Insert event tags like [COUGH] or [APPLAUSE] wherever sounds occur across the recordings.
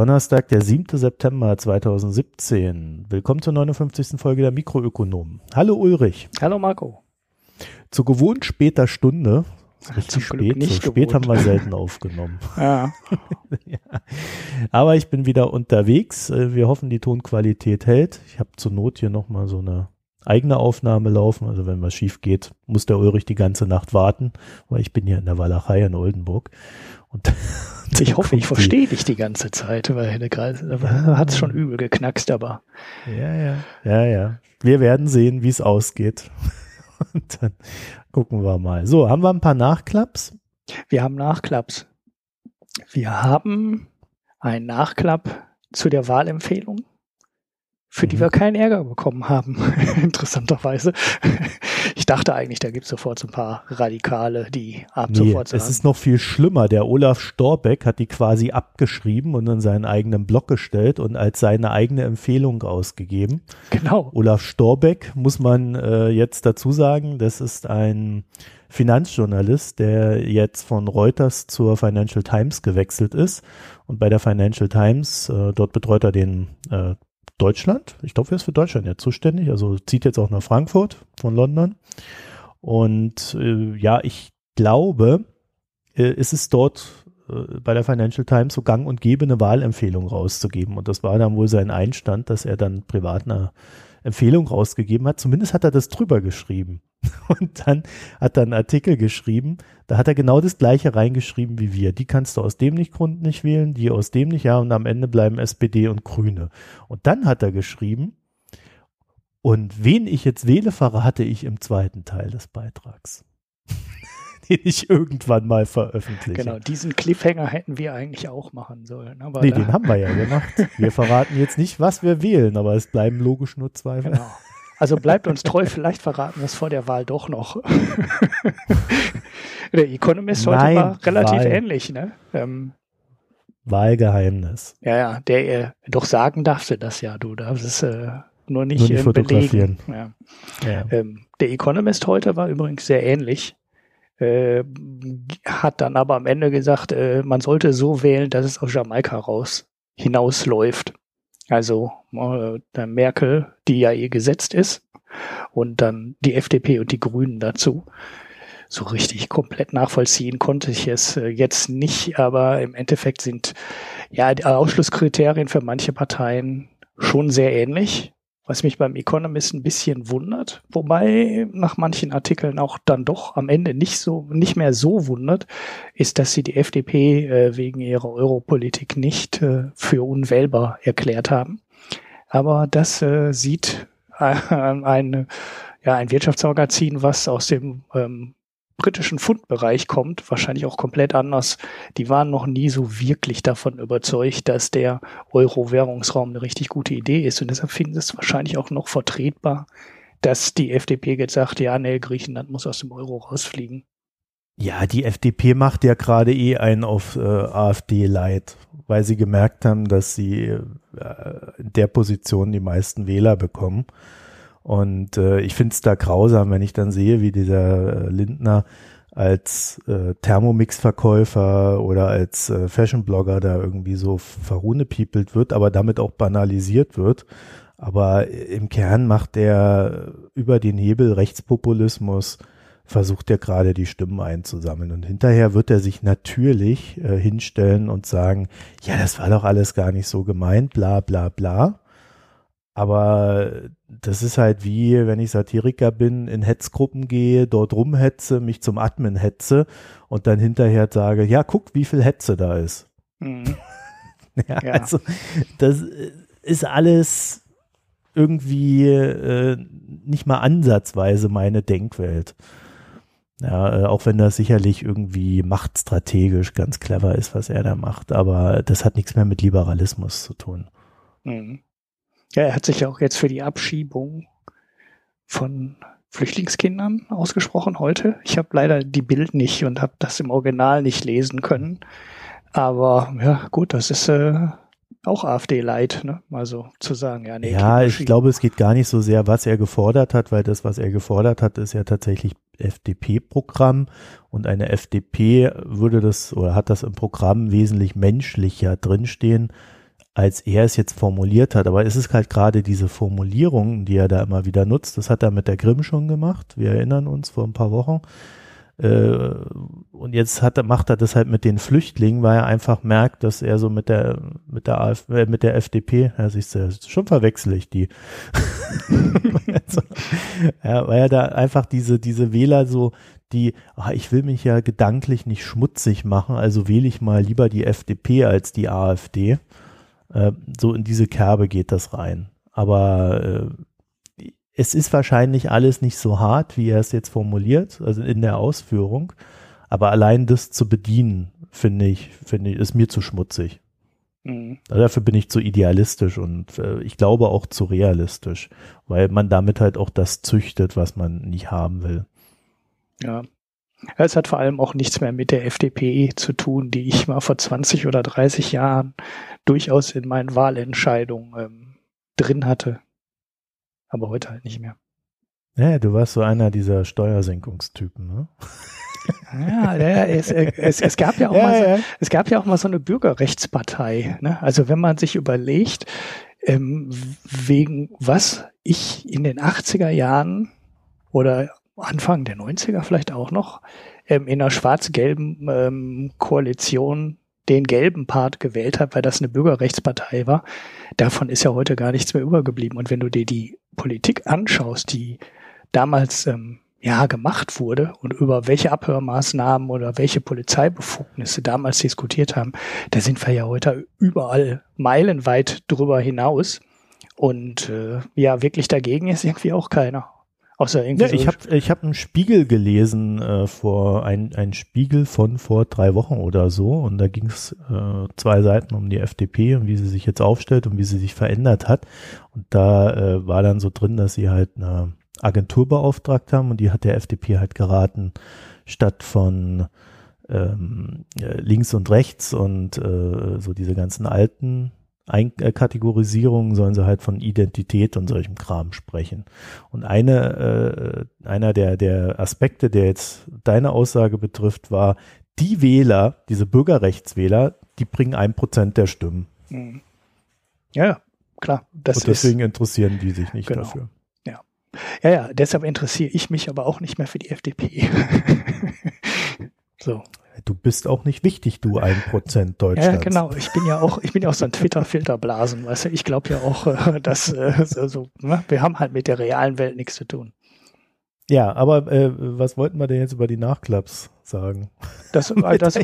Donnerstag, der 7. September 2017. Willkommen zur 59. Folge der Mikroökonomen. Hallo Ulrich. Hallo Marco. Zu gewohnt später Stunde. Richtig spät. Nicht so spät haben wir selten aufgenommen. [LAUGHS] Ja. [LAUGHS] ja. Aber ich bin wieder unterwegs. Äh, wir hoffen, die Tonqualität hält. Ich habe zur Not hier nochmal so eine eigene Aufnahme laufen. Also wenn was schief geht, muss der Ulrich die ganze Nacht warten, weil ich bin hier in der Walachei in Oldenburg. Und ich hoffe, ich verstehe dich die ganze Zeit, weil hat es schon übel geknackst, aber. Ja, ja, ja, ja. Wir werden sehen, wie es ausgeht. [LAUGHS] Und dann gucken wir mal. So, haben wir ein paar Nachklaps? Wir haben Nachklaps. Wir haben einen Nachklapp zu der Wahlempfehlung für die mhm. wir keinen Ärger bekommen haben, [LAUGHS] interessanterweise. Ich dachte eigentlich, da gibt es sofort so ein paar Radikale, die ab nee, sofort sagen. Es ist noch viel schlimmer. Der Olaf Storbeck hat die quasi abgeschrieben und in seinen eigenen Blog gestellt und als seine eigene Empfehlung ausgegeben. Genau. Olaf Storbeck, muss man äh, jetzt dazu sagen, das ist ein Finanzjournalist, der jetzt von Reuters zur Financial Times gewechselt ist. Und bei der Financial Times, äh, dort betreut er den äh, Deutschland. Ich glaube, er ist für Deutschland ja zuständig. Also zieht jetzt auch nach Frankfurt von London. Und äh, ja, ich glaube, äh, ist es dort äh, bei der Financial Times so gang und gäbe, eine Wahlempfehlung rauszugeben. Und das war dann wohl sein Einstand, dass er dann privat eine Empfehlung rausgegeben hat. Zumindest hat er das drüber geschrieben. [LAUGHS] Und dann hat er einen Artikel geschrieben, da hat er genau das gleiche reingeschrieben wie wir. Die kannst du aus dem nicht Grund nicht wählen, die aus dem nicht, ja, und am Ende bleiben SPD und Grüne. Und dann hat er geschrieben, und wen ich jetzt wähle, verrate ich im zweiten Teil des Beitrags. [LAUGHS] den ich irgendwann mal veröffentliche. Genau, diesen Cliffhanger hätten wir eigentlich auch machen sollen. Aber nee, den haben wir ja gemacht. Wir verraten jetzt nicht, was wir wählen, aber es bleiben logisch nur zwei. Genau. Also bleibt uns treu, vielleicht verraten wir es vor der Wahl doch noch. [LAUGHS] der Economist heute Nein, war relativ Wahl. ähnlich, ne? Ähm, Wahlgeheimnis. Ja, ja, der äh, doch sagen darfst du das ja, du darfst es äh, nur nicht, nur nicht fotografieren. Ja. Ja. Ähm, der Economist heute war übrigens sehr ähnlich. Äh, hat dann aber am Ende gesagt, äh, man sollte so wählen, dass es aus Jamaika raus hinausläuft. Also äh, Merkel, die ja eh gesetzt ist, und dann die FDP und die Grünen dazu. So richtig komplett nachvollziehen konnte ich es äh, jetzt nicht, aber im Endeffekt sind ja die Ausschlusskriterien für manche Parteien schon sehr ähnlich was mich beim Economist ein bisschen wundert, wobei nach manchen Artikeln auch dann doch am Ende nicht so, nicht mehr so wundert, ist, dass sie die FDP äh, wegen ihrer Europolitik nicht äh, für unwählbar erklärt haben. Aber das äh, sieht äh, ein, ja, ein Wirtschaftsmagazin, was aus dem ähm, britischen Fundbereich kommt, wahrscheinlich auch komplett anders. Die waren noch nie so wirklich davon überzeugt, dass der Euro-Währungsraum eine richtig gute Idee ist. Und deshalb finden sie es wahrscheinlich auch noch vertretbar, dass die FDP jetzt sagt, ja, nee, Griechenland muss aus dem Euro rausfliegen. Ja, die FDP macht ja gerade eh einen auf äh, AfD-Leid, weil sie gemerkt haben, dass sie äh, in der Position die meisten Wähler bekommen. Und äh, ich finde es da grausam, wenn ich dann sehe, wie dieser äh, Lindner als äh, Thermomix-Verkäufer oder als äh, Fashion-Blogger da irgendwie so verhunepiepelt wird, aber damit auch banalisiert wird. Aber im Kern macht der über den Hebel Rechtspopulismus, versucht er gerade die Stimmen einzusammeln. Und hinterher wird er sich natürlich äh, hinstellen und sagen, ja, das war doch alles gar nicht so gemeint, bla bla bla. Aber das ist halt wie, wenn ich Satiriker bin, in Hetzgruppen gehe, dort rumhetze, mich zum Admin hetze und dann hinterher sage, ja, guck, wie viel Hetze da ist. Mhm. [LAUGHS] ja, ja, Also, das ist alles irgendwie äh, nicht mal ansatzweise meine Denkwelt. Ja, äh, auch wenn das sicherlich irgendwie machtstrategisch ganz clever ist, was er da macht, aber das hat nichts mehr mit Liberalismus zu tun. Mhm. Ja, er hat sich ja auch jetzt für die Abschiebung von Flüchtlingskindern ausgesprochen heute. Ich habe leider die Bild nicht und habe das im Original nicht lesen können. Aber ja, gut, das ist äh, auch AfD-Light, ne? Also zu sagen, ja, nee. Ja, ich glaube, es geht gar nicht so sehr, was er gefordert hat, weil das, was er gefordert hat, ist ja tatsächlich FDP-Programm und eine FDP würde das oder hat das im Programm wesentlich menschlicher drinstehen, als er es jetzt formuliert hat. Aber es ist halt gerade diese Formulierung, die er da immer wieder nutzt. Das hat er mit der Grimm schon gemacht. Wir erinnern uns vor ein paar Wochen. Äh, und jetzt hat macht er das halt mit den Flüchtlingen, weil er einfach merkt, dass er so mit der, mit der AfD, äh, mit der FDP, ja, siehst du, schon verwechsel ich die. [LAUGHS] ja, weil er da einfach diese, diese Wähler so, die, ach, ich will mich ja gedanklich nicht schmutzig machen, also wähle ich mal lieber die FDP als die AfD. Äh, so in diese Kerbe geht das rein. Aber äh, es ist wahrscheinlich alles nicht so hart, wie er es jetzt formuliert, also in der Ausführung. Aber allein das zu bedienen, finde ich, finde ich, ist mir zu schmutzig. Mhm. Also dafür bin ich zu idealistisch und äh, ich glaube auch zu realistisch, weil man damit halt auch das züchtet, was man nicht haben will. Ja. Es hat vor allem auch nichts mehr mit der FDP zu tun, die ich mal vor 20 oder 30 Jahren durchaus in meinen Wahlentscheidungen ähm, drin hatte aber heute halt nicht mehr. Ja, du warst so einer dieser Steuersenkungstypen, ne? Ja, ja es, es, es, gab ja auch [LAUGHS] ja, mal so, ja. es gab ja auch mal so eine Bürgerrechtspartei. Ne? Also wenn man sich überlegt, ähm, wegen was ich in den 80er Jahren oder Anfang der 90er vielleicht auch noch ähm, in einer schwarz-gelben ähm, Koalition den gelben Part gewählt habe, weil das eine Bürgerrechtspartei war, davon ist ja heute gar nichts mehr übergeblieben. Und wenn du dir die Politik anschaust, die damals ähm, ja gemacht wurde und über welche Abhörmaßnahmen oder welche Polizeibefugnisse damals diskutiert haben, da sind wir ja heute überall meilenweit drüber hinaus. Und äh, ja, wirklich dagegen ist irgendwie auch keiner. Außer irgendwie ja, so ich habe ich hab einen Spiegel gelesen äh, vor ein, ein Spiegel von vor drei Wochen oder so. Und da ging es äh, zwei Seiten um die FDP und wie sie sich jetzt aufstellt und wie sie sich verändert hat. Und da äh, war dann so drin, dass sie halt eine Agentur beauftragt haben. Und die hat der FDP halt geraten, statt von ähm, links und rechts und äh, so diese ganzen alten Kategorisierungen sollen sie halt von Identität und solchem Kram sprechen. Und eine, äh, einer der, der Aspekte, der jetzt deine Aussage betrifft, war, die Wähler, diese Bürgerrechtswähler, die bringen ein Prozent der Stimmen. Mhm. Ja, klar. Das und deswegen ist, interessieren die sich nicht genau. dafür. Ja. ja, ja, deshalb interessiere ich mich aber auch nicht mehr für die FDP. [LAUGHS] so. Du bist auch nicht wichtig, du ein Prozent Deutschlands. Ja, genau. Ich bin ja auch, ich bin ja auch so ein Twitter-Filterblasen, weißt du. Ich glaube ja auch, äh, dass äh, so, ne? wir haben halt mit der realen Welt nichts zu tun. Ja, aber äh, was wollten wir denn jetzt über die Nachklaps sagen? Dass, äh, [LAUGHS] dass,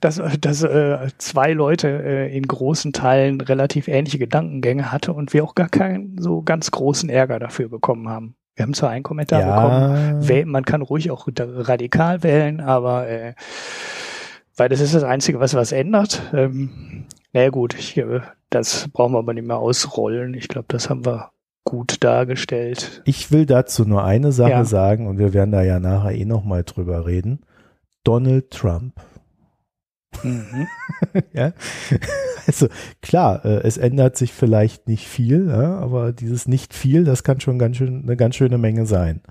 dass, dass äh, zwei Leute äh, in großen Teilen relativ ähnliche Gedankengänge hatte und wir auch gar keinen so ganz großen Ärger dafür bekommen haben. Wir haben zwar einen Kommentar ja. bekommen, man kann ruhig auch radikal wählen, aber äh, weil das ist das Einzige, was was ändert. Ähm, naja gut, ich, das brauchen wir aber nicht mehr ausrollen. Ich glaube, das haben wir gut dargestellt. Ich will dazu nur eine Sache ja. sagen und wir werden da ja nachher eh nochmal drüber reden. Donald Trump. Mhm. [LAUGHS] ja. Also klar, äh, es ändert sich vielleicht nicht viel, ja, aber dieses nicht viel, das kann schon ganz schön eine ganz schöne Menge sein.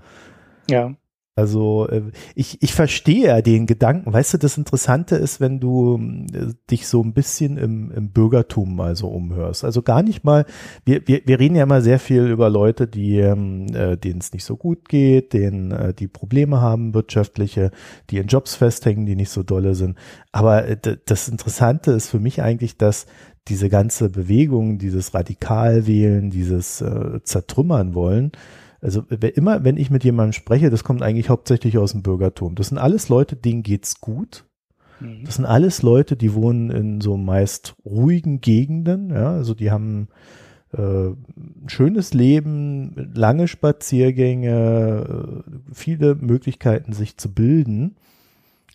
Ja. Also äh, ich, ich verstehe ja den Gedanken. Weißt du, das Interessante ist, wenn du äh, dich so ein bisschen im, im Bürgertum mal so umhörst. Also gar nicht mal, wir, wir, wir reden ja immer sehr viel über Leute, die ähm, äh, denen es nicht so gut geht, denen äh, die Probleme haben, wirtschaftliche, die in Jobs festhängen, die nicht so dolle sind. Aber äh, das Interessante ist für mich eigentlich, dass diese ganze Bewegung, dieses Radikalwählen, dieses äh, Zertrümmern wollen, also immer, wenn ich mit jemandem spreche, das kommt eigentlich hauptsächlich aus dem Bürgertum. Das sind alles Leute, denen geht's gut. Mhm. Das sind alles Leute, die wohnen in so meist ruhigen Gegenden. Ja, also die haben äh, ein schönes Leben, lange Spaziergänge, äh, viele Möglichkeiten, sich zu bilden.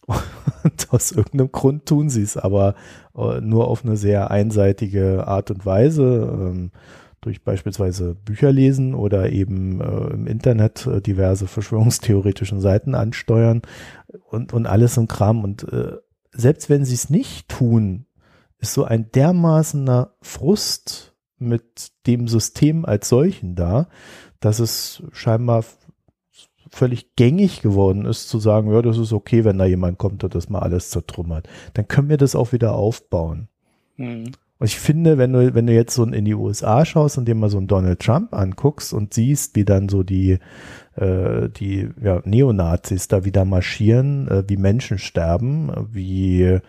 [LAUGHS] Und aus irgendeinem Grund tun sie es aber äh, nur auf eine sehr einseitige Art und Weise. Ähm, durch beispielsweise Bücher lesen oder eben äh, im Internet äh, diverse verschwörungstheoretischen Seiten ansteuern und, und alles im Kram. Und äh, selbst wenn sie es nicht tun, ist so ein dermaßener Frust mit dem System als solchen da, dass es scheinbar völlig gängig geworden ist, zu sagen, ja, das ist okay, wenn da jemand kommt und das mal alles zertrümmert. Dann können wir das auch wieder aufbauen. Mhm. Und ich finde, wenn du, wenn du jetzt so in die USA schaust und dir mal so einen Donald Trump anguckst und siehst, wie dann so die, äh, die ja, Neonazis da wieder marschieren, äh, wie Menschen sterben, wie äh,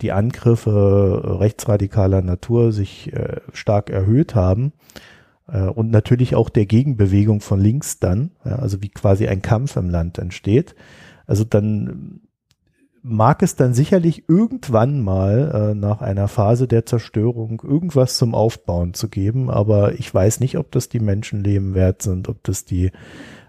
die Angriffe rechtsradikaler Natur sich äh, stark erhöht haben, äh, und natürlich auch der Gegenbewegung von links dann, ja, also wie quasi ein Kampf im Land entsteht. Also dann mag es dann sicherlich irgendwann mal äh, nach einer Phase der Zerstörung irgendwas zum Aufbauen zu geben, aber ich weiß nicht, ob das die Menschenleben wert sind, ob das die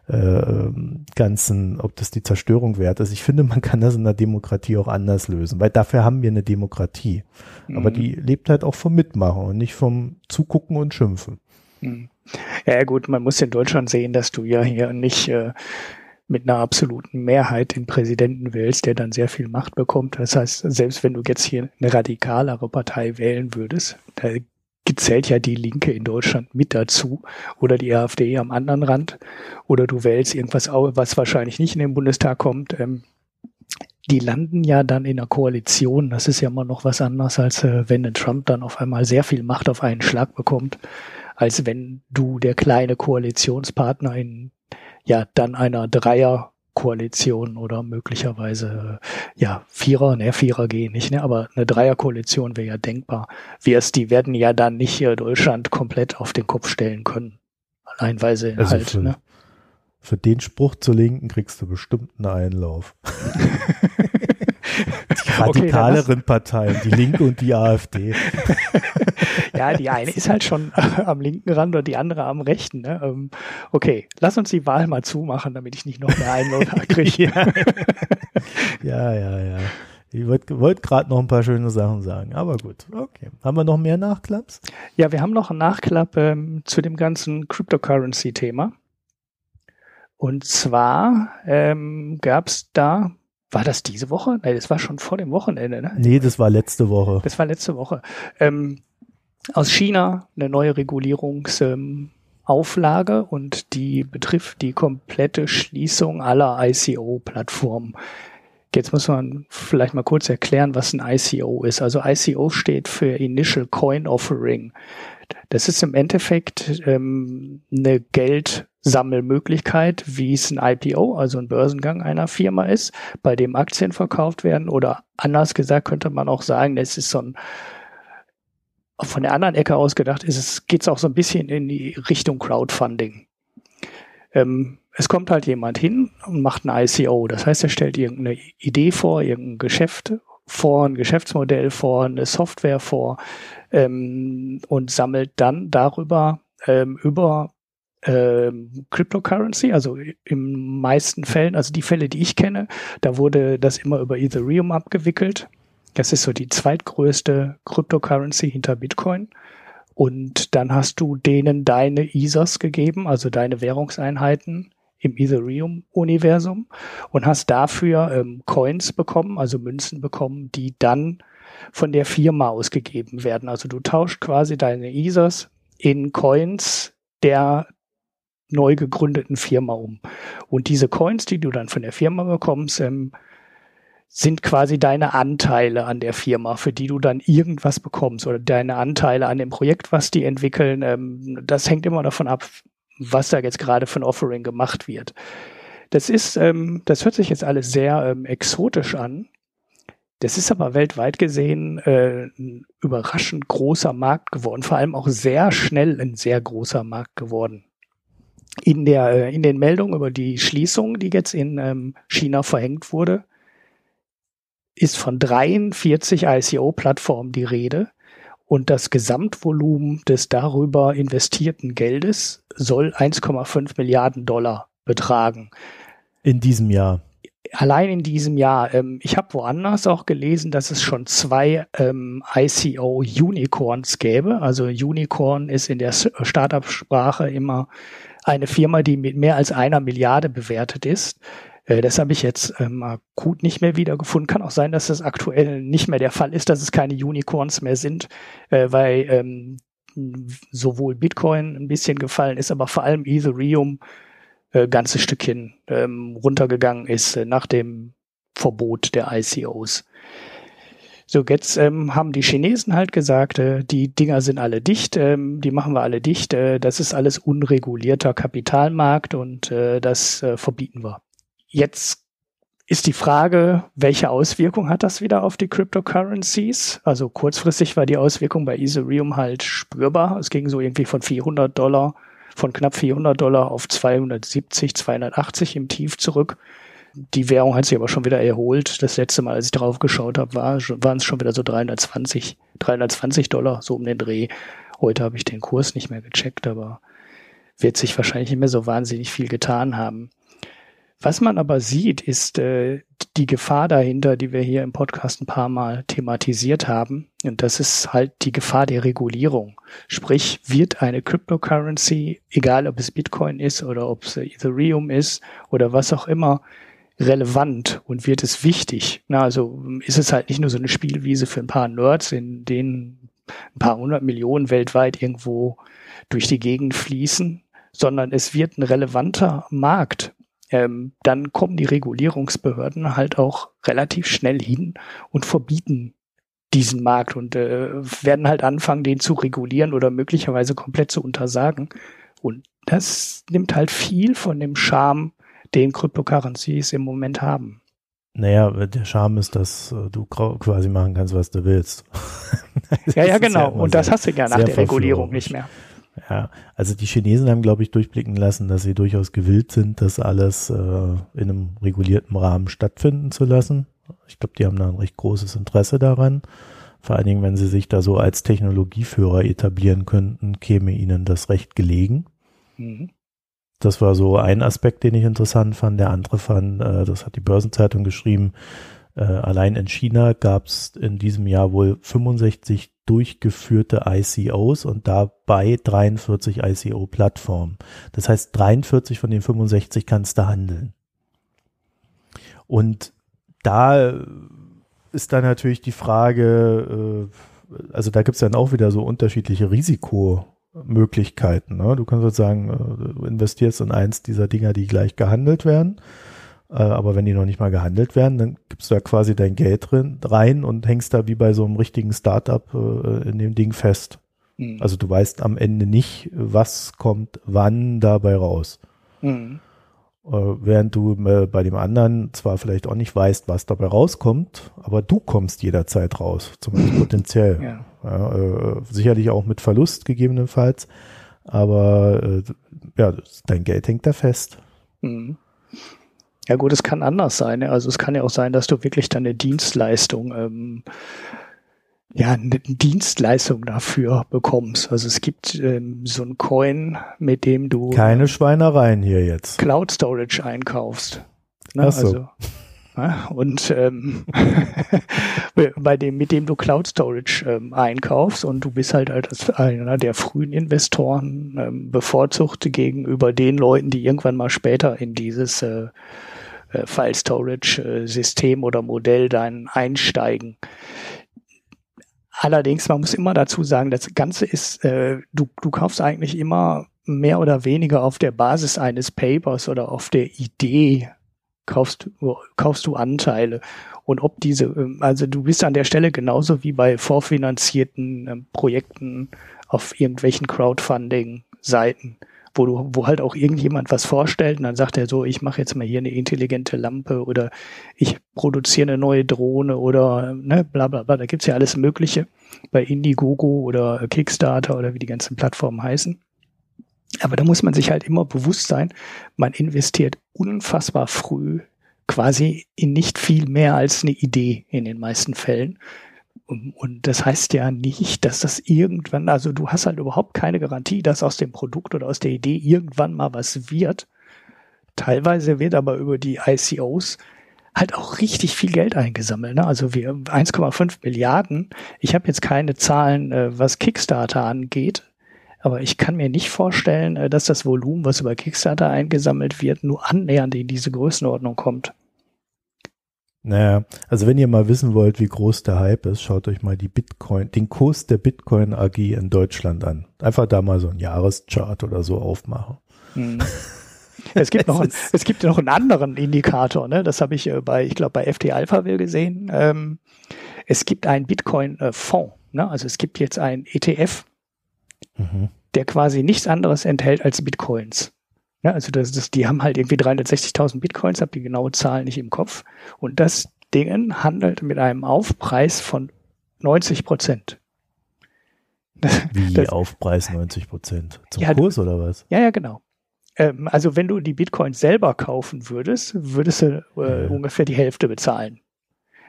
äh, ganzen, ob das die Zerstörung wert ist. Ich finde, man kann das in der Demokratie auch anders lösen, weil dafür haben wir eine Demokratie. Mhm. Aber die lebt halt auch vom Mitmachen und nicht vom Zugucken und Schimpfen. Mhm. Ja gut, man muss in Deutschland sehen, dass du ja hier nicht äh, mit einer absoluten Mehrheit den Präsidenten wählst, der dann sehr viel Macht bekommt. Das heißt, selbst wenn du jetzt hier eine radikalere Partei wählen würdest, da zählt ja die Linke in Deutschland mit dazu oder die AfD am anderen Rand oder du wählst irgendwas, was wahrscheinlich nicht in den Bundestag kommt. Ähm, die landen ja dann in einer Koalition. Das ist ja immer noch was anderes, als äh, wenn Trump dann auf einmal sehr viel Macht auf einen Schlag bekommt, als wenn du der kleine Koalitionspartner in ja dann einer Dreier Koalition oder möglicherweise ja Vierer, ne Vierer gehen nicht, ne, aber eine Dreierkoalition wäre ja denkbar. Wir es, die werden ja dann nicht hier Deutschland komplett auf den Kopf stellen können. Alleinweise also halt, für, ne? Für den Spruch zur Linken kriegst du bestimmt einen Einlauf. [LAUGHS] die [LAUGHS] radikaleren okay, Parteien, die Linke und die AfD. [LAUGHS] ja, die eine ist halt schon [LAUGHS] am linken Rand und die andere am rechten. Ne? Ähm, okay, lass uns die Wahl mal zumachen, damit ich nicht noch mehr Einladung kriege. ja, ja, ja. Ich wollte wollt gerade noch ein paar schöne Sachen sagen, aber gut, okay. Haben wir noch mehr Nachklaps? Ja, wir haben noch einen Nachklapp ähm, zu dem ganzen Cryptocurrency-Thema. Und zwar ähm, gab es da, war das diese Woche? Nein, das war schon vor dem Wochenende, ne? Nee, das war letzte Woche. Das war letzte Woche. Ähm, aus China eine neue Regulierungsauflage und die betrifft die komplette Schließung aller ICO-Plattformen. Jetzt muss man vielleicht mal kurz erklären, was ein ICO ist. Also ICO steht für Initial Coin Offering. Das ist im Endeffekt ähm, eine Geldsammelmöglichkeit, wie es ein IPO, also ein Börsengang einer Firma ist, bei dem Aktien verkauft werden. Oder anders gesagt könnte man auch sagen, das ist so ein von der anderen Ecke aus gedacht ist es, geht es auch so ein bisschen in die Richtung Crowdfunding. Ähm, es kommt halt jemand hin und macht ein ICO. Das heißt, er stellt irgendeine Idee vor, irgendein Geschäft vor, ein Geschäftsmodell vor, eine Software vor ähm, und sammelt dann darüber ähm, über ähm, Cryptocurrency, also im meisten Fällen, also die Fälle, die ich kenne, da wurde das immer über Ethereum abgewickelt. Das ist so die zweitgrößte Cryptocurrency hinter Bitcoin. Und dann hast du denen deine ETHers gegeben, also deine Währungseinheiten im Ethereum-Universum und hast dafür ähm, Coins bekommen, also Münzen bekommen, die dann von der Firma ausgegeben werden. Also du tauscht quasi deine ETHers in Coins der neu gegründeten Firma um. Und diese Coins, die du dann von der Firma bekommst, ähm, sind quasi deine Anteile an der Firma, für die du dann irgendwas bekommst oder deine Anteile an dem Projekt, was die entwickeln. Ähm, das hängt immer davon ab, was da jetzt gerade für ein Offering gemacht wird. Das ist, ähm, das hört sich jetzt alles sehr ähm, exotisch an. Das ist aber weltweit gesehen äh, ein überraschend großer Markt geworden, vor allem auch sehr schnell ein sehr großer Markt geworden. In der äh, in den Meldungen über die Schließung, die jetzt in ähm, China verhängt wurde, ist von 43 ICO-Plattformen die Rede und das Gesamtvolumen des darüber investierten Geldes soll 1,5 Milliarden Dollar betragen. In diesem Jahr. Allein in diesem Jahr. Ähm, ich habe woanders auch gelesen, dass es schon zwei ähm, ICO-Unicorns gäbe. Also Unicorn ist in der Startup-Sprache immer eine Firma, die mit mehr als einer Milliarde bewertet ist. Äh, das habe ich jetzt ähm, akut nicht mehr wiedergefunden. Kann auch sein, dass das aktuell nicht mehr der Fall ist, dass es keine Unicorns mehr sind, äh, weil ähm, sowohl Bitcoin ein bisschen gefallen ist, aber vor allem Ethereum äh, ganzes Stückchen ähm, runtergegangen ist äh, nach dem Verbot der ICOs. So, jetzt ähm, haben die Chinesen halt gesagt, äh, die Dinger sind alle dicht, ähm, die machen wir alle dicht, äh, das ist alles unregulierter Kapitalmarkt und äh, das äh, verbieten wir. Jetzt ist die Frage, welche Auswirkung hat das wieder auf die Cryptocurrencies? Also kurzfristig war die Auswirkung bei Ethereum halt spürbar. Es ging so irgendwie von 400 Dollar, von knapp 400 Dollar auf 270, 280 im Tief zurück. Die Währung hat sich aber schon wieder erholt. Das letzte Mal, als ich drauf geschaut habe, war, waren es schon wieder so 320, 320 Dollar, so um den Dreh. Heute habe ich den Kurs nicht mehr gecheckt, aber wird sich wahrscheinlich nicht mehr so wahnsinnig viel getan haben. Was man aber sieht, ist äh, die Gefahr dahinter, die wir hier im Podcast ein paar Mal thematisiert haben. Und das ist halt die Gefahr der Regulierung. Sprich, wird eine Cryptocurrency, egal ob es Bitcoin ist oder ob es Ethereum ist oder was auch immer, relevant und wird es wichtig. Na, also ist es halt nicht nur so eine Spielwiese für ein paar Nerds, in denen ein paar hundert Millionen weltweit irgendwo durch die Gegend fließen, sondern es wird ein relevanter Markt. Ähm, dann kommen die Regulierungsbehörden halt auch relativ schnell hin und verbieten diesen Markt und äh, werden halt anfangen, den zu regulieren oder möglicherweise komplett zu untersagen. Und das nimmt halt viel von dem Charme den Cryptocurrencies im Moment haben. Naja, der Charme ist, dass äh, du quasi machen kannst, was du willst. [LAUGHS] ja, ja, genau. Ja und das hast du ja nach der Regulierung nicht mehr. Ja, also die Chinesen haben, glaube ich, durchblicken lassen, dass sie durchaus gewillt sind, das alles äh, in einem regulierten Rahmen stattfinden zu lassen. Ich glaube, die haben da ein recht großes Interesse daran. Vor allen Dingen, wenn sie sich da so als Technologieführer etablieren könnten, käme ihnen das recht gelegen. Mhm. Das war so ein Aspekt, den ich interessant fand. Der andere fand, äh, das hat die Börsenzeitung geschrieben, äh, allein in China gab es in diesem Jahr wohl 65 durchgeführte ICOs und dabei 43 ICO-Plattformen. Das heißt, 43 von den 65 kannst du handeln. Und da ist dann natürlich die Frage, äh, also da gibt es dann auch wieder so unterschiedliche Risiko. Möglichkeiten. Ne? Du kannst sozusagen, äh, du investierst in eins dieser Dinger, die gleich gehandelt werden. Äh, aber wenn die noch nicht mal gehandelt werden, dann gibst du da quasi dein Geld drin, rein und hängst da wie bei so einem richtigen Startup äh, in dem Ding fest. Mhm. Also du weißt am Ende nicht, was kommt wann dabei raus. Mhm. Äh, während du äh, bei dem anderen zwar vielleicht auch nicht weißt, was dabei rauskommt, aber du kommst jederzeit raus, zumindest [CLEARS THROAT] potenziell. Ja. Ja, äh, sicherlich auch mit Verlust gegebenenfalls, aber äh, ja, dein Geld hängt da fest. Mhm. Ja gut, es kann anders sein. Also es kann ja auch sein, dass du wirklich deine Dienstleistung ähm, ja, eine Dienstleistung dafür bekommst. Also es gibt ähm, so ein Coin, mit dem du keine Schweinereien hier jetzt Cloud Storage einkaufst. Ne? Ach so. Also, ja, und ähm, [LAUGHS] bei dem, mit dem du Cloud Storage ähm, einkaufst und du bist halt als einer der frühen Investoren ähm, bevorzugt gegenüber den Leuten, die irgendwann mal später in dieses äh, äh File Storage äh, System oder Modell dann einsteigen. Allerdings, man muss immer dazu sagen, das Ganze ist, äh, du, du kaufst eigentlich immer mehr oder weniger auf der Basis eines Papers oder auf der Idee kaufst, kaufst du Anteile. Und ob diese, ähm, also du bist an der Stelle genauso wie bei vorfinanzierten ähm, Projekten auf irgendwelchen Crowdfunding-Seiten wo du, wo halt auch irgendjemand was vorstellt und dann sagt er so, ich mache jetzt mal hier eine intelligente Lampe oder ich produziere eine neue Drohne oder ne, bla bla bla. Da gibt's ja alles Mögliche bei Indiegogo oder Kickstarter oder wie die ganzen Plattformen heißen. Aber da muss man sich halt immer bewusst sein, man investiert unfassbar früh quasi in nicht viel mehr als eine Idee in den meisten Fällen. Und das heißt ja nicht, dass das irgendwann, also du hast halt überhaupt keine Garantie, dass aus dem Produkt oder aus der Idee irgendwann mal was wird. Teilweise wird aber über die ICOs halt auch richtig viel Geld eingesammelt. Ne? Also wir 1,5 Milliarden. Ich habe jetzt keine Zahlen, äh, was Kickstarter angeht, Aber ich kann mir nicht vorstellen, äh, dass das Volumen, was über Kickstarter eingesammelt wird, nur annähernd in diese Größenordnung kommt. Naja, also wenn ihr mal wissen wollt, wie groß der Hype ist, schaut euch mal die Bitcoin, den Kurs der Bitcoin AG in Deutschland an. Einfach da mal so ein Jahreschart oder so aufmachen. Hm. [LAUGHS] Es gibt noch, es gibt noch einen anderen Indikator, ne? Das habe ich äh, bei, ich glaube, bei FT Alpha will gesehen. Ähm, es gibt einen Bitcoin-Fonds, ne? Also es gibt jetzt einen ETF, mhm. der quasi nichts anderes enthält als Bitcoins. Ja, also das, das, die haben halt irgendwie 360.000 Bitcoins, habe die genaue Zahl nicht im Kopf. Und das Ding handelt mit einem Aufpreis von 90 Prozent. [LAUGHS] Wie das, Aufpreis 90 Prozent? Zum ja, Kurs oder was? Ja, ja, genau. Ähm, also wenn du die Bitcoins selber kaufen würdest, würdest du äh, ja. ungefähr die Hälfte bezahlen.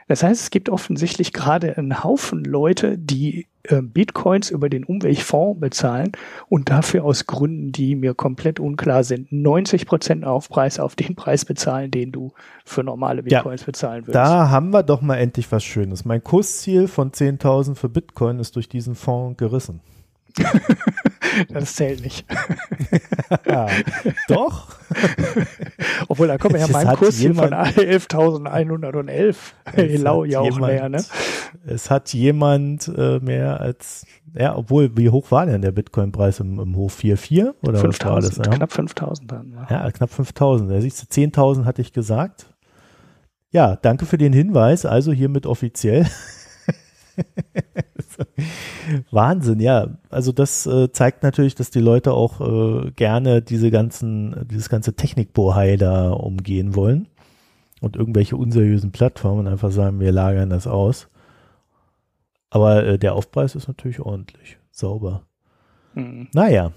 Das heißt, es gibt offensichtlich gerade einen Haufen Leute, die äh, Bitcoins über den Umweltfonds bezahlen und dafür aus Gründen, die mir komplett unklar sind, 90 Prozent Aufpreis auf den Preis bezahlen, den du für normale Bitcoins ja, bezahlen würdest. Da haben wir doch mal endlich was Schönes. Mein Kursziel von 10.000 für Bitcoin ist durch diesen Fonds gerissen. [LAUGHS] das zählt nicht. ja, [LAUGHS] doch. Obwohl, da kommen wir ja mein Kurs von 11.111. Lau ja auch mehr, ne? Es hat jemand äh, mehr als, ja, obwohl, wie hoch war denn der Bitcoin-Preis im, im Hoch? 4,4? Oder 5 was war das? Ja? Knapp 5.000 dann. Ja, ja knapp 5.000. Da siehst du, 10.000 hatte ich gesagt. Ja, danke für den Hinweis. Also hiermit offiziell. [LAUGHS] Wahnsinn, ja. Also das äh, zeigt natürlich, dass die Leute auch äh, gerne diese ganzen, dieses ganze Technikbohai da umgehen wollen und irgendwelche unseriösen Plattformen einfach sagen, wir lagern das aus. Aber äh, der Aufpreis ist natürlich ordentlich, sauber. Mhm. Naja,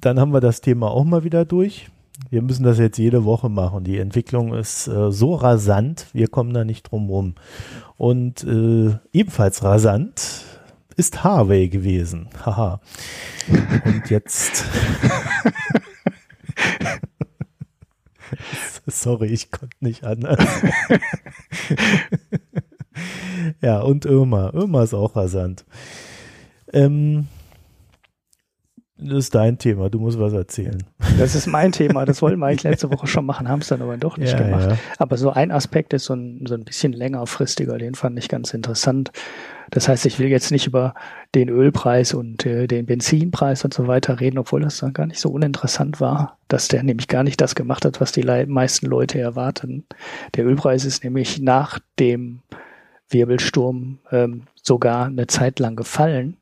dann haben wir das Thema auch mal wieder durch. Wir müssen das jetzt jede Woche machen. Die Entwicklung ist äh, so rasant, wir kommen da nicht drum rum. Und äh, ebenfalls rasant ist Harvey gewesen. [LAUGHS] Haha. Und jetzt. [LAUGHS] Sorry, ich konnte nicht anders. [LAUGHS] ja, und Irma. Irma ist auch rasant. Ähm, das ist dein Thema, du musst was erzählen. Das ist mein Thema, das wollten wir eigentlich [LAUGHS] letzte Woche schon machen, haben es dann aber doch nicht ja, gemacht. Ja. Aber so ein Aspekt ist so ein, so ein bisschen längerfristiger, den fand ich ganz interessant. Das heißt, ich will jetzt nicht über den Ölpreis und äh, den Benzinpreis und so weiter reden, obwohl das dann gar nicht so uninteressant war, dass der nämlich gar nicht das gemacht hat, was die meisten Leute erwarten. Der Ölpreis ist nämlich nach dem Wirbelsturm ähm, sogar eine Zeit lang gefallen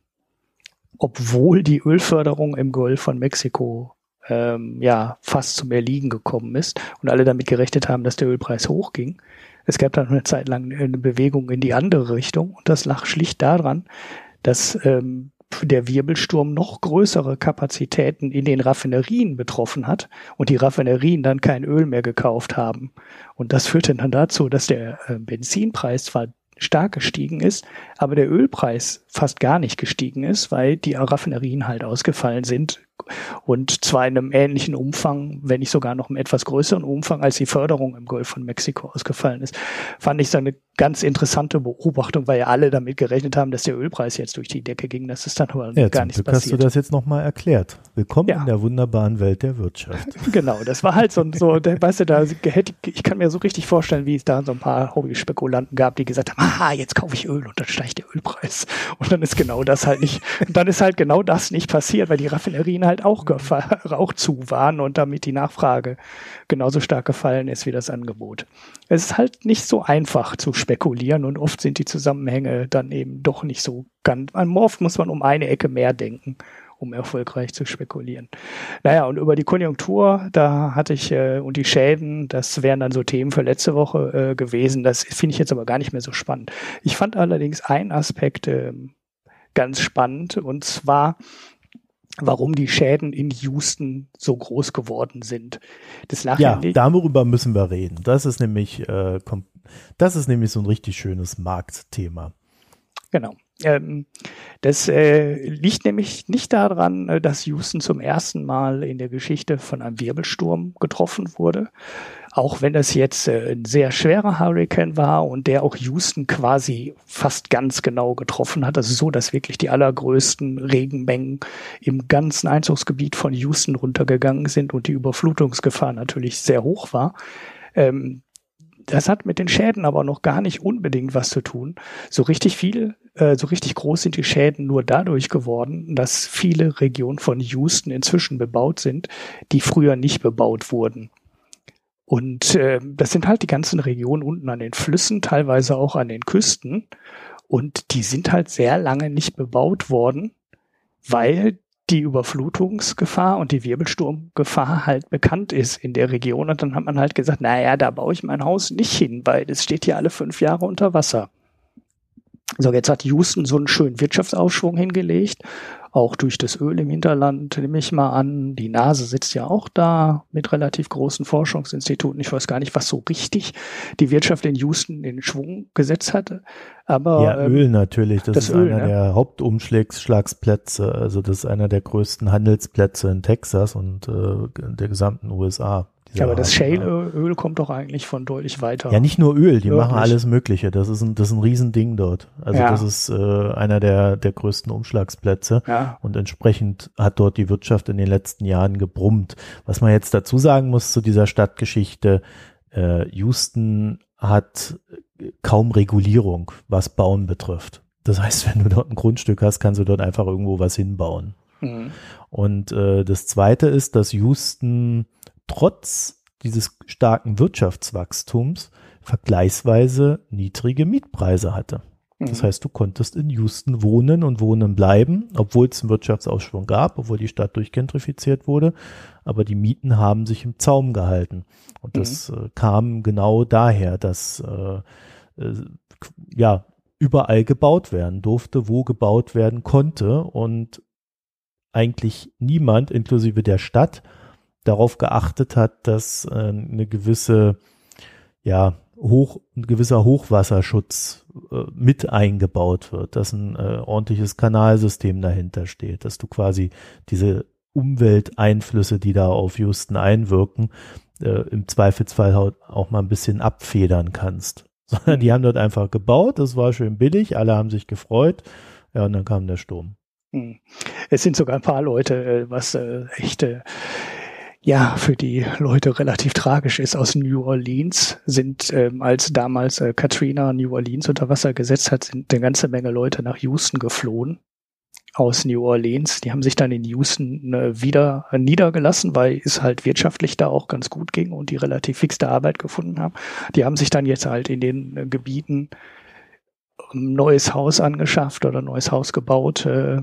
obwohl die Ölförderung im Golf von Mexiko ähm, ja fast zum Erliegen gekommen ist und alle damit gerechnet haben, dass der Ölpreis hochging. Es gab dann eine Zeit lang eine Bewegung in die andere Richtung und das lag schlicht daran, dass ähm, der Wirbelsturm noch größere Kapazitäten in den Raffinerien betroffen hat und die Raffinerien dann kein Öl mehr gekauft haben. Und das führte dann dazu, dass der äh, Benzinpreis zwar stark gestiegen ist, aber der Ölpreis fast gar nicht gestiegen ist, weil die Raffinerien halt ausgefallen sind und zwar in einem ähnlichen Umfang, wenn nicht sogar noch einem etwas größeren Umfang, als die Förderung im Golf von Mexiko ausgefallen ist. Fand ich so eine ganz interessante Beobachtung, weil ja alle damit gerechnet haben, dass der Ölpreis jetzt durch die Decke ging. Das ist dann aber ja, gar nicht passiert. hast du das jetzt nochmal erklärt. Willkommen ja. in der wunderbaren Welt der Wirtschaft. [LAUGHS] genau, das war halt so, so der, weißt du, da hätte, ich kann mir so richtig vorstellen, wie es da so ein paar Hobby-Spekulanten gab, die gesagt haben, ah, jetzt kaufe ich Öl und dann steigt der Ölpreis. Und dann ist genau das halt nicht, dann ist halt genau das nicht passiert, weil die Raffinerien halt auch, [LAUGHS] auch zu waren und damit die Nachfrage genauso stark gefallen ist wie das Angebot. Es ist halt nicht so einfach zu spekulieren und oft sind die Zusammenhänge dann eben doch nicht so ganz, oft muss man um eine Ecke mehr denken um erfolgreich zu spekulieren. Naja, und über die Konjunktur, da hatte ich, äh, und die Schäden, das wären dann so Themen für letzte Woche äh, gewesen. Das finde ich jetzt aber gar nicht mehr so spannend. Ich fand allerdings einen Aspekt äh, ganz spannend, und zwar, warum die Schäden in Houston so groß geworden sind. Das lag ja, darüber müssen wir reden. Das ist nämlich, äh, das ist nämlich so ein richtig schönes Marktthema. Genau. Ähm, das äh, liegt nämlich nicht daran, äh, dass Houston zum ersten Mal in der Geschichte von einem Wirbelsturm getroffen wurde, auch wenn das jetzt äh, ein sehr schwerer Hurricane war und der auch Houston quasi fast ganz genau getroffen hat, also so, dass wirklich die allergrößten Regenmengen im ganzen Einzugsgebiet von Houston runtergegangen sind und die Überflutungsgefahr natürlich sehr hoch war. Ähm, das hat mit den Schäden aber noch gar nicht unbedingt was zu tun. So richtig viel, äh, so richtig groß sind die Schäden nur dadurch geworden, dass viele Regionen von Houston inzwischen bebaut sind, die früher nicht bebaut wurden. Und äh, das sind halt die ganzen Regionen unten an den Flüssen, teilweise auch an den Küsten. Und die sind halt sehr lange nicht bebaut worden, weil die Überflutungsgefahr und die Wirbelsturmgefahr halt bekannt ist in der Region. Und dann hat man halt gesagt, naja, da baue ich mein Haus nicht hin, weil es steht hier alle fünf Jahre unter Wasser. So, jetzt hat Houston so einen schönen Wirtschaftsaufschwung hingelegt auch durch das Öl im Hinterland, nehme ich mal an. Die Nase sitzt ja auch da mit relativ großen Forschungsinstituten. Ich weiß gar nicht, was so richtig die Wirtschaft in Houston in Schwung gesetzt hatte. Aber ja, ähm, Öl natürlich. Das, das ist Öl, einer ne? der Hauptumschlagsplätze. Also das ist einer der größten Handelsplätze in Texas und äh, der gesamten USA. Ja, aber das Shale-Öl kommt doch eigentlich von deutlich weiter. Ja, nicht nur Öl, die Wirklich? machen alles Mögliche. Das ist ein, das ist ein Riesending dort. Also ja. das ist äh, einer der, der größten Umschlagsplätze. Ja. Und entsprechend hat dort die Wirtschaft in den letzten Jahren gebrummt. Was man jetzt dazu sagen muss zu dieser Stadtgeschichte, äh, Houston hat kaum Regulierung, was Bauen betrifft. Das heißt, wenn du dort ein Grundstück hast, kannst du dort einfach irgendwo was hinbauen. Mhm. Und äh, das Zweite ist, dass Houston trotz dieses starken Wirtschaftswachstums vergleichsweise niedrige Mietpreise hatte. Das mhm. heißt, du konntest in Houston wohnen und wohnen bleiben, obwohl es einen Wirtschaftsausschwung gab, obwohl die Stadt durchgentrifiziert wurde. Aber die Mieten haben sich im Zaum gehalten. Und das mhm. äh, kam genau daher, dass äh, äh, ja überall gebaut werden durfte, wo gebaut werden konnte und eigentlich niemand, inklusive der Stadt, darauf geachtet hat, dass äh, eine gewisse, ja, hoch, ein gewisser Hochwasserschutz äh, mit eingebaut wird, dass ein äh, ordentliches Kanalsystem dahinter steht, dass du quasi diese Umwelteinflüsse, die da auf Houston einwirken, äh, im Zweifelsfall auch mal ein bisschen abfedern kannst. [LAUGHS] Sondern die haben dort einfach gebaut, das war schön billig, alle haben sich gefreut, ja, und dann kam der Sturm. Hm. Es sind sogar ein paar Leute, was echte ja für die Leute relativ tragisch ist aus New Orleans, sind ähm, als damals äh, Katrina New Orleans unter Wasser gesetzt hat, sind eine ganze Menge Leute nach Houston geflohen aus New Orleans. Die haben sich dann in Houston äh, wieder äh, niedergelassen, weil es halt wirtschaftlich da auch ganz gut ging und die relativ fixte Arbeit gefunden haben. Die haben sich dann jetzt halt in den äh, Gebieten neues Haus angeschafft oder neues Haus gebaut, äh,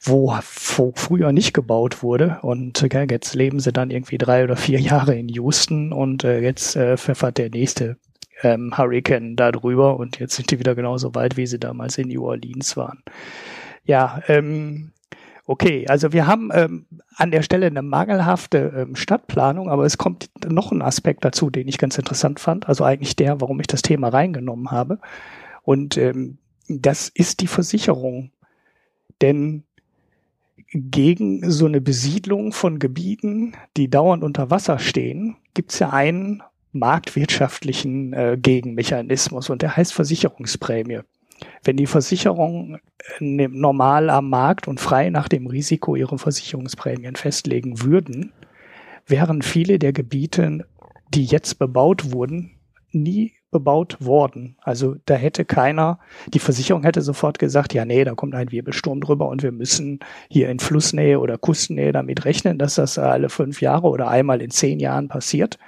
wo, wo früher nicht gebaut wurde. Und äh, jetzt leben sie dann irgendwie drei oder vier [LAUGHS] Jahre in Houston und äh, jetzt äh, pfeffert der nächste ähm, Hurricane da drüber und jetzt sind die wieder genauso weit, wie sie damals in New Orleans waren. Ja, ähm, okay, also wir haben ähm, an der Stelle eine mangelhafte ähm, Stadtplanung, aber es kommt noch ein Aspekt dazu, den ich ganz interessant fand, also eigentlich der, warum ich das Thema reingenommen habe. Und ähm, das ist die Versicherung. Denn gegen so eine Besiedlung von Gebieten, die dauernd unter Wasser stehen, gibt es ja einen marktwirtschaftlichen äh, Gegenmechanismus und der heißt Versicherungsprämie. Wenn die Versicherungen äh, normal am Markt und frei nach dem Risiko ihre Versicherungsprämien festlegen würden, wären viele der Gebiete, die jetzt bebaut wurden, nie bebaut worden. Also da hätte keiner, die Versicherung hätte sofort gesagt, ja nee, da kommt ein Wirbelsturm drüber und wir müssen hier in Flussnähe oder Kustnähe damit rechnen, dass das alle fünf Jahre oder einmal in zehn Jahren passiert.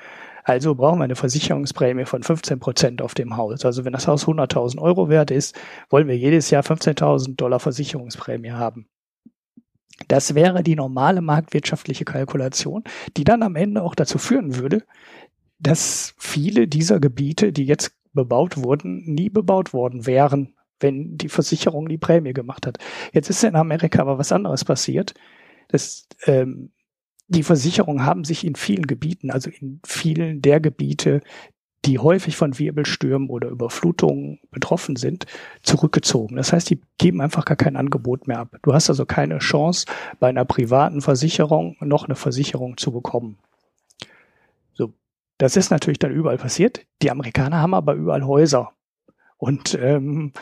Also brauchen wir eine Versicherungsprämie von 15 Prozent auf dem Haus. Also wenn das Haus 100.000 Euro wert ist, wollen wir jedes Jahr 15.000 Dollar Versicherungsprämie haben. Das wäre die normale marktwirtschaftliche Kalkulation, die dann am Ende auch dazu führen würde, dass viele dieser Gebiete, die jetzt bebaut wurden, nie bebaut worden wären, wenn die Versicherung die Prämie gemacht hat. Jetzt ist in Amerika aber was anderes passiert. Das, ähm, die Versicherungen haben sich in vielen Gebieten, also in vielen der Gebiete, die häufig von Wirbelstürmen oder Überflutungen betroffen sind, zurückgezogen. Das heißt, die geben einfach gar kein Angebot mehr ab. Du hast also keine Chance, bei einer privaten Versicherung noch eine Versicherung zu bekommen. Das ist natürlich dann überall passiert. Die Amerikaner haben aber überall Häuser. Und ähm,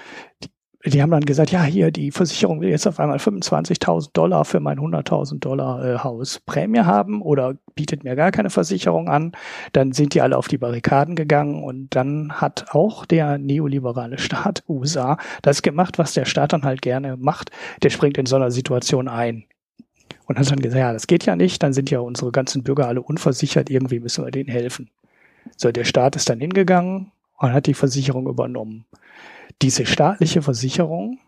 die, die haben dann gesagt, ja, hier, die Versicherung will jetzt auf einmal 25.000 Dollar für mein 100.000 Dollar äh, Haus Prämie haben oder bietet mir gar keine Versicherung an. Dann sind die alle auf die Barrikaden gegangen und dann hat auch der neoliberale Staat USA das gemacht, was der Staat dann halt gerne macht. Der springt in so einer Situation ein. Und hat dann gesagt, ja, das geht ja nicht, dann sind ja unsere ganzen Bürger alle unversichert, irgendwie müssen wir denen helfen. So, der Staat ist dann hingegangen und hat die Versicherung übernommen diese staatliche Versicherung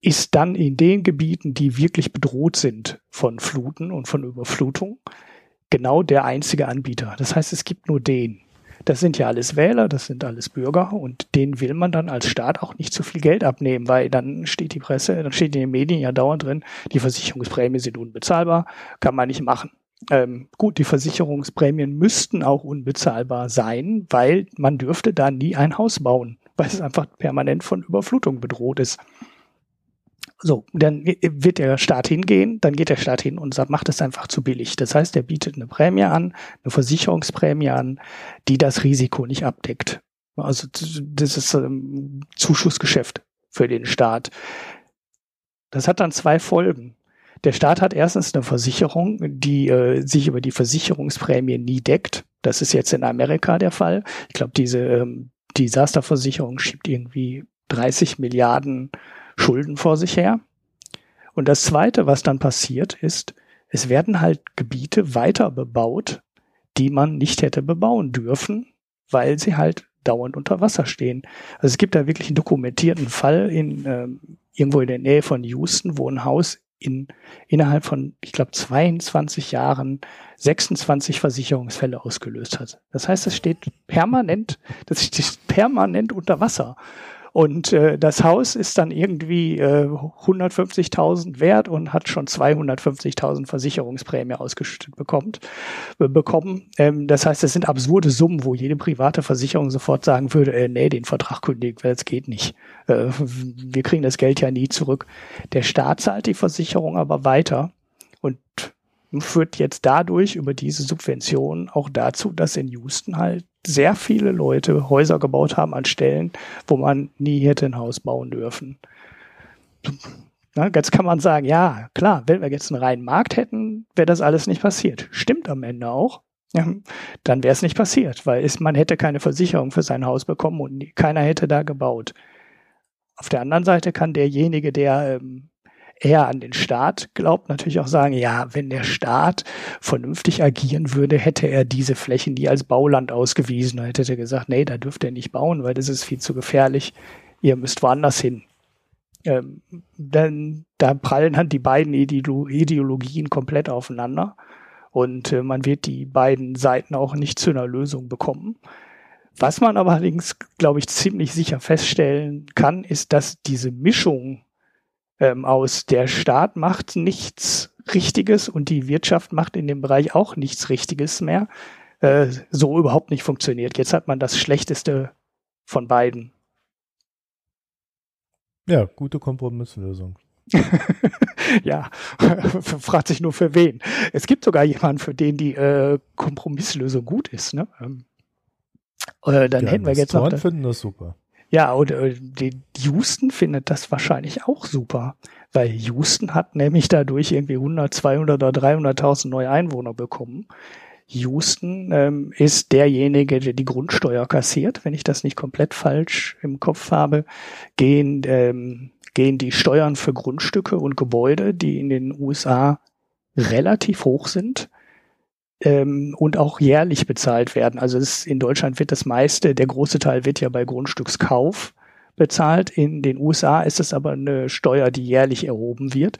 ist dann in den Gebieten, die wirklich bedroht sind von Fluten und von Überflutung, genau der einzige Anbieter. Das heißt, es gibt nur den. Das sind ja alles Wähler, das sind alles Bürger und denen will man dann als Staat auch nicht zu viel Geld abnehmen, weil dann steht die Presse, dann steht in den Medien ja dauernd drin, die Versicherungsprämien sind unbezahlbar, kann man nicht machen. Ähm, gut, die Versicherungsprämien müssten auch unbezahlbar sein, weil man dürfte da nie ein Haus bauen weil es einfach permanent von Überflutung bedroht ist. So, dann wird der Staat hingehen, dann geht der Staat hin und sagt, macht es einfach zu billig. Das heißt, er bietet eine Prämie an, eine Versicherungsprämie an, die das Risiko nicht abdeckt. Also das ist ein Zuschussgeschäft für den Staat. Das hat dann zwei Folgen. Der Staat hat erstens eine Versicherung, die äh, sich über die Versicherungsprämie nie deckt. Das ist jetzt in Amerika der Fall. Ich glaube, diese ähm, Desasterversicherung schiebt irgendwie 30 Milliarden Schulden vor sich her. Und das Zweite, was dann passiert, ist, es werden halt Gebiete weiter bebaut, die man nicht hätte bebauen dürfen, weil sie halt dauernd unter Wasser stehen. Also es gibt da wirklich einen dokumentierten Fall in ähm, irgendwo in der Nähe von Houston, wo ein Haus in, innerhalb von, ich glaube, 22 Jahren 26 Versicherungsfälle ausgelöst hat. Das heißt, es steht permanent, das steht permanent unter Wasser. Und äh, das Haus ist dann irgendwie äh, 150.000 wert und hat schon 250.000 Versicherungsprämie ausgeschüttet bekommt, äh, bekommen. Ähm, das heißt, es sind absurde Summen, wo jede private Versicherung sofort sagen würde, äh, nee, den Vertrag kündigen, weil es geht nicht. Äh, wir kriegen das Geld ja nie zurück. Der Staat zahlt die Versicherung aber weiter und führt jetzt dadurch über diese Subvention auch dazu, dass in Houston halt sehr viele Leute Häuser gebaut haben an Stellen, wo man nie hätte ein Haus bauen dürfen. Na, jetzt kann man sagen, ja, klar, wenn wir jetzt einen reinen Markt hätten, wäre das alles nicht passiert. Stimmt am Ende auch. Ja, dann wäre es nicht passiert, weil es, man hätte keine Versicherung für sein Haus bekommen und keiner hätte da gebaut. Auf der anderen Seite kann derjenige, der ähm, eher an den Staat glaubt, natürlich auch sagen, ja, wenn der Staat vernünftig agieren würde, hätte er diese Flächen nie als Bauland ausgewiesen. Hätte er gesagt, nee, da dürft ihr nicht bauen, weil das ist viel zu gefährlich. Ihr müsst woanders hin. Ähm, dann, da prallen dann die beiden Ideologien komplett aufeinander und äh, man wird die beiden Seiten auch nicht zu einer Lösung bekommen. Was man aber allerdings, glaube ich, ziemlich sicher feststellen kann, ist, dass diese Mischung ähm, aus. Der Staat macht nichts Richtiges und die Wirtschaft macht in dem Bereich auch nichts Richtiges mehr. Äh, so überhaupt nicht funktioniert. Jetzt hat man das Schlechteste von beiden. Ja, gute Kompromisslösung. [LAUGHS] ja, [LAUGHS] fragt sich nur für wen. Es gibt sogar jemanden, für den die äh, Kompromisslösung gut ist. Ne? Ähm, äh, dann ja, hätten wir jetzt noch. finden das super. Ja, und äh, die Houston findet das wahrscheinlich auch super, weil Houston hat nämlich dadurch irgendwie 100, 200 oder 300.000 neue Einwohner bekommen. Houston ähm, ist derjenige, der die Grundsteuer kassiert. Wenn ich das nicht komplett falsch im Kopf habe, gehen, ähm, gehen die Steuern für Grundstücke und Gebäude, die in den USA relativ hoch sind, ähm, und auch jährlich bezahlt werden. Also es, in Deutschland wird das meiste, der große Teil wird ja bei Grundstückskauf bezahlt. In den USA ist es aber eine Steuer, die jährlich erhoben wird.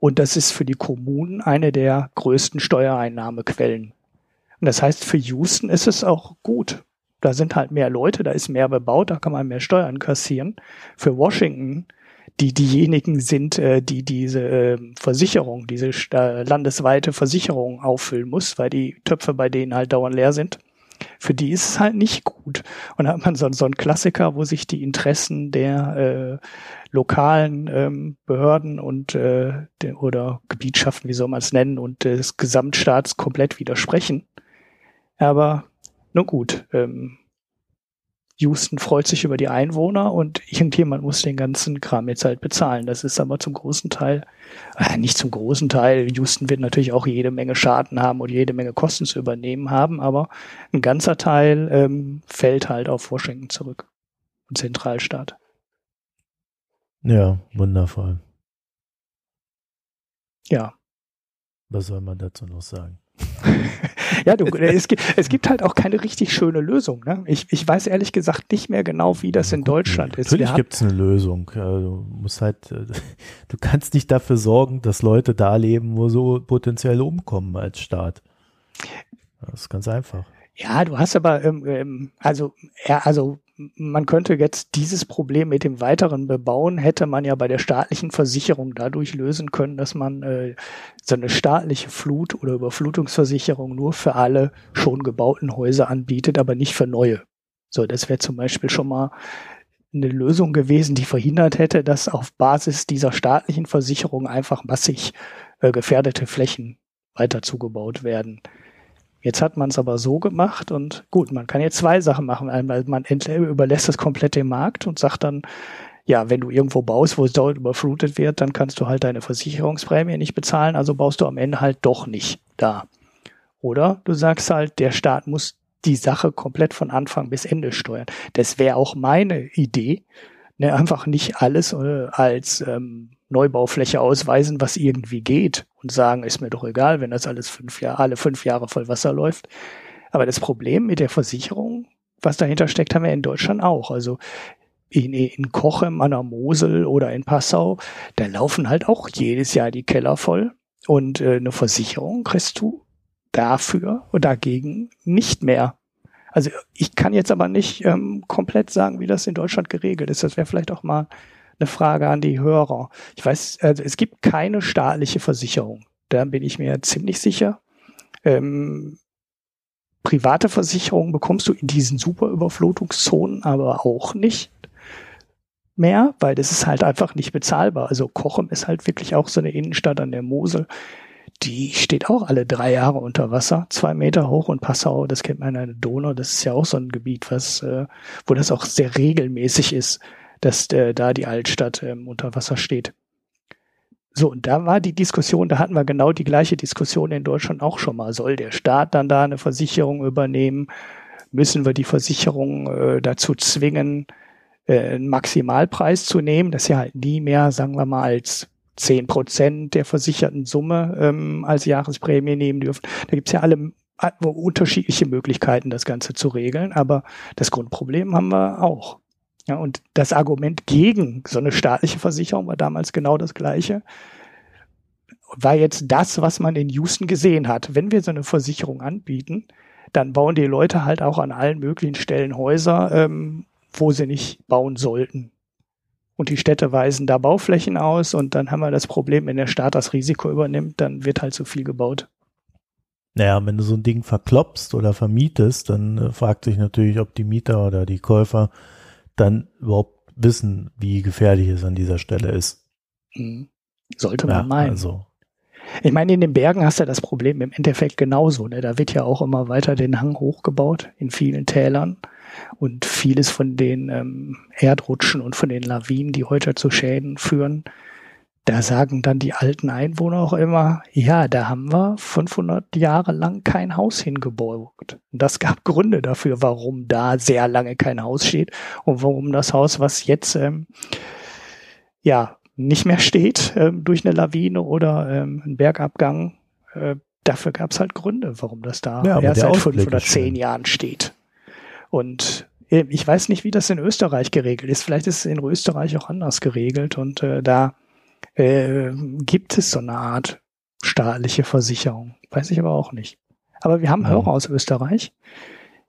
Und das ist für die Kommunen eine der größten Steuereinnahmequellen. Und das heißt, für Houston ist es auch gut. Da sind halt mehr Leute, da ist mehr bebaut, da kann man mehr Steuern kassieren. Für Washington die diejenigen sind, äh, die diese äh, Versicherung, diese äh, landesweite Versicherung auffüllen muss, weil die Töpfe bei denen halt dauernd leer sind. für die ist es halt nicht gut. Und da hat man so, so einen Klassiker, wo sich die Interessen der äh, lokalen ähm, Behörden und äh, der, oder Gebietschaften, wie soll man es nennen, und des Gesamtstaats komplett widersprechen. Aber nun gut, ähm, Houston freut sich über die Einwohner und irgendjemand muss den ganzen Kram jetzt halt bezahlen. Das ist aber zum großen Teil, äh, nicht zum großen Teil, Houston wird natürlich auch jede Menge Schaden haben und jede Menge Kosten zu übernehmen haben, aber ein ganzer Teil ähm, fällt halt auf Washington zurück und Zentralstaat. Ja, wundervoll. Ja. Was soll man dazu noch sagen? [LAUGHS] ja, du, es, gibt, es gibt halt auch keine richtig schöne Lösung. Ne? Ich, ich weiß ehrlich gesagt nicht mehr genau, wie das in Deutschland ist. Natürlich gibt es eine Lösung. Du musst halt, äh, [LAUGHS] du kannst nicht dafür sorgen, dass Leute da leben, wo so potenziell umkommen als Staat. Das ist ganz einfach. Ja, du hast aber, ähm, ähm also, ja, also man könnte jetzt dieses Problem mit dem weiteren Bebauen hätte man ja bei der staatlichen Versicherung dadurch lösen können, dass man äh, so eine staatliche Flut- oder Überflutungsversicherung nur für alle schon gebauten Häuser anbietet, aber nicht für neue. So, das wäre zum Beispiel schon mal eine Lösung gewesen, die verhindert hätte, dass auf Basis dieser staatlichen Versicherung einfach massig äh, gefährdete Flächen weiter zugebaut werden. Jetzt hat man es aber so gemacht und gut, man kann jetzt zwei Sachen machen. Einmal man überlässt das komplett dem Markt und sagt dann, ja, wenn du irgendwo baust, wo es dort überflutet wird, dann kannst du halt deine Versicherungsprämie nicht bezahlen, also baust du am Ende halt doch nicht da. Oder du sagst halt, der Staat muss die Sache komplett von Anfang bis Ende steuern. Das wäre auch meine Idee. Ne, einfach nicht alles äh, als ähm, Neubaufläche ausweisen, was irgendwie geht und sagen, ist mir doch egal, wenn das alles fünf Jahre, alle fünf Jahre voll Wasser läuft. Aber das Problem mit der Versicherung, was dahinter steckt, haben wir in Deutschland auch. Also in, in Kochem an der Mosel oder in Passau, da laufen halt auch jedes Jahr die Keller voll. Und äh, eine Versicherung kriegst du dafür und dagegen nicht mehr. Also ich kann jetzt aber nicht ähm, komplett sagen, wie das in Deutschland geregelt ist. Das wäre vielleicht auch mal eine Frage an die Hörer. Ich weiß, also es gibt keine staatliche Versicherung. Da bin ich mir ziemlich sicher. Ähm, private Versicherungen bekommst du in diesen Superüberflutungszonen aber auch nicht mehr, weil das ist halt einfach nicht bezahlbar. Also Kochem ist halt wirklich auch so eine Innenstadt an der Mosel. Die steht auch alle drei Jahre unter Wasser, zwei Meter hoch und Passau, das kennt man eine Donau, das ist ja auch so ein Gebiet, was, äh, wo das auch sehr regelmäßig ist dass äh, da die Altstadt ähm, unter Wasser steht. So, und da war die Diskussion, da hatten wir genau die gleiche Diskussion in Deutschland auch schon mal. Soll der Staat dann da eine Versicherung übernehmen? Müssen wir die Versicherung äh, dazu zwingen, äh, einen Maximalpreis zu nehmen, dass sie halt nie mehr, sagen wir mal, als zehn Prozent der versicherten Summe ähm, als Jahresprämie nehmen dürfen. Da gibt's ja alle unterschiedliche Möglichkeiten, das Ganze zu regeln, aber das Grundproblem haben wir auch. Ja, und das Argument gegen so eine staatliche Versicherung war damals genau das gleiche. War jetzt das, was man in Houston gesehen hat. Wenn wir so eine Versicherung anbieten, dann bauen die Leute halt auch an allen möglichen Stellen Häuser, ähm, wo sie nicht bauen sollten. Und die Städte weisen da Bauflächen aus und dann haben wir das Problem, wenn der Staat das Risiko übernimmt, dann wird halt zu viel gebaut. Naja, wenn du so ein Ding verklopst oder vermietest, dann äh, fragt sich natürlich, ob die Mieter oder die Käufer dann überhaupt wissen, wie gefährlich es an dieser Stelle ist. Mhm. Sollte man ja, meinen. Also. Ich meine, in den Bergen hast du das Problem im Endeffekt genauso. Ne? Da wird ja auch immer weiter den Hang hochgebaut in vielen Tälern. Und vieles von den ähm, Erdrutschen und von den Lawinen, die heute zu Schäden führen, da sagen dann die alten Einwohner auch immer, ja, da haben wir 500 Jahre lang kein Haus hingebaut. Und das gab Gründe dafür, warum da sehr lange kein Haus steht und warum das Haus, was jetzt ähm, ja nicht mehr steht ähm, durch eine Lawine oder ähm, einen Bergabgang, äh, dafür gab es halt Gründe, warum das da ja, erst seit fünf oder zehn Jahren steht. Und äh, ich weiß nicht, wie das in Österreich geregelt ist. Vielleicht ist es in Österreich auch anders geregelt und äh, da äh, gibt es so eine Art staatliche Versicherung. Weiß ich aber auch nicht. Aber wir haben Hörer aus Österreich,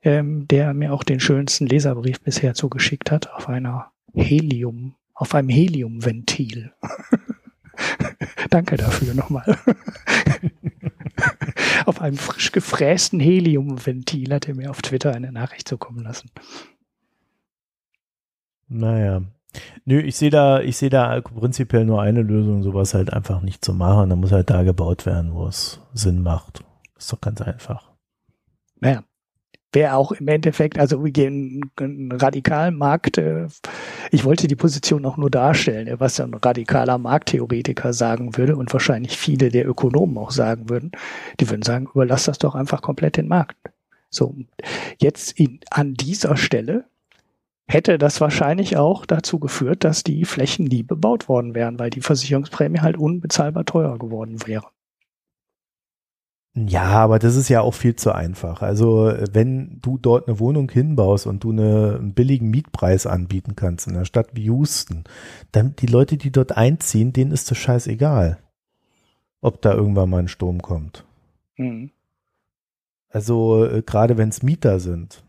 ähm, der mir auch den schönsten Leserbrief bisher zugeschickt hat auf einer Helium, auf einem Heliumventil. [LAUGHS] Danke dafür nochmal. [LAUGHS] auf einem frisch gefrästen Heliumventil hat er mir auf Twitter eine Nachricht zukommen lassen. Naja. Nö, ich sehe da, ich sehe da prinzipiell nur eine Lösung, sowas halt einfach nicht zu machen. Da muss halt da gebaut werden, wo es Sinn macht. Ist doch ganz einfach. Naja, wäre auch im Endeffekt, also wir gehen einen radikalen Markt, äh, ich wollte die Position auch nur darstellen, was ein radikaler Markttheoretiker sagen würde und wahrscheinlich viele der Ökonomen auch sagen würden. Die würden sagen, überlass das doch einfach komplett den Markt. So, jetzt in, an dieser Stelle hätte das wahrscheinlich auch dazu geführt, dass die Flächen nie bebaut worden wären, weil die Versicherungsprämie halt unbezahlbar teuer geworden wäre. Ja, aber das ist ja auch viel zu einfach. Also wenn du dort eine Wohnung hinbaust und du eine, einen billigen Mietpreis anbieten kannst in einer Stadt wie Houston, dann die Leute, die dort einziehen, denen ist das scheißegal, ob da irgendwann mal ein Sturm kommt. Mhm. Also äh, gerade wenn es Mieter sind.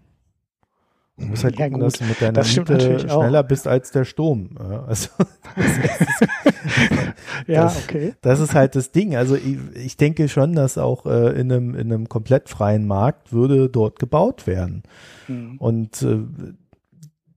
Du musst halt gucken, ja, dass du mit deiner Miete schneller auch. bist als der Sturm. Also, [LAUGHS] ja, das, okay. Das ist halt das Ding. Also ich, ich denke schon, dass auch äh, in, einem, in einem komplett freien Markt würde dort gebaut werden. Mhm. Und äh,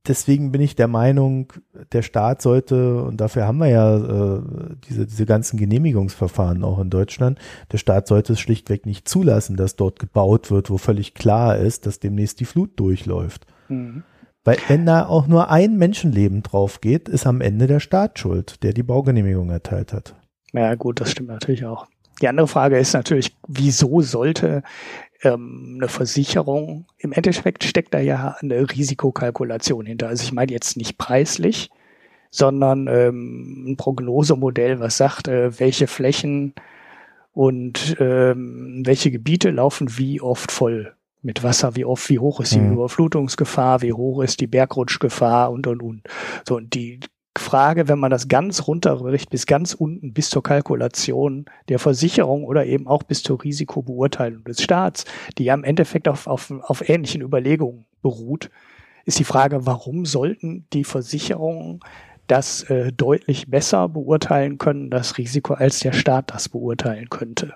deswegen bin ich der Meinung, der Staat sollte, und dafür haben wir ja äh, diese, diese ganzen Genehmigungsverfahren auch in Deutschland, der Staat sollte es schlichtweg nicht zulassen, dass dort gebaut wird, wo völlig klar ist, dass demnächst die Flut durchläuft. Mhm. Weil wenn da auch nur ein Menschenleben drauf geht, ist am Ende der Staat schuld, der die Baugenehmigung erteilt hat. Ja gut, das stimmt natürlich auch. Die andere Frage ist natürlich, wieso sollte ähm, eine Versicherung, im Endeffekt steckt da ja eine Risikokalkulation hinter. Also ich meine jetzt nicht preislich, sondern ähm, ein Prognosemodell, was sagt, äh, welche Flächen und ähm, welche Gebiete laufen wie oft voll mit Wasser, wie oft, wie hoch ist die mhm. Überflutungsgefahr, wie hoch ist die Bergrutschgefahr und und und. So und die Frage, wenn man das ganz runterbricht bis ganz unten, bis zur Kalkulation der Versicherung oder eben auch bis zur Risikobeurteilung des Staats, die ja im Endeffekt auf, auf, auf ähnlichen Überlegungen beruht, ist die Frage, warum sollten die Versicherungen das äh, deutlich besser beurteilen können, das Risiko, als der Staat das beurteilen könnte.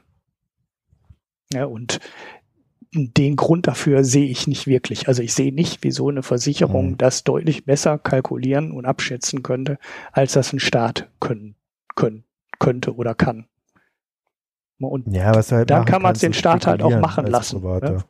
Ja, und den Grund dafür sehe ich nicht wirklich. Also ich sehe nicht, wieso eine Versicherung mhm. das deutlich besser kalkulieren und abschätzen könnte, als das ein Staat können, können könnte oder kann. Und ja, was halt dann kann man es den Staat halt auch machen lassen. Ne?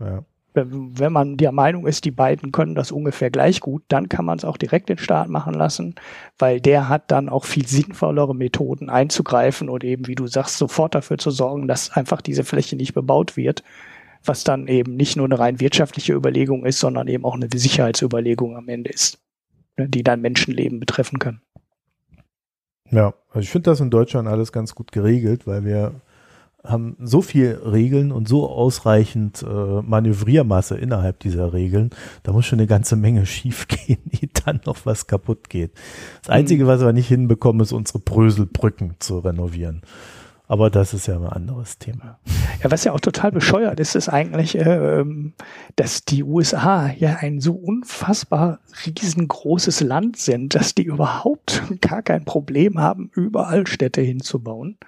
Ja. Wenn man der Meinung ist, die beiden können das ungefähr gleich gut, dann kann man es auch direkt den Staat machen lassen, weil der hat dann auch viel sinnvollere Methoden einzugreifen und eben, wie du sagst, sofort dafür zu sorgen, dass einfach diese Fläche nicht bebaut wird was dann eben nicht nur eine rein wirtschaftliche Überlegung ist, sondern eben auch eine Sicherheitsüberlegung am Ende ist, ne, die dann Menschenleben betreffen kann. Ja, also ich finde das in Deutschland alles ganz gut geregelt, weil wir haben so viel Regeln und so ausreichend äh, Manövriermasse innerhalb dieser Regeln, da muss schon eine ganze Menge [LAUGHS] schiefgehen, die dann noch was kaputt geht. Das Einzige, mhm. was wir nicht hinbekommen, ist unsere Bröselbrücken zu renovieren. Aber das ist ja ein anderes Thema. Ja, was ja auch total bescheuert ist, ist eigentlich, äh, dass die USA ja ein so unfassbar riesengroßes Land sind, dass die überhaupt [LAUGHS] gar kein Problem haben, überall Städte hinzubauen.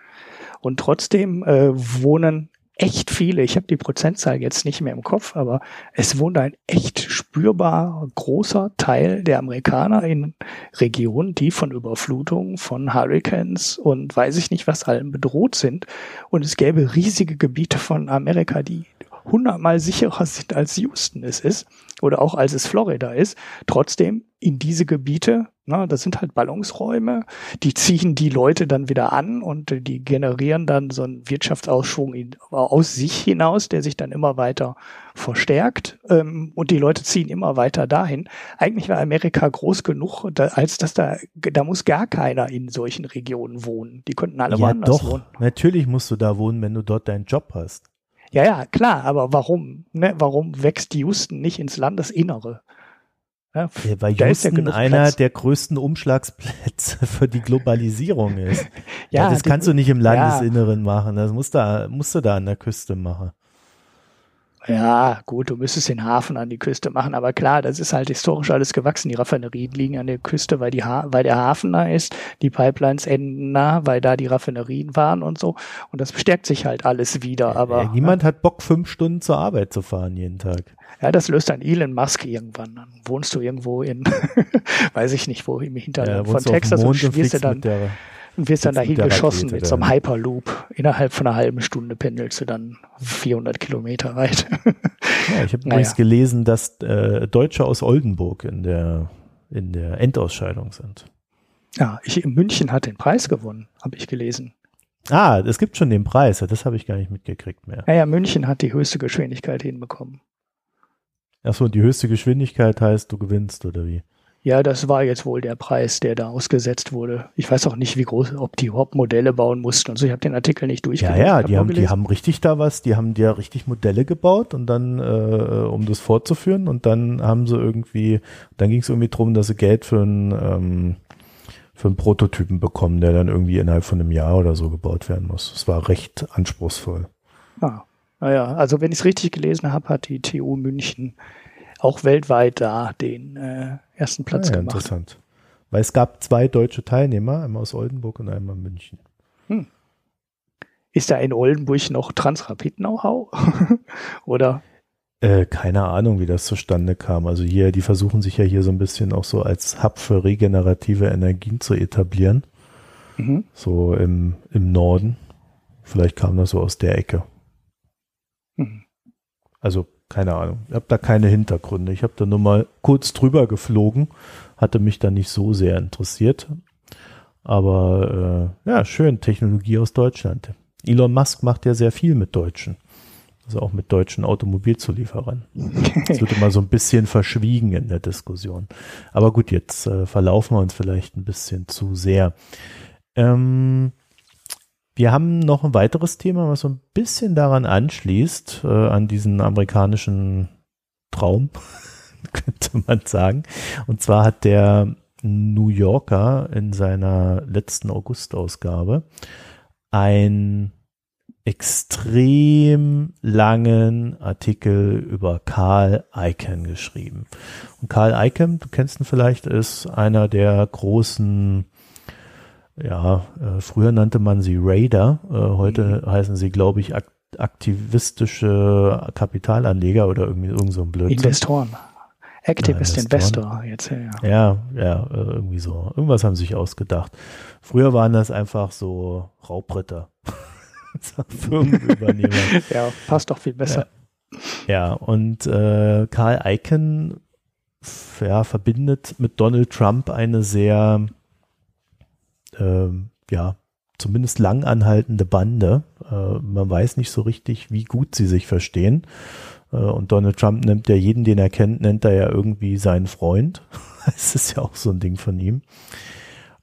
Und trotzdem äh, wohnen echt viele, ich habe die Prozentzahl jetzt nicht mehr im Kopf, aber es wohnt ein echt spürbar großer Teil der Amerikaner in Regionen, die von Überflutungen, von Hurricanes und weiß ich nicht was allem bedroht sind. Und es gäbe riesige Gebiete von Amerika, die hundertmal sicherer sind als Houston es ist oder auch als es Florida ist. Trotzdem in diese Gebiete, na, das sind halt Ballungsräume, die ziehen die Leute dann wieder an und die generieren dann so einen Wirtschaftsausschwung in, aus sich hinaus, der sich dann immer weiter verstärkt ähm, und die Leute ziehen immer weiter dahin. Eigentlich war Amerika groß genug, da, als dass da, da muss gar keiner in solchen Regionen wohnen. Die könnten alle ja, woanders doch. wohnen. Natürlich musst du da wohnen, wenn du dort deinen Job hast. Ja, ja, klar, aber warum? Ne? Warum wächst Houston nicht ins Landesinnere? Ja, ja, weil Houston ja einer Platz. der größten Umschlagsplätze [LAUGHS] für die Globalisierung ist. [LAUGHS] ja, das kannst du nicht im Landesinneren machen. Das musst du, musst du da an der Küste machen. Ja, gut, du müsstest den Hafen an die Küste machen, aber klar, das ist halt historisch alles gewachsen. Die Raffinerien liegen an der Küste, weil, die ha weil der Hafen da ist, die Pipelines enden nah, weil da die Raffinerien waren und so. Und das bestärkt sich halt alles wieder. Aber ja, niemand ja. hat Bock, fünf Stunden zur Arbeit zu fahren jeden Tag. Ja, das löst dann Elon Musk irgendwann. Dann wohnst du irgendwo in, [LAUGHS] weiß ich nicht, wo im Hinterland ja, von Texas und wirst du dann und wirst dann dahin geschossen mit so einem Hyperloop. Innerhalb von einer halben Stunde pendelst du dann 400 Kilometer weit. ja, ich habe [LAUGHS] naja. übrigens gelesen, dass äh, Deutsche aus Oldenburg in der, in der Endausscheidung sind. Ja, ich, München hat den Preis gewonnen, habe ich gelesen. Ah, es gibt schon den Preis, das habe ich gar nicht mitgekriegt mehr. Ja, ja, München hat die höchste Geschwindigkeit hinbekommen. Achso, die höchste Geschwindigkeit heißt, du gewinnst, oder wie? Ja, das war jetzt wohl der Preis, der da ausgesetzt wurde. Ich weiß auch nicht, wie groß, ob die überhaupt Modelle bauen mussten. Also ich habe den Artikel nicht durchgelesen. Ja, ja, die haben, die haben richtig da was, die haben ja richtig Modelle gebaut und dann, äh, um das fortzuführen und dann haben sie irgendwie, dann ging es irgendwie drum, dass sie Geld für einen, ähm, für einen Prototypen bekommen, der dann irgendwie innerhalb von einem Jahr oder so gebaut werden muss. Es war recht anspruchsvoll. Ah, naja, also wenn ich es richtig gelesen habe, hat die TU München auch weltweit da den äh, ersten Platz ah, ja, gemacht. Interessant. Weil es gab zwei deutsche Teilnehmer, einmal aus Oldenburg und einmal München. Hm. Ist da in Oldenburg noch Transrapid-Know-how? [LAUGHS] Oder? Äh, keine Ahnung, wie das zustande kam. Also hier, die versuchen sich ja hier so ein bisschen auch so als Hub für regenerative Energien zu etablieren. Mhm. So im, im Norden. Vielleicht kam das so aus der Ecke. Mhm. Also keine Ahnung. Ich habe da keine Hintergründe. Ich habe da nur mal kurz drüber geflogen, hatte mich da nicht so sehr interessiert. Aber äh, ja, schön, Technologie aus Deutschland. Elon Musk macht ja sehr viel mit Deutschen. Also auch mit deutschen Automobilzulieferern. Das wird immer so ein bisschen verschwiegen in der Diskussion. Aber gut, jetzt äh, verlaufen wir uns vielleicht ein bisschen zu sehr. Ähm, wir haben noch ein weiteres Thema, was so ein bisschen daran anschließt, äh, an diesen amerikanischen Traum, [LAUGHS] könnte man sagen. Und zwar hat der New Yorker in seiner letzten August-Ausgabe ein extrem langen Artikel über Karl Icahn geschrieben. Und Karl Icahn, du kennst ihn vielleicht, ist einer der großen ja, äh, früher nannte man sie Raider, äh, heute mhm. heißen sie, glaube ich, ak aktivistische Kapitalanleger oder irgendwie irgend so ein Blödsinn. Investoren. Activist ja, Investor jetzt, ja. Ja, ja, äh, irgendwie so. Irgendwas haben sie sich ausgedacht. Früher waren das einfach so Raubritter. [LAUGHS] Firmenübernehmer. [LAUGHS] ja, passt doch viel besser. Ja, ja und äh, Karl Icahn ja, verbindet mit Donald Trump eine sehr ja, zumindest langanhaltende Bande. Äh, man weiß nicht so richtig, wie gut sie sich verstehen. Äh, und Donald Trump nimmt ja jeden, den er kennt, nennt er ja irgendwie seinen Freund. [LAUGHS] das ist ja auch so ein Ding von ihm.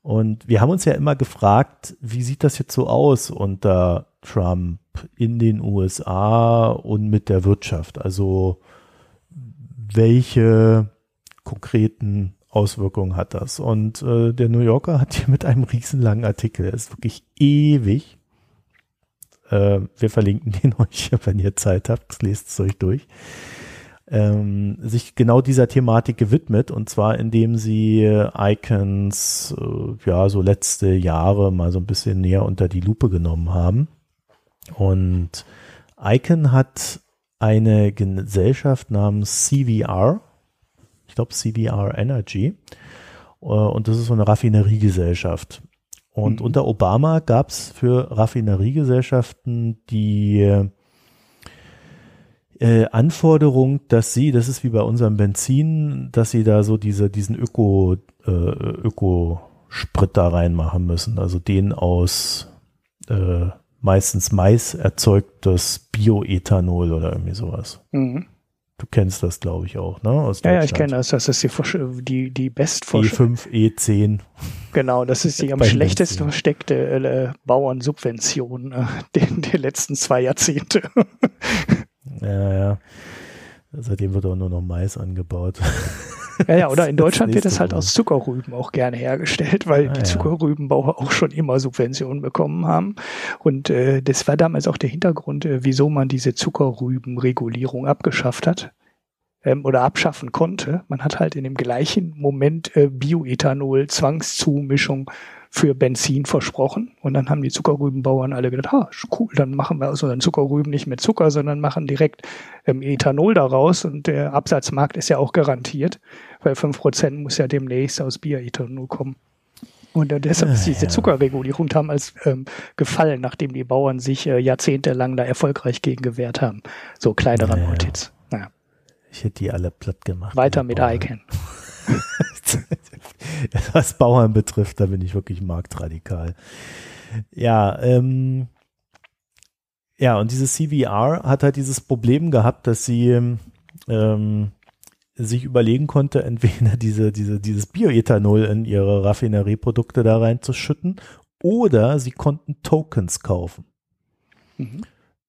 Und wir haben uns ja immer gefragt, wie sieht das jetzt so aus unter Trump in den USA und mit der Wirtschaft? Also welche konkreten Auswirkungen hat das. Und äh, der New Yorker hat hier mit einem riesenlangen Artikel, der ist wirklich ewig. Äh, wir verlinken den [LAUGHS] euch, wenn ihr Zeit habt, lest es euch durch. Ähm, sich genau dieser Thematik gewidmet und zwar indem sie Icons äh, ja so letzte Jahre mal so ein bisschen näher unter die Lupe genommen haben und Icon hat eine Gesellschaft namens CVR glaube CBR Energy. Äh, und das ist so eine Raffineriegesellschaft. Und mhm. unter Obama gab es für Raffineriegesellschaften die äh, Anforderung, dass sie, das ist wie bei unserem Benzin, dass sie da so diese, diesen Öko, äh, Ökosprit da reinmachen müssen. Also den aus äh, meistens Mais erzeugtes Bioethanol oder irgendwie sowas. Mhm. Du kennst das, glaube ich, auch, ne? Aus ja, ja, ich kenne das. Das ist die, die, die Bestforschung. E5, E10. Genau, das ist die [LAUGHS] am schlechtesten versteckte äh, Bauernsubvention äh, der, der letzten zwei Jahrzehnte. ja, ja. Seitdem wird auch nur noch Mais angebaut. [LAUGHS] Ja, ja, oder in Deutschland wird das halt aus Zuckerrüben auch gerne hergestellt, weil ah, die Zuckerrübenbauer auch schon immer Subventionen bekommen haben. Und äh, das war damals auch der Hintergrund, äh, wieso man diese Zuckerrübenregulierung abgeschafft hat ähm, oder abschaffen konnte. Man hat halt in dem gleichen Moment äh, Bioethanol, Zwangszumischung für Benzin versprochen. Und dann haben die Zuckerrübenbauern alle gedacht, ah, cool, dann machen wir aus unseren Zuckerrüben nicht mehr Zucker, sondern machen direkt ähm, Ethanol daraus. Und der Absatzmarkt ist ja auch garantiert, weil fünf Prozent muss ja demnächst aus Bioethanol kommen. Und deshalb ist diese Zuckerregulierung damals ähm, gefallen, nachdem die Bauern sich äh, jahrzehntelang da erfolgreich gegen gewehrt haben. So kleinere ja, Notiz. Naja. Ich hätte die alle platt gemacht. Weiter mit Icon. [LAUGHS] Was Bauern betrifft, da bin ich wirklich marktradikal. Ja, ähm, ja, und dieses CVR hat halt dieses Problem gehabt, dass sie ähm, sich überlegen konnte, entweder diese, diese, dieses Bioethanol in ihre Raffinerieprodukte da reinzuschütten oder sie konnten Tokens kaufen. Mhm.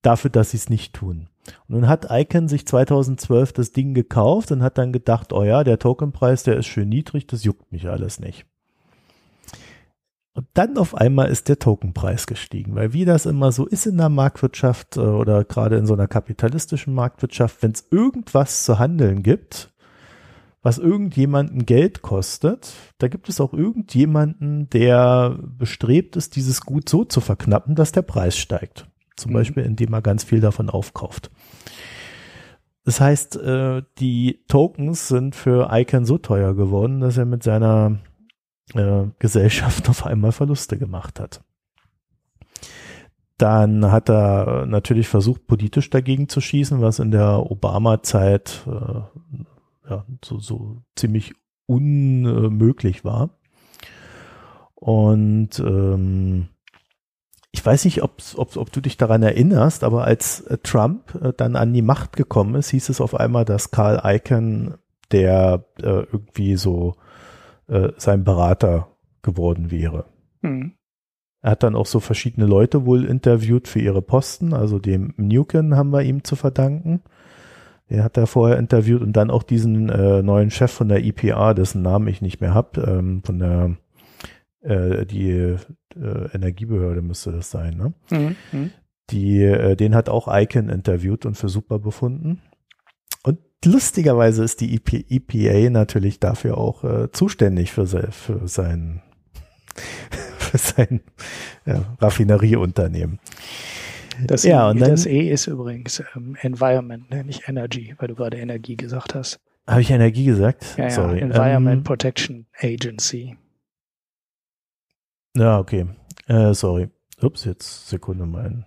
Dafür, dass sie es nicht tun. Und nun hat Icon sich 2012 das Ding gekauft und hat dann gedacht, oh ja, der Tokenpreis, der ist schön niedrig, das juckt mich alles nicht. Und dann auf einmal ist der Tokenpreis gestiegen, weil wie das immer so ist in der Marktwirtschaft äh, oder gerade in so einer kapitalistischen Marktwirtschaft, wenn es irgendwas zu handeln gibt, was irgendjemanden Geld kostet, da gibt es auch irgendjemanden, der bestrebt ist, dieses Gut so zu verknappen, dass der Preis steigt. Zum mhm. Beispiel, indem er ganz viel davon aufkauft. Das heißt, äh, die Tokens sind für Icon so teuer geworden, dass er mit seiner äh, Gesellschaft [LAUGHS] auf einmal Verluste gemacht hat. Dann hat er natürlich versucht, politisch dagegen zu schießen, was in der Obama-Zeit äh, ja, so, so ziemlich unmöglich war. Und ähm, ich weiß nicht, ob, ob, ob du dich daran erinnerst, aber als äh, Trump äh, dann an die Macht gekommen ist, hieß es auf einmal, dass Karl Icahn der äh, irgendwie so äh, sein Berater geworden wäre. Mhm. Er hat dann auch so verschiedene Leute wohl interviewt für ihre Posten, also dem Newken haben wir ihm zu verdanken. Den hat er vorher interviewt und dann auch diesen äh, neuen Chef von der IPA, dessen Namen ich nicht mehr habe, ähm, von der äh, die äh, Energiebehörde müsste das sein, ne? Mhm. mhm. Die, äh, den hat auch Icon interviewt und für super befunden. Und lustigerweise ist die EP, EPA natürlich dafür auch äh, zuständig für, se, für sein, [LAUGHS] für sein ja, Raffinerieunternehmen. Das, ja, und dann, das E ist übrigens ähm, Environment, ne? nicht Energy, weil du gerade Energie gesagt hast. Habe ich Energie gesagt? Ja, ja Sorry. Environment ähm, Protection Agency. Ja, okay. Äh, sorry. Ups, jetzt Sekunde mal.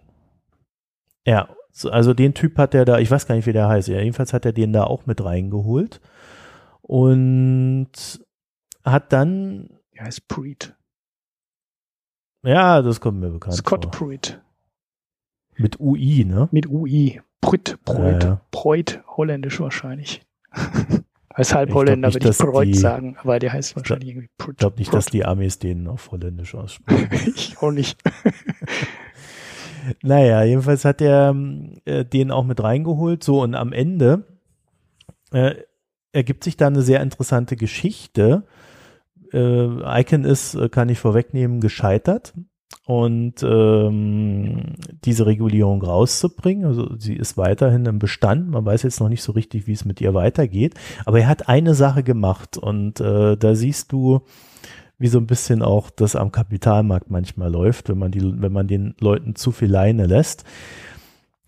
Ja, also den Typ hat er da, ich weiß gar nicht, wie der heißt. Ja, jedenfalls hat er den da auch mit reingeholt und hat dann. Er heißt Pruitt. Ja, das kommt mir bekannt Scott vor. Pruitt. Mit UI, ne? Mit UI. Pruitt, Pruitt, ja. Preuth, holländisch wahrscheinlich. [LAUGHS] Als Halbholländer würde ich Preut sagen, aber der heißt wahrscheinlich irgendwie Prut. Ich glaube nicht, dass die Amis den auf Holländisch aussprechen. [LAUGHS] ich auch nicht. [LAUGHS] naja, jedenfalls hat er äh, den auch mit reingeholt. So, und am Ende äh, ergibt sich da eine sehr interessante Geschichte. Äh, Icon ist, äh, kann ich vorwegnehmen, gescheitert und ähm, diese Regulierung rauszubringen. Also sie ist weiterhin im Bestand. Man weiß jetzt noch nicht so richtig, wie es mit ihr weitergeht. Aber er hat eine Sache gemacht und äh, da siehst du, wie so ein bisschen auch das am Kapitalmarkt manchmal läuft, wenn man die, wenn man den Leuten zu viel Leine lässt.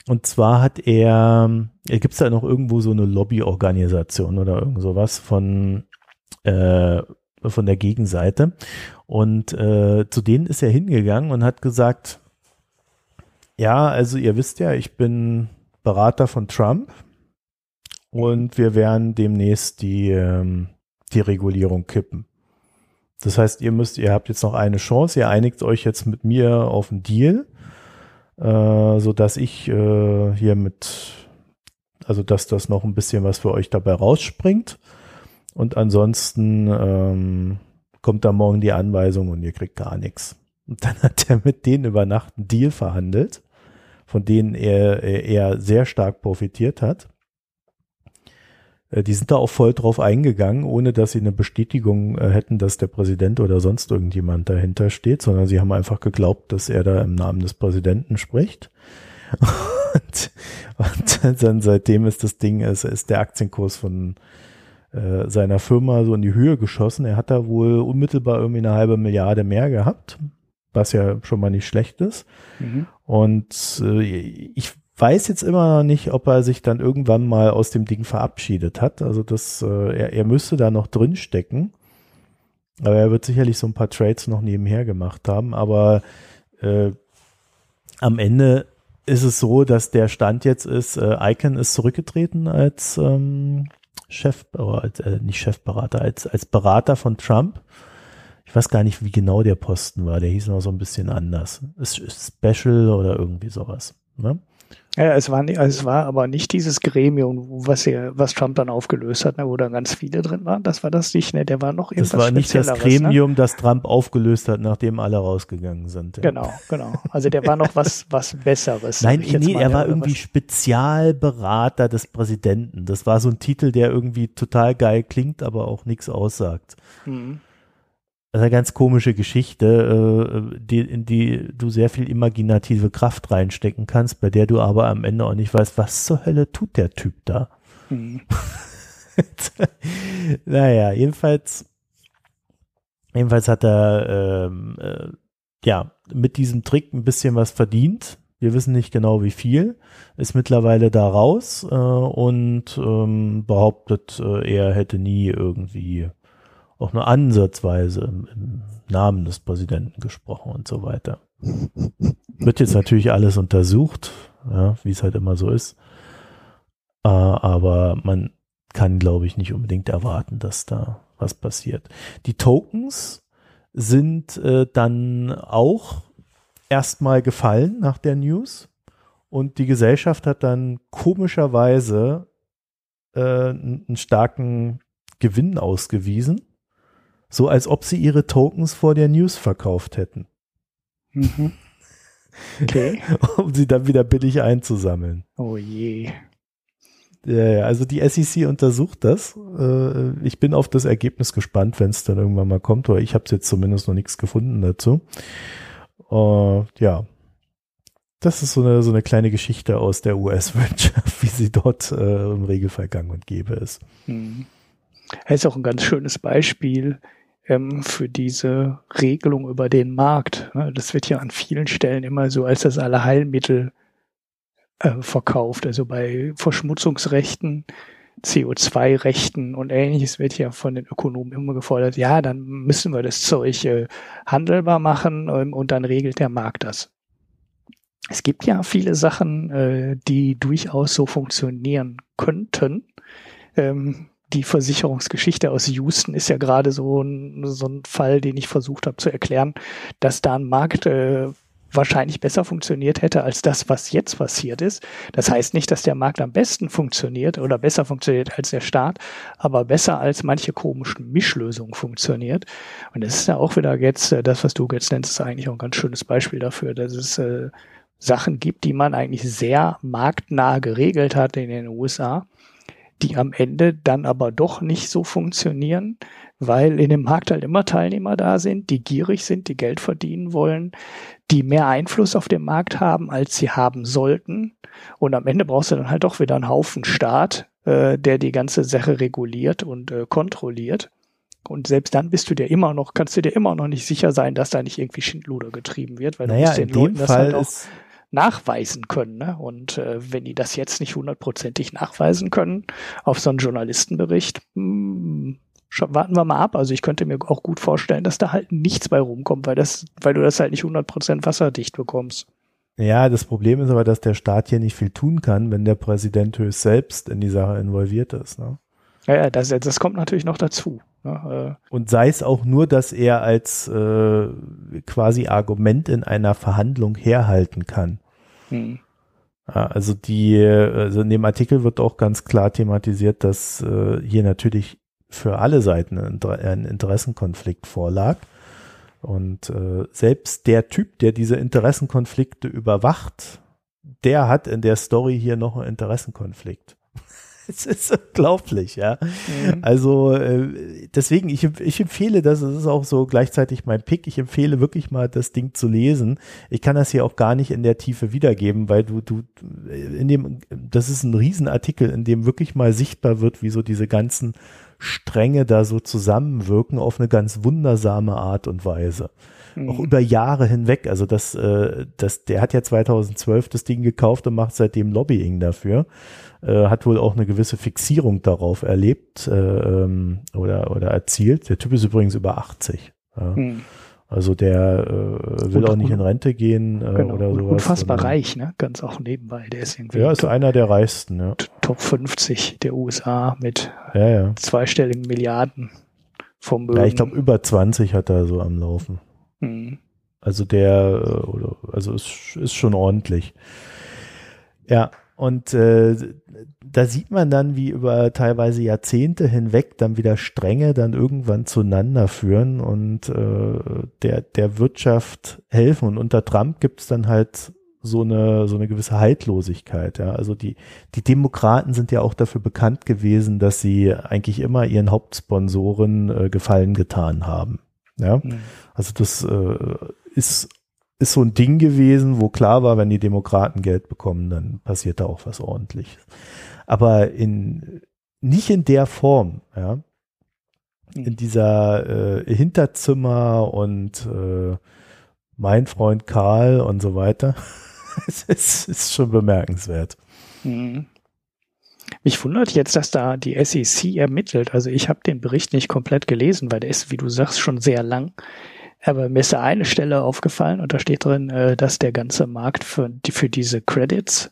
Und zwar hat er, er gibt es da noch irgendwo so eine Lobbyorganisation oder irgend sowas von äh, von der Gegenseite. Und äh, zu denen ist er hingegangen und hat gesagt, ja, also ihr wisst ja, ich bin Berater von Trump und wir werden demnächst die, ähm, die Regulierung kippen. Das heißt, ihr müsst, ihr habt jetzt noch eine Chance, ihr einigt euch jetzt mit mir auf einen Deal, äh, so ich äh, hier mit, also dass das noch ein bisschen was für euch dabei rausspringt. Und ansonsten ähm, kommt da morgen die Anweisung und ihr kriegt gar nichts. Und dann hat er mit denen über Nacht einen Deal verhandelt, von denen er, er sehr stark profitiert hat. Äh, die sind da auch voll drauf eingegangen, ohne dass sie eine Bestätigung äh, hätten, dass der Präsident oder sonst irgendjemand dahinter steht, sondern sie haben einfach geglaubt, dass er da im Namen des Präsidenten spricht. [LAUGHS] Und, und dann seitdem ist das Ding, ist, ist der Aktienkurs von äh, seiner Firma so in die Höhe geschossen. Er hat da wohl unmittelbar irgendwie eine halbe Milliarde mehr gehabt, was ja schon mal nicht schlecht ist. Mhm. Und äh, ich weiß jetzt immer noch nicht, ob er sich dann irgendwann mal aus dem Ding verabschiedet hat. Also das, äh, er, er müsste da noch drin stecken. Aber er wird sicherlich so ein paar Trades noch nebenher gemacht haben. Aber äh, am Ende ist es so, dass der Stand jetzt ist, äh, Icon ist zurückgetreten als ähm, Chef, als, äh, nicht Chefberater, als, als Berater von Trump. Ich weiß gar nicht, wie genau der Posten war. Der hieß noch so ein bisschen anders. Special oder irgendwie sowas. Ne? Ja, es war, es war aber nicht dieses Gremium, was er, was Trump dann aufgelöst hat, ne, wo da ganz viele drin waren. Das war das nicht, ne? Der war noch irgendwas Das war nicht das ne? Gremium, ne? das Trump aufgelöst hat, nachdem alle rausgegangen sind. Ja. Genau, genau. Also der war noch [LAUGHS] was, was Besseres. Nein, nee, er war irgendwie. Spezialberater des Präsidenten. Das war so ein Titel, der irgendwie total geil klingt, aber auch nichts aussagt. Mhm. Das ist eine ganz komische Geschichte, äh, die, in die du sehr viel imaginative Kraft reinstecken kannst, bei der du aber am Ende auch nicht weißt, was zur Hölle tut der Typ da. Mhm. [LAUGHS] naja, jedenfalls, jedenfalls hat er ähm, äh, ja mit diesem Trick ein bisschen was verdient. Wir wissen nicht genau wie viel, ist mittlerweile da raus äh, und ähm, behauptet, äh, er hätte nie irgendwie auch nur ansatzweise im, im Namen des Präsidenten gesprochen und so weiter. Wird jetzt natürlich alles untersucht, ja, wie es halt immer so ist. Äh, aber man kann, glaube ich, nicht unbedingt erwarten, dass da was passiert. Die Tokens sind äh, dann auch erstmal gefallen nach der News und die Gesellschaft hat dann komischerweise äh, einen starken Gewinn ausgewiesen so als ob sie ihre Tokens vor der News verkauft hätten. Mhm. Okay. [LAUGHS] um sie dann wieder billig einzusammeln. Oh je. Ja, also die SEC untersucht das. Äh, ich bin auf das Ergebnis gespannt, wenn es dann irgendwann mal kommt, aber ich habe jetzt zumindest noch nichts gefunden dazu. Uh, ja, das ist so eine, so eine kleine Geschichte aus der US-Wirtschaft, [LAUGHS] wie sie dort äh, im Regelfall gang und gäbe ist. Hm. Das ist auch ein ganz schönes Beispiel, ähm, für diese Regelung über den Markt. Ne? Das wird ja an vielen Stellen immer so als das Allerheilmittel äh, verkauft. Also bei Verschmutzungsrechten, CO2-Rechten und ähnliches wird ja von den Ökonomen immer gefordert, ja, dann müssen wir das Zeug äh, handelbar machen ähm, und dann regelt der Markt das. Es gibt ja viele Sachen, äh, die durchaus so funktionieren könnten. Ähm, die Versicherungsgeschichte aus Houston ist ja gerade so ein, so ein Fall, den ich versucht habe zu erklären, dass da ein Markt äh, wahrscheinlich besser funktioniert hätte als das, was jetzt passiert ist. Das heißt nicht, dass der Markt am besten funktioniert oder besser funktioniert als der Staat, aber besser als manche komischen Mischlösungen funktioniert. Und das ist ja auch wieder jetzt, äh, das, was du jetzt nennst, ist eigentlich auch ein ganz schönes Beispiel dafür, dass es äh, Sachen gibt, die man eigentlich sehr marktnah geregelt hat in den USA die am Ende dann aber doch nicht so funktionieren, weil in dem Markt halt immer Teilnehmer da sind, die gierig sind, die Geld verdienen wollen, die mehr Einfluss auf den Markt haben, als sie haben sollten. Und am Ende brauchst du dann halt doch wieder einen Haufen Staat, äh, der die ganze Sache reguliert und äh, kontrolliert. Und selbst dann bist du dir immer noch, kannst du dir immer noch nicht sicher sein, dass da nicht irgendwie Schindluder getrieben wird, weil naja, du musst den Leuten das halt auch nachweisen können. Ne? Und äh, wenn die das jetzt nicht hundertprozentig nachweisen können auf so einen Journalistenbericht, mh, hm, warten wir mal ab. Also ich könnte mir auch gut vorstellen, dass da halt nichts bei rumkommt, weil das, weil du das halt nicht hundertprozent wasserdicht bekommst. Ja, das Problem ist aber, dass der Staat hier nicht viel tun kann, wenn der Präsident höchst selbst in die Sache involviert ist. Ne? Ja, ja das, das kommt natürlich noch dazu. Ne? Äh. Und sei es auch nur, dass er als äh, quasi Argument in einer Verhandlung herhalten kann. Hm. Also die, also in dem Artikel wird auch ganz klar thematisiert, dass äh, hier natürlich für alle Seiten ein Interessenkonflikt vorlag. Und äh, selbst der Typ, der diese Interessenkonflikte überwacht, der hat in der Story hier noch einen Interessenkonflikt. [LAUGHS] es ist unglaublich, ja. Mhm. Also äh, deswegen, ich, ich empfehle das, es ist auch so gleichzeitig mein Pick, ich empfehle wirklich mal das Ding zu lesen. Ich kann das hier auch gar nicht in der Tiefe wiedergeben, weil du, du, in dem, das ist ein Riesenartikel, in dem wirklich mal sichtbar wird, wie so diese ganzen Stränge da so zusammenwirken auf eine ganz wundersame Art und Weise. Mhm. Auch über Jahre hinweg. Also das, äh, das, der hat ja 2012 das Ding gekauft und macht seitdem Lobbying dafür äh, hat wohl auch eine gewisse Fixierung darauf erlebt äh, ähm, oder, oder erzielt. Der Typ ist übrigens über 80. Ja. Hm. Also der äh, will und, auch nicht in Rente gehen äh, genau, oder sowas. Unfassbar und, reich, ne? Ganz auch nebenbei. Der ist irgendwie. Ja, ist einer der reichsten, ja. Top 50 der USA mit ja, ja. zweistelligen Milliarden Vermögen. Ja, ich glaube über 20 hat er so am Laufen. Hm. Also der, äh, also ist, ist schon ordentlich. Ja, und äh, da sieht man dann, wie über teilweise Jahrzehnte hinweg dann wieder Stränge dann irgendwann zueinander führen und äh, der, der Wirtschaft helfen. Und unter Trump gibt es dann halt so eine, so eine gewisse Haltlosigkeit. Ja. Also die, die Demokraten sind ja auch dafür bekannt gewesen, dass sie eigentlich immer ihren Hauptsponsoren äh, Gefallen getan haben. Ja. Mhm. Also das äh, ist ist so ein Ding gewesen, wo klar war, wenn die Demokraten Geld bekommen, dann passiert da auch was ordentliches. Aber in, nicht in der Form, ja. In hm. dieser äh, Hinterzimmer und äh, mein Freund Karl und so weiter. [LAUGHS] es ist, ist schon bemerkenswert. Mhm. Mich wundert jetzt, dass da die SEC ermittelt. Also ich habe den Bericht nicht komplett gelesen, weil der ist, wie du sagst, schon sehr lang. Aber mir ist da eine Stelle aufgefallen und da steht drin, äh, dass der ganze Markt für, für diese Credits,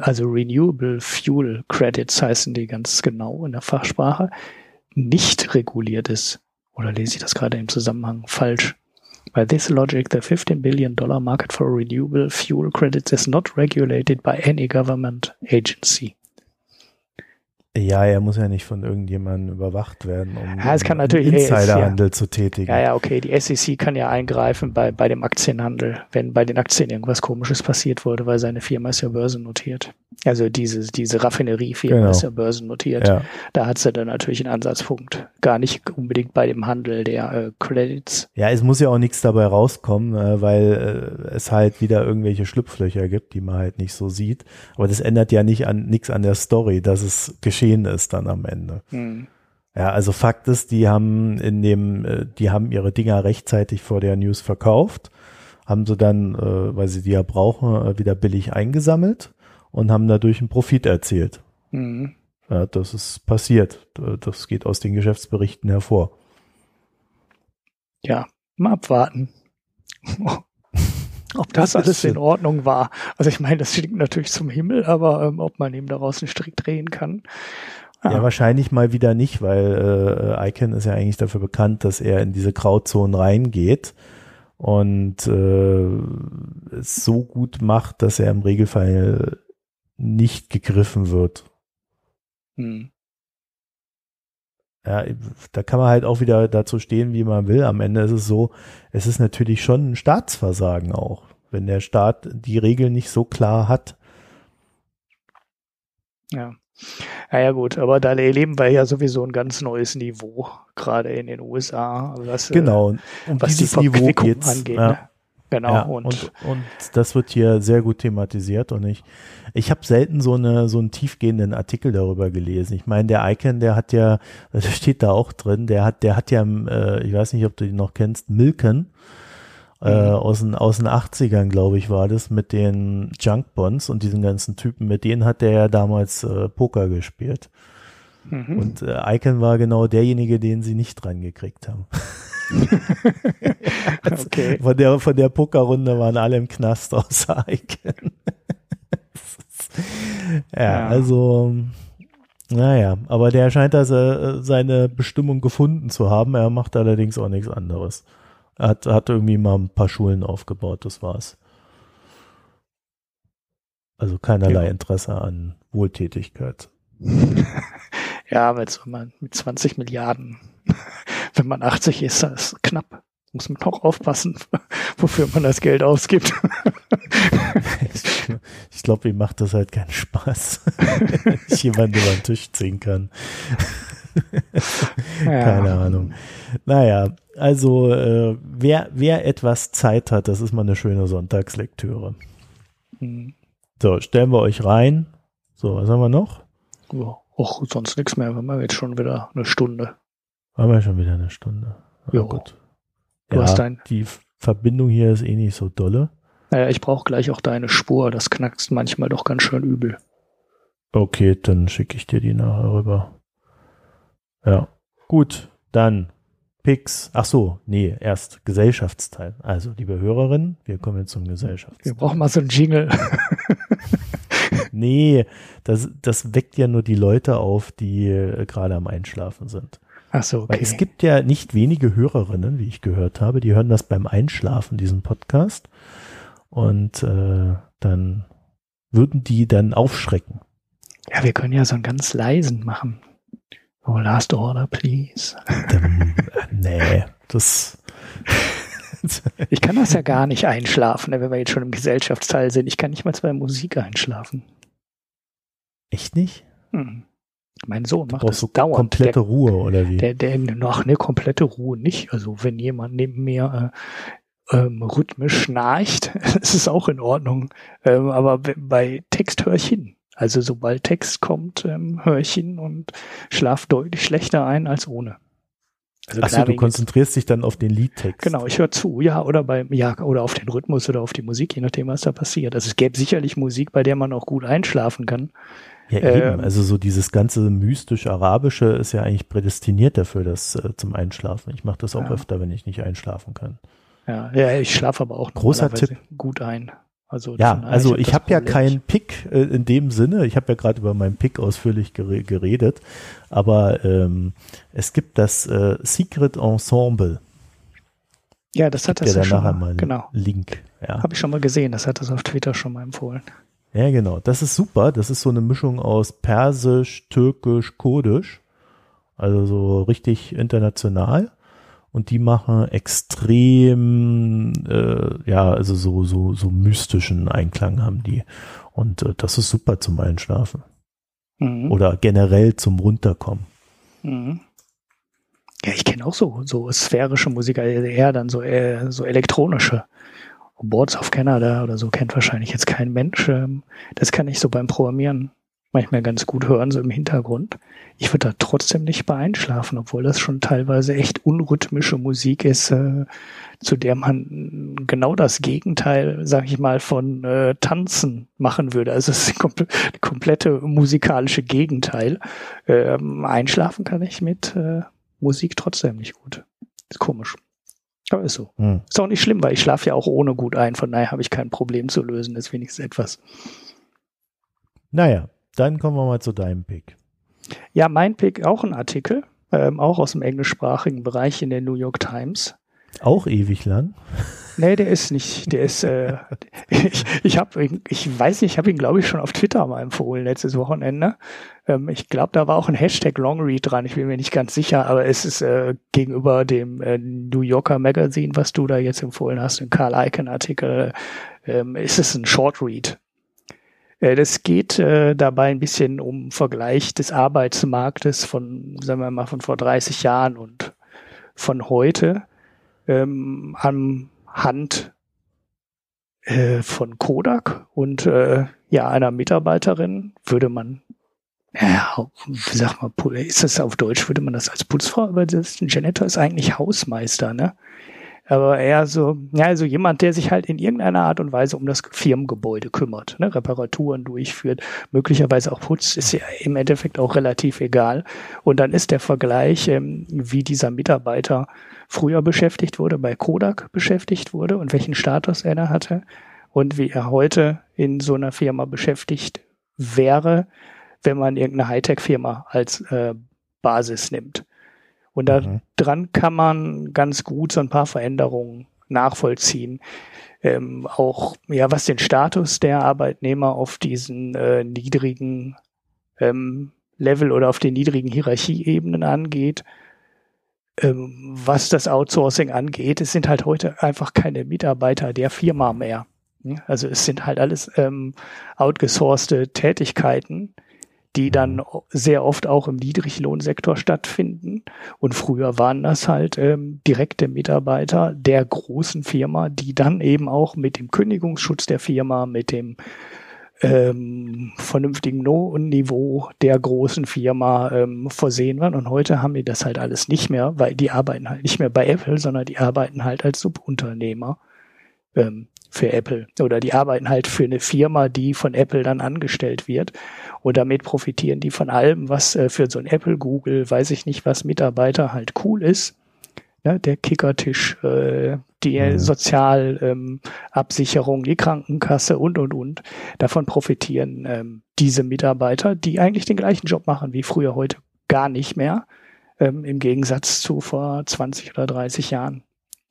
also Renewable Fuel Credits heißen die ganz genau in der Fachsprache, nicht reguliert ist. Oder lese ich das gerade im Zusammenhang falsch? By this logic, the 15 billion dollar market for renewable fuel credits is not regulated by any government agency. Ja, er muss ja nicht von irgendjemandem überwacht werden, um ja, es kann natürlich, Insiderhandel ja, zu tätigen. Ja, ja, okay. Die SEC kann ja eingreifen bei, bei dem Aktienhandel, wenn bei den Aktien irgendwas Komisches passiert wurde, weil seine Firma ist ja börsennotiert. Also diese, diese Raffineriefirma genau. ist ja börsennotiert. Ja. Da hat sie dann natürlich einen Ansatzpunkt. Gar nicht unbedingt bei dem Handel der äh, Credits. Ja, es muss ja auch nichts dabei rauskommen, äh, weil äh, es halt wieder irgendwelche Schlupflöcher gibt, die man halt nicht so sieht. Aber das ändert ja nicht an nichts an der Story, dass es geschehen ist dann am Ende. Hm. Ja, also Fakt ist, die haben in dem, äh, die haben ihre Dinger rechtzeitig vor der News verkauft, haben sie dann, äh, weil sie die ja brauchen, äh, wieder billig eingesammelt und haben dadurch einen Profit erzielt. Mhm. Ja, das ist passiert. Das geht aus den Geschäftsberichten hervor. Ja, mal abwarten. Ob das, das alles in Ordnung war. Also ich meine, das stinkt natürlich zum Himmel, aber ähm, ob man eben daraus einen Strick drehen kann. Ja. ja, wahrscheinlich mal wieder nicht, weil äh, Icon ist ja eigentlich dafür bekannt, dass er in diese Grauzonen reingeht und äh, es so gut macht, dass er im Regelfall nicht gegriffen wird. Hm. Ja, da kann man halt auch wieder dazu stehen, wie man will. Am Ende ist es so, es ist natürlich schon ein Staatsversagen auch, wenn der Staat die Regeln nicht so klar hat. Ja. Ja, ja gut, aber da erleben wir ja sowieso ein ganz neues Niveau, gerade in den USA. Was, genau, um was dieses die Niveau geht's. angeht. Ja. Ne? Genau. Ja, und, und, und, das wird hier sehr gut thematisiert und ich, ich habe selten so eine so einen tiefgehenden Artikel darüber gelesen. Ich meine, der Icon, der hat ja, [LAUGHS] das steht da auch drin, der hat, der hat ja, äh, ich weiß nicht, ob du ihn noch kennst, Milken äh, mhm. aus, den, aus den 80ern, glaube ich, war das, mit den Junk Bonds und diesen ganzen Typen, mit denen hat der ja damals äh, Poker gespielt. Mhm. Und äh, Icon war genau derjenige, den sie nicht dran gekriegt haben. [LAUGHS] okay. Von der, von der Pokerrunde waren alle im Knast außer [LAUGHS] Icon. ja, ja, also, naja, aber der scheint also äh, seine Bestimmung gefunden zu haben. Er macht allerdings auch nichts anderes. Er hat, hat irgendwie mal ein paar Schulen aufgebaut, das war's. Also keinerlei ja. Interesse an Wohltätigkeit. [LAUGHS] ja, mit, mit 20 Milliarden [LAUGHS] wenn man 80 ist, das ist knapp. Muss man auch aufpassen, [LAUGHS] wofür man das Geld ausgibt. ich, glaube, ihm macht das halt keinen Spaß, wenn ich jemanden über den Tisch ziehen kann. [LAUGHS] ja. Keine Ahnung. Naja, also äh, wer, wer etwas Zeit hat, das ist mal eine schöne Sonntagslektüre. Mhm. So, stellen wir euch rein. So, was haben wir noch? Ja, auch sonst nichts mehr. Wir haben jetzt schon wieder eine Stunde. Haben wir schon wieder eine Stunde. Ja, gut. Du ja, hast dein die Verbindung hier ist eh nicht so dolle. Naja, ich brauche gleich auch deine Spur. Das knackst manchmal doch ganz schön übel. Okay, dann schicke ich dir die nachher rüber. Ja. Gut, dann Picks. Ach so, nee, erst Gesellschaftsteil. Also, liebe Hörerinnen, wir kommen jetzt zum Gesellschaftsteil. Wir brauchen mal so einen Jingle. [LAUGHS] nee, das, das weckt ja nur die Leute auf, die äh, gerade am Einschlafen sind. Ach so, okay. Weil es gibt ja nicht wenige Hörerinnen, wie ich gehört habe, die hören das beim Einschlafen, diesen Podcast. Und äh, dann würden die dann aufschrecken. Ja, wir können ja so einen ganz leisen machen. Oh, last order, please. Dann, nee, das. ich kann das ja gar nicht einschlafen, wenn wir jetzt schon im Gesellschaftsteil sind. Ich kann nicht mal zwei Musik einschlafen. Echt nicht? Hm. Mein Sohn macht das so dauernd. Komplette der, Ruhe oder wie? Der, der, noch eine komplette Ruhe nicht. Also wenn jemand neben mir äh, ähm, rhythmisch schnarcht, [LAUGHS] ist es auch in Ordnung. Ähm, aber bei Text höre ich hin. Also sobald Text kommt, ähm, höre ich hin und schlaf deutlich schlechter ein als ohne. Also Achso, du konzentrierst dich dann auf den Liedtext. Genau, ich höre zu, ja, oder beim, ja, oder auf den Rhythmus oder auf die Musik, je nachdem, was da passiert. Also es gäbe sicherlich Musik, bei der man auch gut einschlafen kann. Ja, eben. Ähm, also so dieses ganze mystisch-arabische ist ja eigentlich prädestiniert dafür, das äh, zum Einschlafen. Ich mache das auch ja. öfter, wenn ich nicht einschlafen kann. Ja, ja ich schlafe aber auch Großer Tipp. gut ein. Also ja, also ich habe hab ja keinen Pick äh, in dem Sinne. Ich habe ja gerade über meinen Pick ausführlich gere geredet, aber ähm, es gibt das äh, Secret Ensemble. Ja, das hat das ja schon mal. Genau. Link. Ja. Habe ich schon mal gesehen. Das hat das auf Twitter schon mal empfohlen. Ja, genau. Das ist super. Das ist so eine Mischung aus Persisch, Türkisch, Kurdisch. Also so richtig international. Und die machen extrem, äh, ja, also so, so, so mystischen Einklang haben die. Und äh, das ist super zum Einschlafen. Mhm. Oder generell zum Runterkommen. Mhm. Ja, ich kenne auch so, so sphärische Musik, also eher dann so, eher so elektronische. Boards of Canada oder so kennt wahrscheinlich jetzt kein Mensch. Ähm, das kann ich so beim Programmieren manchmal ganz gut hören, so im Hintergrund. Ich würde da trotzdem nicht bei einschlafen, obwohl das schon teilweise echt unrhythmische Musik ist, äh, zu der man genau das Gegenteil, sag ich mal, von äh, Tanzen machen würde. Also es ist das komple komplette musikalische Gegenteil. Ähm, einschlafen kann ich mit äh, Musik trotzdem nicht gut. Ist komisch. Aber ist so. Hm. Ist auch nicht schlimm, weil ich schlafe ja auch ohne gut ein. Von daher habe ich kein Problem zu lösen. Das ist wenigstens etwas. Naja, dann kommen wir mal zu deinem Pick. Ja, mein Pick auch ein Artikel, ähm, auch aus dem englischsprachigen Bereich in der New York Times. Auch ewig lang? Nee, der ist nicht. Der ist, äh, ich, ich habe, ich weiß nicht, ich habe ihn, glaube ich, schon auf Twitter mal empfohlen letztes Wochenende. Ähm, ich glaube, da war auch ein Hashtag Longread dran, ich bin mir nicht ganz sicher, aber es ist äh, gegenüber dem äh, New Yorker Magazine, was du da jetzt empfohlen hast, im Carl Icahn-Artikel, ähm, ist es ein Shortread. Äh, das geht äh, dabei ein bisschen um Vergleich des Arbeitsmarktes von, sagen wir mal, von vor 30 Jahren und von heute ähm, anhand äh, von Kodak und äh, ja einer Mitarbeiterin würde man ja, wie sagt man, ist das auf Deutsch, würde man das als Putzfrau übersetzen? Janitor ist eigentlich Hausmeister, ne? Aber eher so, ja, also jemand, der sich halt in irgendeiner Art und Weise um das Firmengebäude kümmert, ne, Reparaturen durchführt, möglicherweise auch putzt, ist ja im Endeffekt auch relativ egal. Und dann ist der Vergleich, ähm, wie dieser Mitarbeiter früher beschäftigt wurde, bei Kodak beschäftigt wurde und welchen Status er da hatte und wie er heute in so einer Firma beschäftigt wäre, wenn man irgendeine Hightech-Firma als äh, Basis nimmt. Und da mhm. kann man ganz gut so ein paar Veränderungen nachvollziehen. Ähm, auch ja, was den Status der Arbeitnehmer auf diesen äh, niedrigen ähm, Level oder auf den niedrigen Hierarchieebenen angeht. Ähm, was das Outsourcing angeht, es sind halt heute einfach keine Mitarbeiter der Firma mehr, Also es sind halt alles ähm, outgesourcete Tätigkeiten, die dann sehr oft auch im Niedriglohnsektor stattfinden. Und früher waren das halt ähm, direkte Mitarbeiter der großen Firma, die dann eben auch mit dem Kündigungsschutz der Firma, mit dem ähm, vernünftigen Lohnniveau der großen Firma ähm, versehen waren. Und heute haben die das halt alles nicht mehr, weil die arbeiten halt nicht mehr bei Apple, sondern die arbeiten halt als Subunternehmer ähm, für Apple oder die arbeiten halt für eine Firma, die von Apple dann angestellt wird und damit profitieren die von allem, was äh, für so ein Apple, Google, weiß ich nicht, was Mitarbeiter halt cool ist. Ja, der Kickertisch, äh, die mhm. Sozialabsicherung, ähm, die Krankenkasse und, und, und. Davon profitieren ähm, diese Mitarbeiter, die eigentlich den gleichen Job machen wie früher, heute gar nicht mehr, ähm, im Gegensatz zu vor 20 oder 30 Jahren.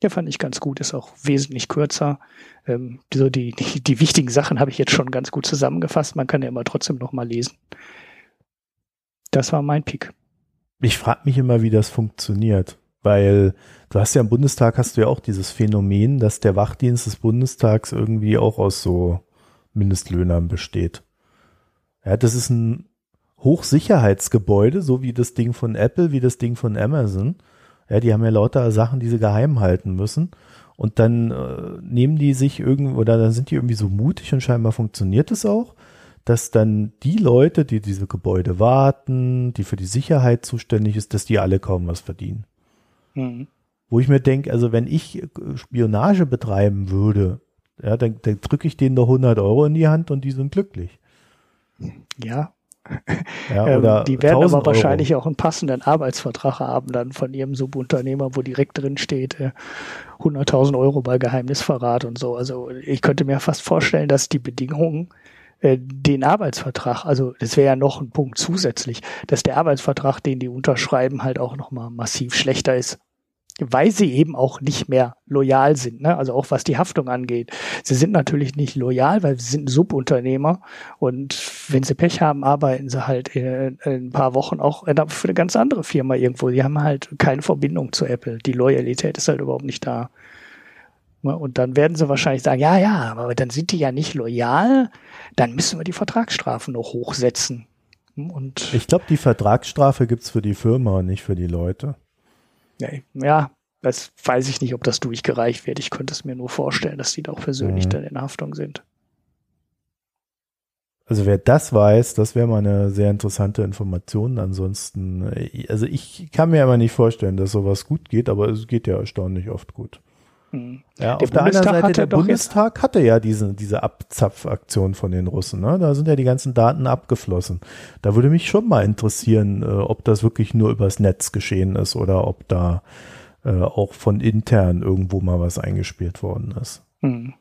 Ja, fand ich ganz gut, ist auch wesentlich kürzer. Ähm, so die, die, die wichtigen Sachen habe ich jetzt schon ganz gut zusammengefasst. Man kann ja immer trotzdem noch mal lesen. Das war mein Pick. Ich frage mich immer, wie das funktioniert, weil du hast ja im Bundestag hast du ja auch dieses Phänomen, dass der Wachdienst des Bundestags irgendwie auch aus so Mindestlöhnern besteht. Ja, das ist ein Hochsicherheitsgebäude, so wie das Ding von Apple, wie das Ding von Amazon. Ja, die haben ja lauter Sachen, die sie geheim halten müssen. Und dann äh, nehmen die sich irgendwie, oder dann sind die irgendwie so mutig und scheinbar funktioniert es auch, dass dann die Leute, die diese Gebäude warten, die für die Sicherheit zuständig ist, dass die alle kaum was verdienen. Mhm. Wo ich mir denke, also wenn ich Spionage betreiben würde, ja, dann, dann drücke ich denen doch 100 Euro in die Hand und die sind glücklich. Ja, ja, ähm, die werden aber wahrscheinlich Euro. auch einen passenden Arbeitsvertrag haben dann von ihrem Subunternehmer, wo direkt drin steht, äh, 100.000 Euro bei Geheimnisverrat und so. Also ich könnte mir fast vorstellen, dass die Bedingungen äh, den Arbeitsvertrag, also das wäre ja noch ein Punkt zusätzlich, dass der Arbeitsvertrag, den die unterschreiben, halt auch nochmal massiv schlechter ist weil sie eben auch nicht mehr loyal sind, ne? also auch was die Haftung angeht. Sie sind natürlich nicht loyal, weil sie sind Subunternehmer und wenn sie Pech haben, arbeiten sie halt in, in ein paar Wochen auch für eine ganz andere Firma irgendwo. Die haben halt keine Verbindung zu Apple. Die Loyalität ist halt überhaupt nicht da. Ne? Und dann werden sie wahrscheinlich sagen, ja, ja, aber dann sind die ja nicht loyal, dann müssen wir die Vertragsstrafen noch hochsetzen. Und ich glaube, die Vertragsstrafe gibt's für die Firma und nicht für die Leute. Ja, das weiß ich nicht, ob das durchgereicht wird. Ich könnte es mir nur vorstellen, dass die da auch persönlich mhm. dann in Haftung sind. Also wer das weiß, das wäre mal eine sehr interessante Information. Ansonsten, äh, also ich kann mir aber nicht vorstellen, dass sowas gut geht, aber es geht ja erstaunlich oft gut. Hm. Ja, der auf der anderen Seite, der Bundestag hatte ja diese, diese Abzapfaktion von den Russen. Ne? Da sind ja die ganzen Daten abgeflossen. Da würde mich schon mal interessieren, äh, ob das wirklich nur übers Netz geschehen ist oder ob da äh, auch von intern irgendwo mal was eingespielt worden ist. Hm.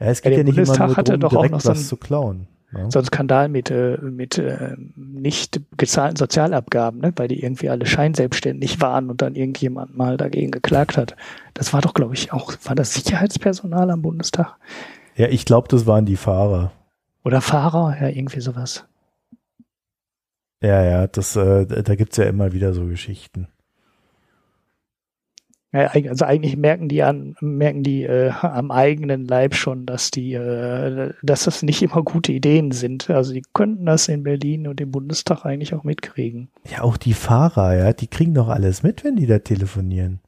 Ja, es geht ja, ja nicht Bundestag immer nur darum, direkt was zu klauen. Ja. So ein Skandal mit, äh, mit äh, nicht gezahlten Sozialabgaben, ne? weil die irgendwie alle scheinselbstständig waren und dann irgendjemand mal dagegen geklagt hat. Das war doch, glaube ich, auch, war das Sicherheitspersonal am Bundestag? Ja, ich glaube, das waren die Fahrer. Oder Fahrer, ja, irgendwie sowas. Ja, ja, das, äh, da gibt's ja immer wieder so Geschichten. Also eigentlich merken die an, merken die äh, am eigenen Leib schon, dass die, äh, dass das nicht immer gute Ideen sind. Also die könnten das in Berlin und im Bundestag eigentlich auch mitkriegen. Ja, auch die Fahrer, ja, die kriegen doch alles mit, wenn die da telefonieren.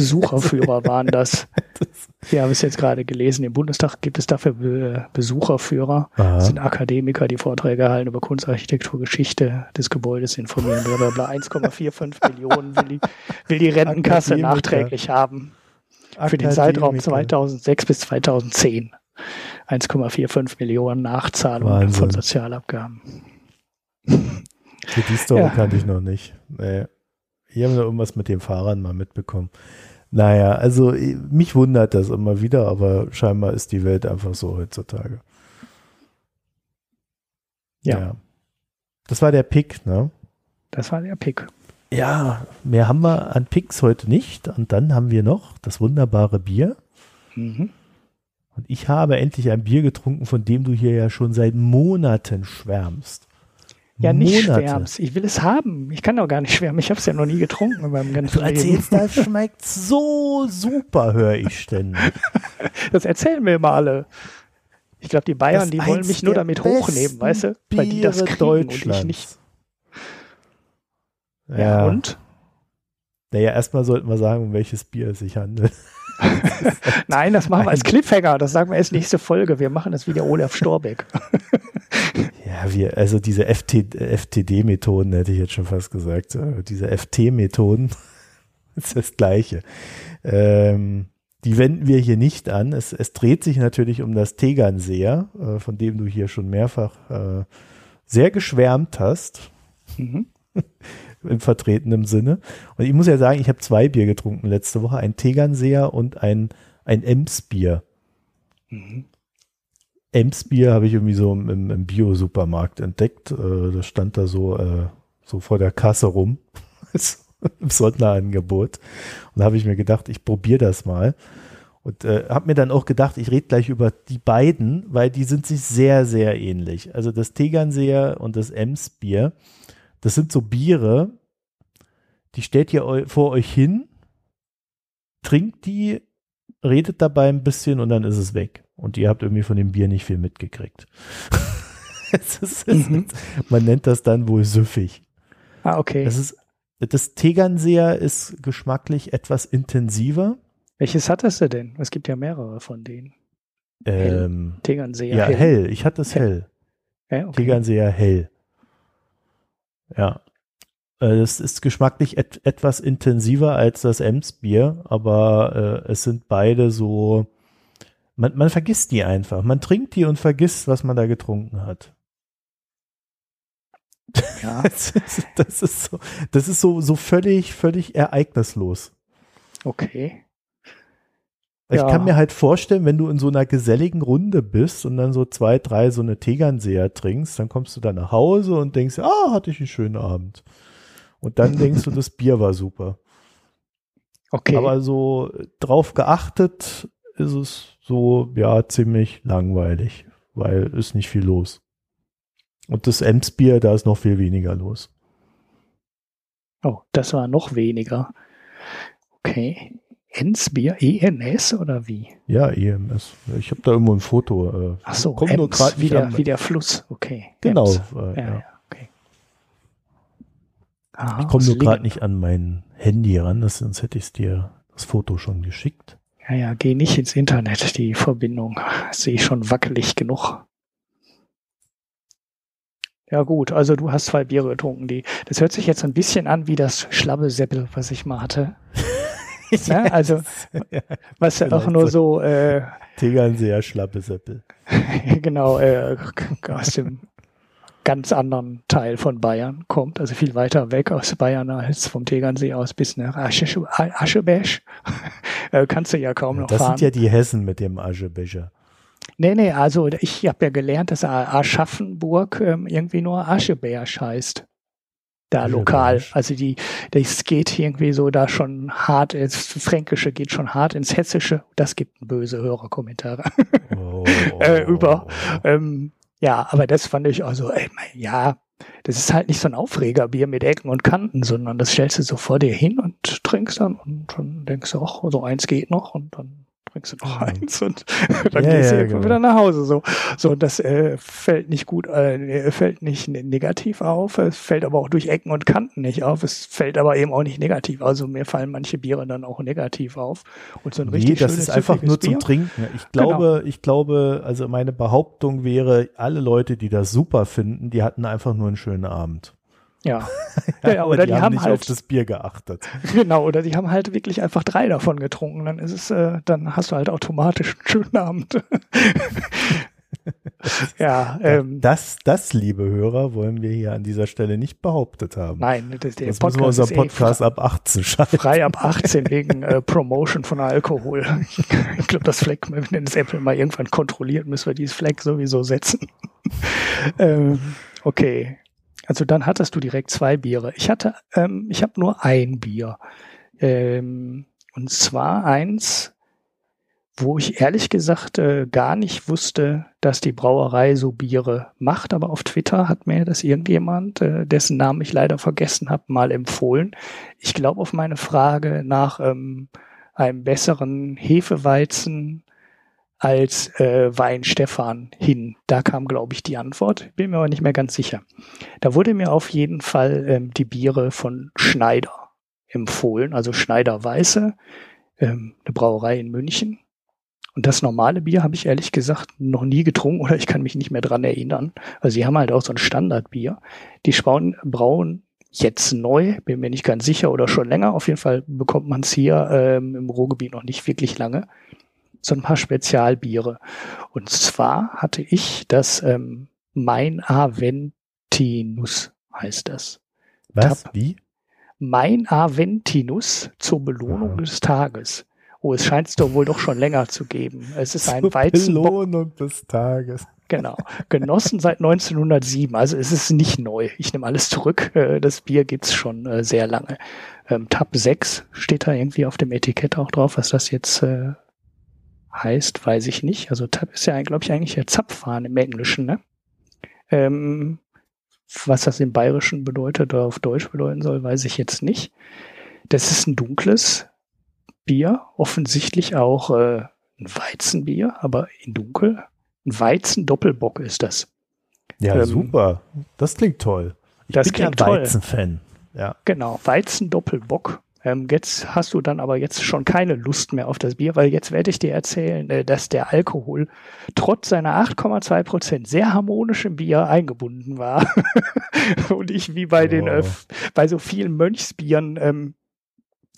Besucherführer waren das. [LAUGHS] Wir haben es jetzt gerade gelesen. Im Bundestag gibt es dafür Be Besucherführer. Das sind Akademiker, die Vorträge halten über Kunstarchitektur, Geschichte des Gebäudes, informieren, bla, bla, bla. 1,45 Millionen will die, will die Rentenkasse Akademiker. nachträglich haben. Für den Zeitraum 2006 bis 2010. 1,45 Millionen Nachzahlungen Wahnsinn. von Sozialabgaben. Die Story ja. kannte ich noch nicht. Nee. Ich habe noch irgendwas mit den Fahrern mal mitbekommen. Naja, also mich wundert das immer wieder, aber scheinbar ist die Welt einfach so heutzutage. Ja. ja. Das war der Pick, ne? Das war der Pick. Ja, mehr haben wir an Picks heute nicht. Und dann haben wir noch das wunderbare Bier. Mhm. Und ich habe endlich ein Bier getrunken, von dem du hier ja schon seit Monaten schwärmst. Ja, nicht Monate. schwärmst. Ich will es haben. Ich kann doch gar nicht schwärmen. Ich habe es ja noch nie getrunken in meinem ganzen Du erzählst, das schmeckt so super, höre ich ständig. [LAUGHS] Das erzählen mir immer alle. Ich glaube, die Bayern, das die wollen mich nur damit hochnehmen, weißt du? Weil die das kriegen und ich nicht. Ja, ja und? Naja, erstmal sollten wir sagen, um welches Bier es sich handelt. Nein, das machen wir als Cliffhanger. Das sagen wir erst nächste Folge. Wir machen das wie der Olaf Storbeck. [LAUGHS] ja, wir, also diese FT, FTD-Methoden hätte ich jetzt schon fast gesagt. Äh, diese FT-Methoden [LAUGHS] ist das Gleiche. Ähm, die wenden wir hier nicht an. Es, es dreht sich natürlich um das Tegernseer, äh, von dem du hier schon mehrfach äh, sehr geschwärmt hast. Mhm. [LAUGHS] Im vertretenen Sinne. Und ich muss ja sagen, ich habe zwei Bier getrunken letzte Woche. Ein Tegernseer und ein, ein Ems-Bier. Mhm. Ems-Bier habe ich irgendwie so im, im Bio-Supermarkt entdeckt. Äh, das stand da so, äh, so vor der Kasse rum. [LAUGHS] im Sonderangebot. Und da habe ich mir gedacht, ich probiere das mal. Und äh, habe mir dann auch gedacht, ich rede gleich über die beiden, weil die sind sich sehr, sehr ähnlich. Also das Tegernseer und das Ems-Bier, das sind so Biere, die stellt ihr vor euch hin, trinkt die, redet dabei ein bisschen und dann ist es weg. Und ihr habt irgendwie von dem Bier nicht viel mitgekriegt. [LAUGHS] ist, mhm. Man nennt das dann wohl süffig. Ah, okay. Das ist das Tegernseer ist geschmacklich etwas intensiver. Welches hattest du denn? Es gibt ja mehrere von denen. Ähm, Tegernseer. Ja, hell. hell. Ich hatte es hell. hell. Ja, okay. Tegernseer hell. Ja. Es ist geschmacklich et etwas intensiver als das Emsbier, aber äh, es sind beide so, man, man vergisst die einfach. Man trinkt die und vergisst, was man da getrunken hat. Ja. [LAUGHS] Das ist, das ist, so, das ist so, so völlig, völlig ereignislos. Okay. Ich ja. kann mir halt vorstellen, wenn du in so einer geselligen Runde bist und dann so zwei, drei so eine Tegernseher trinkst, dann kommst du da nach Hause und denkst, ah, hatte ich einen schönen Abend. Und dann denkst du, [LAUGHS] das Bier war super. Okay. Aber so drauf geachtet ist es so, ja, ziemlich langweilig, weil ist nicht viel los. Und das Emsbier, da ist noch viel weniger los. Oh, das war noch weniger. Okay. Ensbier, ENS oder wie? Ja, EMS. Ich habe da irgendwo ein Foto. Äh, Ach so, kommt nur wie, der, wie der Fluss. Okay. Genau. Äh, ja, ja. okay. Aha, ich komme nur gerade nicht an mein Handy ran, sonst hätte ich dir das Foto schon geschickt. Ja, ja, geh nicht ins Internet, die Verbindung. Sehe ich schon wackelig genug. Ja gut, also du hast zwei Biere getrunken. Die, das hört sich jetzt ein bisschen an wie das Schlabbeseppel, was ich mal hatte. [LAUGHS] [LAUGHS] ja, also was ja auch nur so äh, Tegernseer Schlabbeseppel. [LAUGHS] genau, äh, aus dem ganz anderen Teil von Bayern kommt, also viel weiter weg aus Bayern als vom Tegernsee aus bis nach Asche, Aschebesch. [LAUGHS] äh, kannst du ja kaum noch das fahren. Das sind ja die Hessen mit dem Aschebecher. Nee, nee, also ich habe ja gelernt, dass Aschaffenburg ähm, irgendwie nur Ascheberg heißt. Da lokal. Also die, das geht irgendwie so da schon hart, das Fränkische geht schon hart ins Hessische. Das gibt böse Hörerkommentare [LAUGHS] oh. äh, über. Ähm, ja, aber das fand ich also, ey, ja, das ist halt nicht so ein Aufregerbier mit Ecken und Kanten, sondern das stellst du so vor dir hin und trinkst dann und dann denkst du, ach, so eins geht noch und dann bringst du noch eins und [LAUGHS] dann ja, gehst du ja, genau. wieder nach Hause. So, so das äh, fällt nicht gut, äh, fällt nicht negativ auf. Es fällt aber auch durch Ecken und Kanten nicht auf. Es fällt aber eben auch nicht negativ. Also mir fallen manche Biere dann auch negativ auf. Und so ein richtig nee, das ist einfach nur Bier. zum Trinken. Ich glaube, genau. ich glaube, also meine Behauptung wäre, alle Leute, die das super finden, die hatten einfach nur einen schönen Abend. [LAUGHS] Ja. ja, ja oder die, die, haben, nicht halt auf das Bier geachtet. [LAUGHS] Genau, oder die haben halt wirklich einfach drei davon getrunken. Dann ist es, äh, dann hast du halt automatisch einen schönen Abend. [LAUGHS] ja, ähm, das, das, liebe Hörer, wollen wir hier an dieser Stelle nicht behauptet haben. Nein, das, der das Podcast müssen wir unseren eh Podcast eh ab 18 schalten. Frei ab 18 wegen äh, Promotion von Alkohol. Ich glaube, das Fleck, wenn das Apple mal irgendwann kontrolliert, müssen wir dieses Fleck sowieso setzen. ähm, okay. Also dann hattest du direkt zwei Biere. Ich hatte, ähm, ich habe nur ein Bier. Ähm, und zwar eins, wo ich ehrlich gesagt äh, gar nicht wusste, dass die Brauerei so Biere macht, aber auf Twitter hat mir das irgendjemand, äh, dessen Namen ich leider vergessen habe, mal empfohlen. Ich glaube auf meine Frage nach ähm, einem besseren Hefeweizen als äh, Wein Stefan hin. Da kam, glaube ich, die Antwort. Bin mir aber nicht mehr ganz sicher. Da wurde mir auf jeden Fall ähm, die Biere von Schneider empfohlen, also Schneider Weiße, ähm, eine Brauerei in München. Und das normale Bier habe ich ehrlich gesagt noch nie getrunken oder ich kann mich nicht mehr dran erinnern. Also sie haben halt auch so ein Standardbier. Die Sprauen, brauen jetzt neu, bin mir nicht ganz sicher oder schon länger. Auf jeden Fall bekommt man es hier ähm, im Ruhrgebiet noch nicht wirklich lange. So ein paar Spezialbiere. Und zwar hatte ich das ähm, Mein Aventinus heißt das. Was? Tab Wie? Mein Aventinus zur Belohnung ja. des Tages. Oh, es scheint es doch wohl doch schon länger zu geben. Es ist ein Weizenbock. Belohnung des Tages. Genau. Genossen seit 1907. Also es ist nicht neu. Ich nehme alles zurück. Äh, das Bier gibt's schon äh, sehr lange. Ähm, Tab 6 steht da irgendwie auf dem Etikett auch drauf. Was das jetzt äh, heißt, weiß ich nicht. Also Tab ist ja, glaube ich, eigentlich der Zapfhahn im Englischen, ne? Ähm, was das im Bayerischen bedeutet oder auf Deutsch bedeuten soll, weiß ich jetzt nicht. Das ist ein dunkles, Bier, offensichtlich auch äh, ein Weizenbier, aber in dunkel. Ein Weizen-Doppelbock ist das. Ja, ähm, super. Das klingt toll. Ich das bin klingt ja Weizen-Fan. Ja. Genau, Weizen-Doppelbock. Ähm, jetzt hast du dann aber jetzt schon keine Lust mehr auf das Bier, weil jetzt werde ich dir erzählen, äh, dass der Alkohol trotz seiner 8,2 Prozent sehr harmonisch im Bier eingebunden war. [LAUGHS] Und ich wie bei oh. den, äh, bei so vielen Mönchsbieren ähm,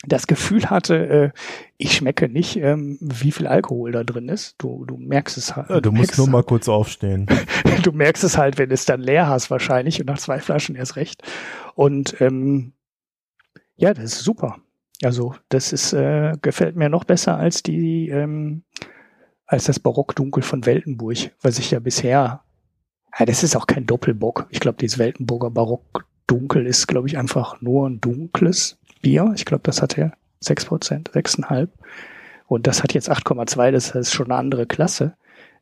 das Gefühl hatte, äh, ich schmecke nicht, ähm, wie viel Alkohol da drin ist. Du, du merkst es halt. Ja, du musst nur mal kurz aufstehen. [LAUGHS] du merkst es halt, wenn es dann leer hast wahrscheinlich und nach zwei Flaschen erst recht. Und ähm, ja, das ist super. Also das ist äh, gefällt mir noch besser als die ähm, als das Barockdunkel von Weltenburg, was ich ja bisher. Ja, das ist auch kein Doppelbock. Ich glaube, dieses Weltenburger Barockdunkel ist, glaube ich, einfach nur ein dunkles Bier. Ich glaube, das hat er 6%, 6,5. Und das hat jetzt 8,2, das ist schon eine andere Klasse.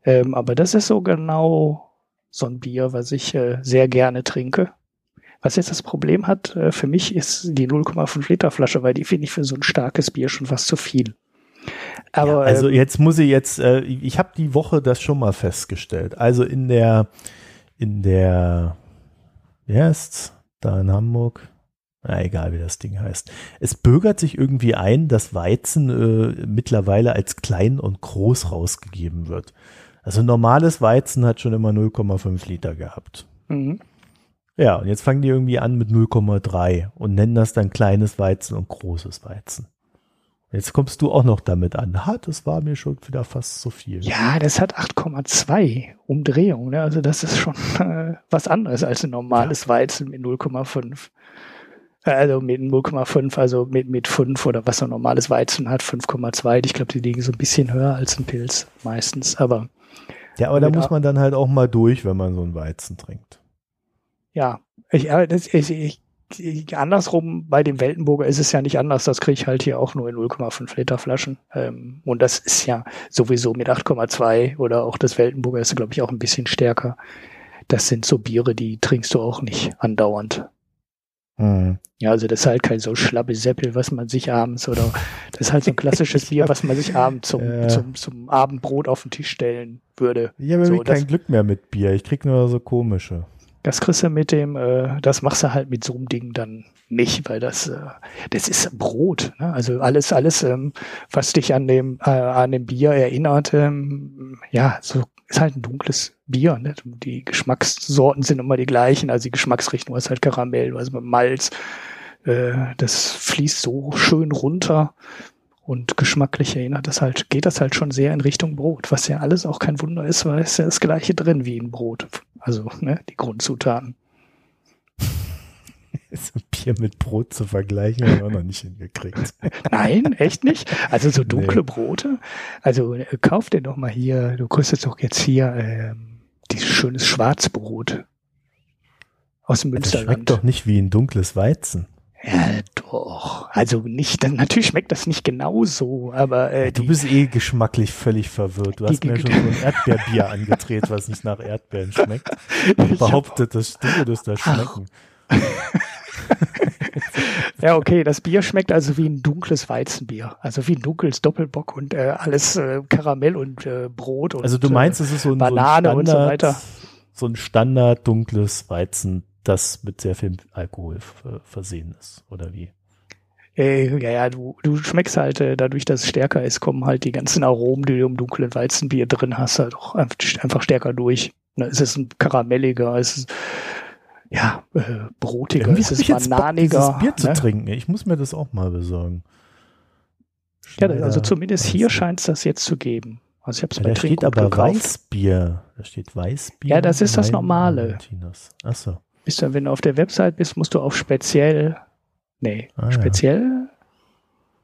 Ähm, aber das ist so genau so ein Bier, was ich äh, sehr gerne trinke. Was jetzt das Problem hat, äh, für mich ist die 0,5 Liter Flasche, weil die finde ich für so ein starkes Bier schon fast zu viel. Aber, ja, also ähm, jetzt muss ich jetzt, äh, ich habe die Woche das schon mal festgestellt. Also in der, in der, wie heißt's, da in Hamburg, na, egal wie das Ding heißt. Es bürgert sich irgendwie ein, dass Weizen äh, mittlerweile als klein und groß rausgegeben wird. Also normales Weizen hat schon immer 0,5 Liter gehabt. Mhm. Ja, und jetzt fangen die irgendwie an mit 0,3 und nennen das dann kleines Weizen und großes Weizen. Jetzt kommst du auch noch damit an. Ha, das war mir schon wieder fast zu viel. Ja, das hat 8,2 Umdrehungen. Ne? Also das ist schon [LAUGHS] äh, was anderes als ein normales. Weizen mit 0,5. Also mit 0,5, also mit, mit 5 oder was ein normales Weizen hat, 5,2. Ich glaube, die liegen so ein bisschen höher als ein Pilz meistens, aber. Ja, aber da muss man dann halt auch mal durch, wenn man so ein Weizen trinkt. Ja, ich, das, ich, ich, ich, andersrum, bei dem Weltenburger ist es ja nicht anders. Das kriege ich halt hier auch nur in 0,5 Liter Flaschen. Ähm, und das ist ja sowieso mit 8,2 oder auch das Weltenburger ist, glaube ich, auch ein bisschen stärker. Das sind so Biere, die trinkst du auch nicht andauernd. Mhm. Ja, also das ist halt kein so schlappe Seppel, was man sich abends oder das ist halt so ein klassisches Bier, was man sich abends zum, [LAUGHS] ja. zum, zum Abendbrot auf den Tisch stellen würde. Ich habe so, kein Glück mehr mit Bier. Ich krieg nur so komische. Das kriegst du mit dem, äh, das machst du halt mit so einem Ding dann nicht, weil das, äh, das ist Brot. Ne? Also alles, alles, ähm, was dich an dem, äh, an dem Bier erinnert, ähm, ja, so ist halt ein dunkles Bier. Ne? Die Geschmackssorten sind immer die gleichen, also die Geschmacksrichtung ist halt Karamell, also mit Malz. Äh, das fließt so schön runter und geschmacklich erinnert das halt, geht das halt schon sehr in Richtung Brot, was ja alles auch kein Wunder ist, weil es ist ja das gleiche drin wie in Brot. Also ne, die Grundzutaten. [LAUGHS] So Bier mit Brot zu vergleichen, haben wir auch noch nicht hingekriegt. [LAUGHS] Nein, echt nicht? Also so dunkle nee. Brote? Also äh, kauf dir doch mal hier, du kriegst doch jetzt hier ähm, dieses schönes Schwarzbrot aus dem Münsterland. Das schmeckt doch nicht wie ein dunkles Weizen. Ja, doch. Also nicht, dann, natürlich schmeckt das nicht genauso, aber äh, Du bist eh geschmacklich völlig verwirrt. Du hast mir schon so ein Erdbeerbier angedreht, was nicht nach Erdbeeren schmeckt. [LAUGHS] Und behauptet, dass du würdest das schmecken. [LAUGHS] ja, okay, das Bier schmeckt also wie ein dunkles Weizenbier. Also wie ein dunkles Doppelbock und äh, alles äh, Karamell und äh, Brot und Also du meinst, es ist so ein, Banane so ein und so weiter. So ein Standard dunkles Weizen, das mit sehr viel Alkohol versehen ist, oder wie? Äh, ja, ja, du, du schmeckst halt, äh, dadurch, dass es stärker ist, kommen halt die ganzen Aromen, die du im dunklen Weizenbier drin hast, halt auch einfach stärker durch. Ne, es ist ein karamelliger, es ist ja, äh, brotiger, Irgendwie es ist Bock, bananiger. dieses Bier zu ne? trinken. Ich muss mir das auch mal besorgen. Ja, also zumindest hier scheint es das jetzt zu geben. Also ich habe es Ja, bei da steht aber gekauft. Weißbier. Da steht Weißbier. Ja, das ist das Normale. Achso. Bist du, wenn du auf der Website bist, musst du auf speziell. Nee, Ah, ja. speziell?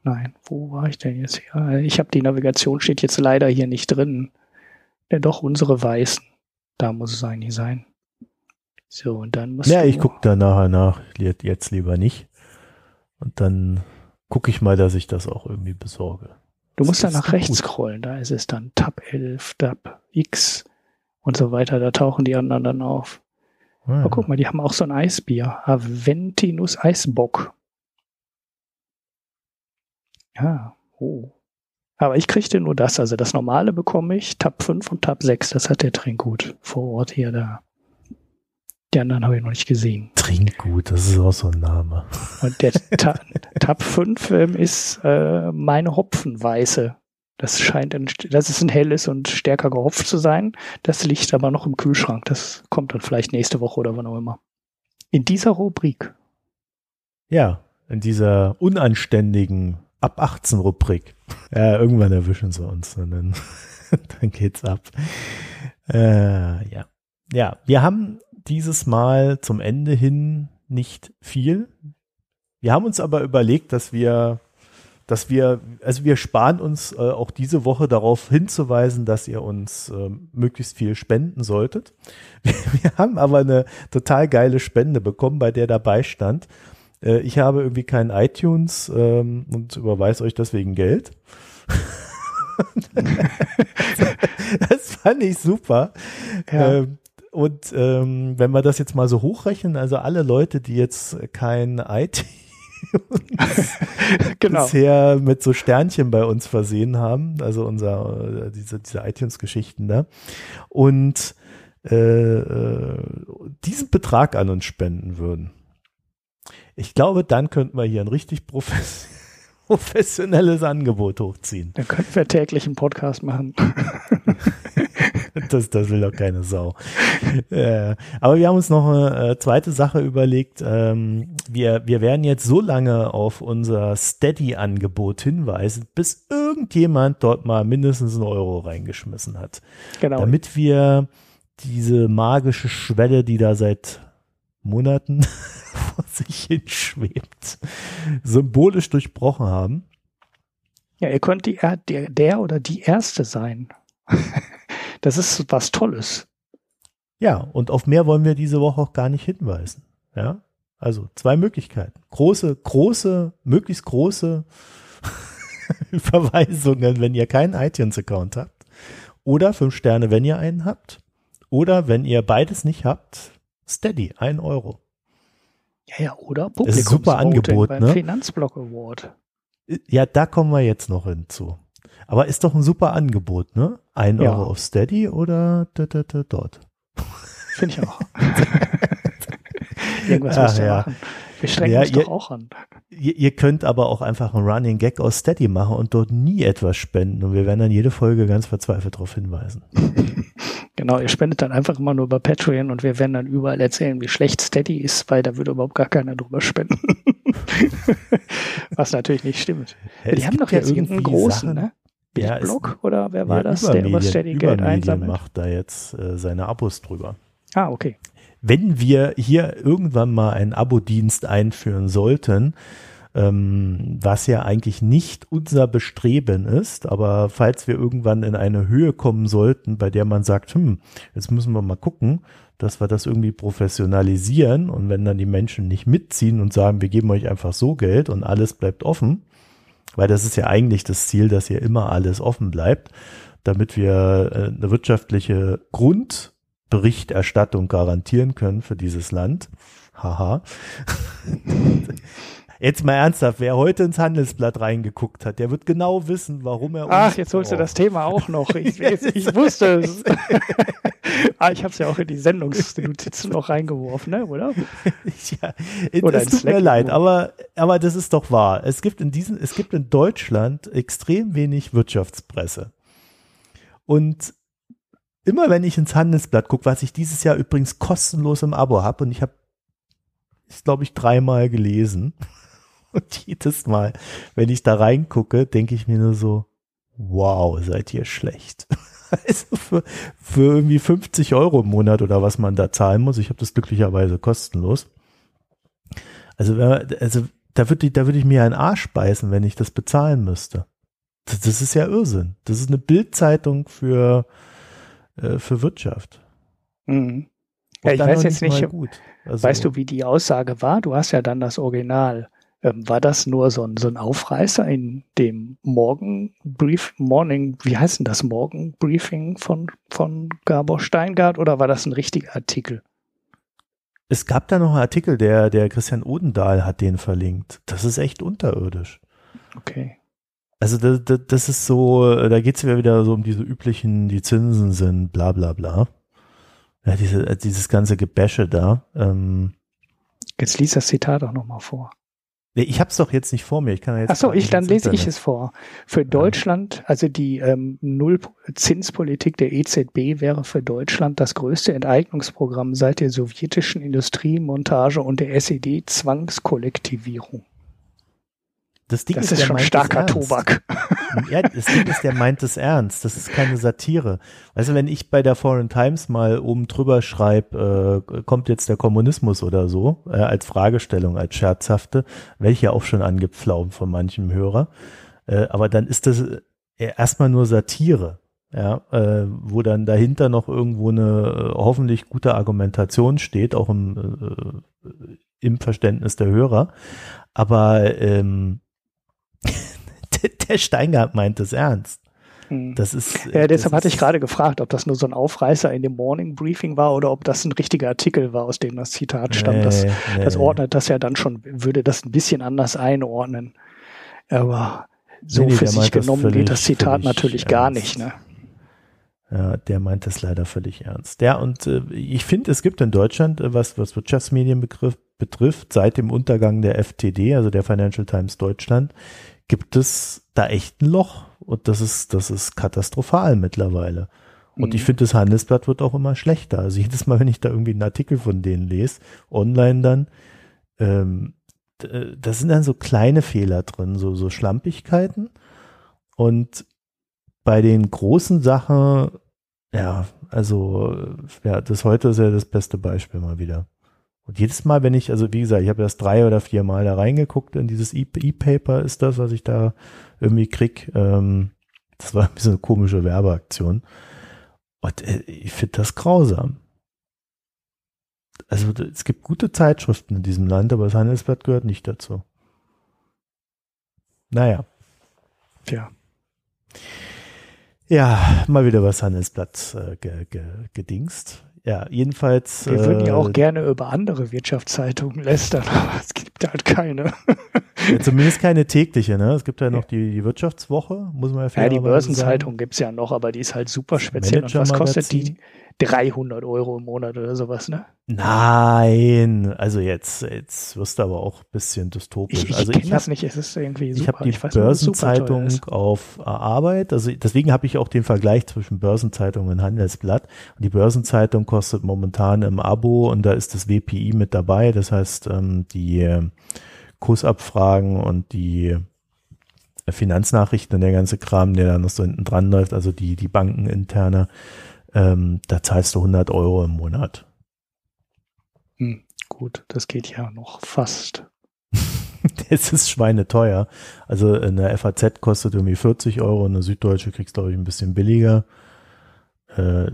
Nein, wo war ich denn jetzt hier? Ich habe die Navigation steht jetzt leider hier nicht drin. Ja, doch, unsere Weißen. Da muss es eigentlich sein. So, und dann musst Ja, ich gucke da nachher nach. Jetzt lieber nicht. Und dann gucke ich mal, dass ich das auch irgendwie besorge. Du musst dann nach rechts gut. scrollen. Da ist es dann Tab 11, Tab X und so weiter. Da tauchen die anderen dann auf. Ah, Aber guck mal, die haben auch so ein Eisbier. Aventinus Eisbock. Ja, oh. Aber ich kriegte nur das. Also das normale bekomme ich. Tab 5 und Tab 6. Das hat der Trinkgut vor Ort hier da. Die anderen habe ich noch nicht gesehen. Trinkgut, das ist auch so ein Name. Und der [LAUGHS] Ta Tab 5 ähm, ist äh, meine Hopfenweiße. Das scheint ein, das ist ein helles und stärker gehopft zu sein. Das liegt aber noch im Kühlschrank. Das kommt dann vielleicht nächste Woche oder wann auch immer. In dieser Rubrik. Ja, in dieser unanständigen ab 18 Rubrik. Ja, irgendwann erwischen sie uns und dann, [LAUGHS] dann geht's ab. Äh, ja. Ja, wir haben dieses Mal zum Ende hin nicht viel. Wir haben uns aber überlegt, dass wir, dass wir, also wir sparen uns äh, auch diese Woche darauf hinzuweisen, dass ihr uns ähm, möglichst viel spenden solltet. [LAUGHS] Wir, wir haben aber eine total geile Spende bekommen, bei der dabei stand. Äh, ich habe irgendwie kein iTunes ähm, und überweise euch deswegen Geld. [LAUGHS] das fand ich super. Ja. Ähm, und ähm, wenn wir das jetzt mal so hochrechnen, also alle Leute, die jetzt kein iTunes [LAUGHS] genau. bisher mit so Sternchen bei uns versehen haben, also unser, äh, diese, diese iTunes-Geschichten da, und äh, äh, diesen Betrag an uns spenden würden. Ich glaube, dann könnten wir hier ein richtig profes [LAUGHS] professionelles Angebot hochziehen. Dann könnten wir täglich einen Podcast machen. [LAUGHS] Das, das will doch keine Sau. äh, aber wir haben uns noch eine äh, zweite Sache überlegt. Ähm, wir, wir werden jetzt so lange auf unser Steady-Angebot hinweisen, bis irgendjemand dort mal mindestens einen Euro reingeschmissen hat. Genau. Damit wir diese magische Schwelle, die da seit Monaten [LAUGHS] vor sich hin schwebt, symbolisch durchbrochen haben. Ja, ihr könnt die, er- der, der oder die Erste sein. [LAUGHS] Das ist was Tolles. Ja, und auf mehr wollen wir diese Woche auch gar nicht hinweisen. Ja, also zwei Möglichkeiten. Große, große, möglichst große [LAUGHS] Überweisungen, wenn ihr keinen iTunes-Account habt. Oder fünf Sterne, wenn ihr einen habt. Oder wenn ihr beides nicht habt, Steady, ein Euro. Ja, ja, oder? Das ist super Angebot, beim ne? Finanzblock Award. Ja, da kommen wir jetzt noch hinzu. Aber ist doch ein super Angebot, ne? Ein Ja. Euro auf Steady oder da, da, da, dort. Finde ich auch. [LAUGHS] Irgendwas Ach, müsst ihr ja. machen. Wir strengen Ja, uns ihr- doch auch an. Ihr, ihr könnt aber auch einfach einen Running Gag aus Steady machen und dort nie etwas spenden. Und wir werden dann jede Folge ganz verzweifelt darauf hinweisen. [LAUGHS] Genau, ihr spendet dann einfach immer nur über Patreon und wir werden dann überall erzählen, wie schlecht Steady ist, weil da würde überhaupt gar keiner drüber spenden. [LAUGHS] Was natürlich nicht stimmt. Ja, die es haben doch ja jetzt irgendeinen irgendwie großen, Sachen- ne? Ja, es- Blog oder wer war ja, das, der über Übermedien- Steady Geld Übermedien einsammelt? macht da jetzt äh, seine Abos drüber. Ah, okay. Wenn wir hier irgendwann mal einen Abo-Dienst einführen sollten, ähm, was ja eigentlich nicht unser Bestreben ist, aber falls wir irgendwann in eine Höhe kommen sollten, bei der man sagt, hm, jetzt müssen wir mal gucken, dass wir das irgendwie professionalisieren und wenn dann die Menschen nicht mitziehen und sagen, wir geben euch einfach so Geld und alles bleibt offen, weil das ist ja eigentlich das Ziel, dass hier immer alles offen bleibt, damit wir äh, eine wirtschaftliche Grundberichterstattung garantieren können für dieses Land. Haha. [LAUGHS] Jetzt mal ernsthaft, wer heute ins Handelsblatt reingeguckt hat, der wird genau wissen, warum er. Ach, jetzt holst braucht. du das Thema auch noch. Ich, [LAUGHS] ich wusste es. [LAUGHS] ah, ich habe es ja auch in die Sendungsnotizen noch reingeworfen, ne? oder? [LAUGHS] ja, oder es tut mir leid, aber, aber das ist doch wahr. Es gibt in diesem, es gibt in Deutschland extrem wenig Wirtschaftspresse. Und immer wenn ich ins Handelsblatt gucke, was ich dieses Jahr übrigens kostenlos im Abo habe, und ich habe ist, glaube ich, dreimal gelesen. Und jedes Mal, wenn ich da reingucke, denke ich mir nur so, wow, seid ihr schlecht. [LAUGHS] Also für, für irgendwie 50 Euro im Monat oder was man da zahlen muss. Ich habe das glücklicherweise kostenlos. Also, also da würde ich, da würde ich mir einen Arsch beißen, wenn ich das bezahlen müsste. Das, das ist ja Irrsinn. Das ist eine Bildzeitung für, äh, für Wirtschaft. Mhm. Ja, ich weiß jetzt nicht, also, weißt du, wie die Aussage war? Du hast ja dann das Original. Ähm, war das nur so ein, so ein Aufreißer in dem Morgenbrief, Morning, wie heißt denn das Morgenbriefing von, von Gabor Steingart oder war das ein richtiger Artikel? Es gab da noch einen Artikel, der, der Christian Odendahl hat den verlinkt. Das ist echt unterirdisch. Okay. Also das, das, das ist so, da geht es ja wieder so um diese üblichen, die Zinsen sind, bla bla bla. Ja, diese, dieses ganze Gebäsche da. Ähm, Jetzt liest das Zitat auch nochmal vor. Nee, ich habe es doch jetzt nicht vor mir. Ich kann ja jetzt. Achso, ich dann lese ich es vor. Für Deutschland, also die ähm, Nullzinspolitik der EZB wäre für Deutschland das größte Enteignungsprogramm seit der sowjetischen Industriemontage und der SED-Zwangskollektivierung. Das, Ding das ist, ist schon starker Tobak. Ja, das Ding ist, der meint es ernst. Das ist keine Satire. Also wenn ich bei der Foreign Times mal oben drüber schreibe, äh, kommt jetzt der Kommunismus oder so, äh, als Fragestellung, als scherzhafte, welche auch schon angepflaumt von manchem Hörer. Äh, aber dann ist das äh, erstmal nur Satire. Ja, äh, wo dann dahinter noch irgendwo eine äh, hoffentlich gute Argumentation steht, auch im, im Verständnis der Hörer. Aber ähm, [LAUGHS] der Steingart meint es ernst. Hm. Das ist. Ja, deshalb hatte ich gerade gefragt, ob das nur so ein Aufreißer in dem Morning Briefing war oder ob das ein richtiger Artikel war, aus dem das Zitat stammt. Nee, das, nee. das ordnet das ja dann schon, würde das ein bisschen anders einordnen. Aber so nee, für sich genommen völlig, geht das Zitat natürlich gar nicht, ne? Ja, der meint das leider völlig ernst. Ja, und äh, ich finde, es gibt in Deutschland, äh, was, was Wirtschaftsmedien betrifft, seit dem Untergang der FTD, also der Financial Times Deutschland, gibt es da echt ein Loch. Und das ist, das ist katastrophal mittlerweile. Und mhm. ich finde, das Handelsblatt wird auch immer schlechter. Also jedes Mal, wenn ich da irgendwie einen Artikel von denen lese, online dann, ähm, da sind dann so kleine Fehler drin, so, so Schlampigkeiten. Und bei den großen Sachen, ja, also, ja, das heute ist ja das beste Beispiel mal wieder. Und jedes Mal, wenn ich, also wie gesagt, ich habe das drei oder vier Mal da reingeguckt in dieses E-Paper ist das, was ich da irgendwie krieg. Ähm, das war ein bisschen eine komische Werbeaktion. Und äh, ich finde das grausam. Also es gibt gute Zeitschriften in diesem Land, aber das Handelsblatt gehört nicht dazu. Naja. Tja. Ja, mal wieder was Handelsblatt äh, ge, ge, gedingst. Ja, jedenfalls. Wir würden ja auch äh, gerne über andere Wirtschaftszeitungen lästern, [LAUGHS] aber es gibt halt keine. ja, zumindest keine tägliche, ne? Es gibt ja noch die, die Wirtschaftswoche, muss man ja Ja, die Börsenzeitung gibt's ja noch, aber die ist halt super speziell. Und was kostet die? 300 Euro im Monat oder sowas, ne? Nein, also jetzt, jetzt wirst du aber auch ein bisschen dystopisch. Ich, ich also ich das nicht, es ist irgendwie super. Ich habe die ich weiß, Börsenzeitung auf Arbeit, also deswegen habe ich auch den Vergleich zwischen Börsenzeitung und Handelsblatt. Und die Börsenzeitung kostet momentan im Abo und da ist das WPI mit dabei, das heißt ähm, die äh, Kursabfragen und die Finanznachrichten und der ganze Kram, der da noch so hinten dran läuft, also die, die bankeninterne ähm, da zahlst du 100 Euro im Monat. Hm, gut, das geht ja noch fast. [LAUGHS] es ist schweineteuer. Also eine FAZ kostet irgendwie 40 Euro, eine Süddeutsche kriegst glaube ich ein bisschen billiger. Äh,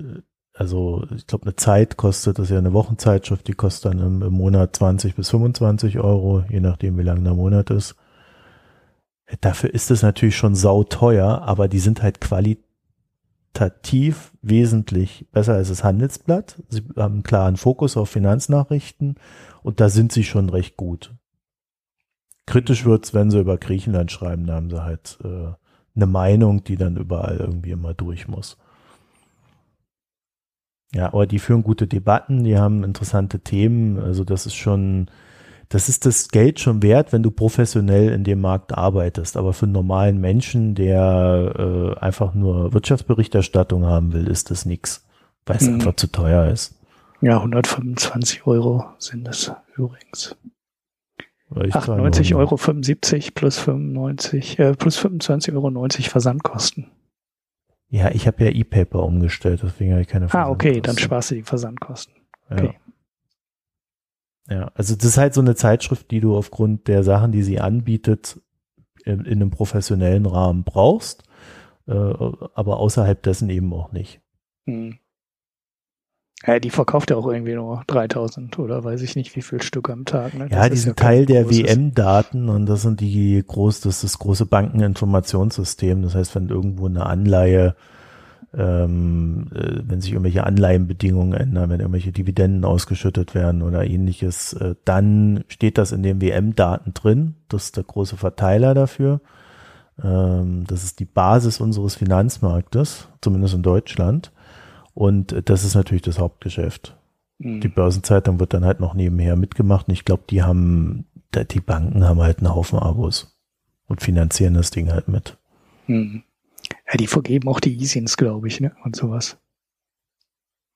also ich glaube eine Zeit kostet, das ist ja eine Wochenzeitschrift, die kostet dann im, im Monat 20 bis 25 Euro, je nachdem wie lang der Monat ist. Dafür ist es natürlich schon sauteuer, aber die sind halt qualitativ wesentlich besser als das Handelsblatt. Sie haben einen klaren Fokus auf Finanznachrichten und da sind sie schon recht gut. Kritisch wird's, wenn sie über Griechenland schreiben, da haben sie halt äh, eine Meinung, die dann überall irgendwie immer durch muss. Ja, aber die führen gute Debatten, die haben interessante Themen, also das ist schon, das ist das Geld schon wert, wenn du professionell in dem Markt arbeitest. Aber für einen normalen Menschen, der äh, einfach nur Wirtschaftsberichterstattung haben will, ist das nix, weil es mhm. einfach zu teuer ist. Ja, 125 Euro sind es übrigens. 98 Euro 75 plus 95, äh, plus 25,90 Euro Versandkosten. Ja, ich habe ja E-Paper umgestellt, deswegen habe ich keine Versandkosten. Ah, okay, dann sparst du die Versandkosten. Okay. Ja. Ja, also das ist halt so eine Zeitschrift, die du aufgrund der Sachen, die sie anbietet, in, in einem professionellen Rahmen brauchst, äh, aber außerhalb dessen eben auch nicht. Hm. Ja, die verkauft ja auch irgendwie nur 3000 oder weiß ich nicht wie viel Stück am Tag. Ne? Ja, die sind ja Teil der WM-Daten und das sind die groß, das ist das große Bankeninformationssystem. Das heißt, wenn irgendwo eine Anleihe, ähm, äh, wenn sich irgendwelche Anleihenbedingungen ändern, wenn irgendwelche Dividenden ausgeschüttet werden oder ähnliches, äh, dann steht das in den WM-Daten drin. Das ist der große Verteiler dafür. Ähm, das ist die Basis unseres Finanzmarktes, zumindest in Deutschland. Und das ist natürlich das Hauptgeschäft. Mhm. Die Börsenzeitung wird dann halt noch nebenher mitgemacht. Und ich glaube, die haben, die Banken haben halt einen Haufen Abos und finanzieren das Ding halt mit. Mhm. Ja, die vergeben auch die Easings, glaube ich, ne? Und sowas.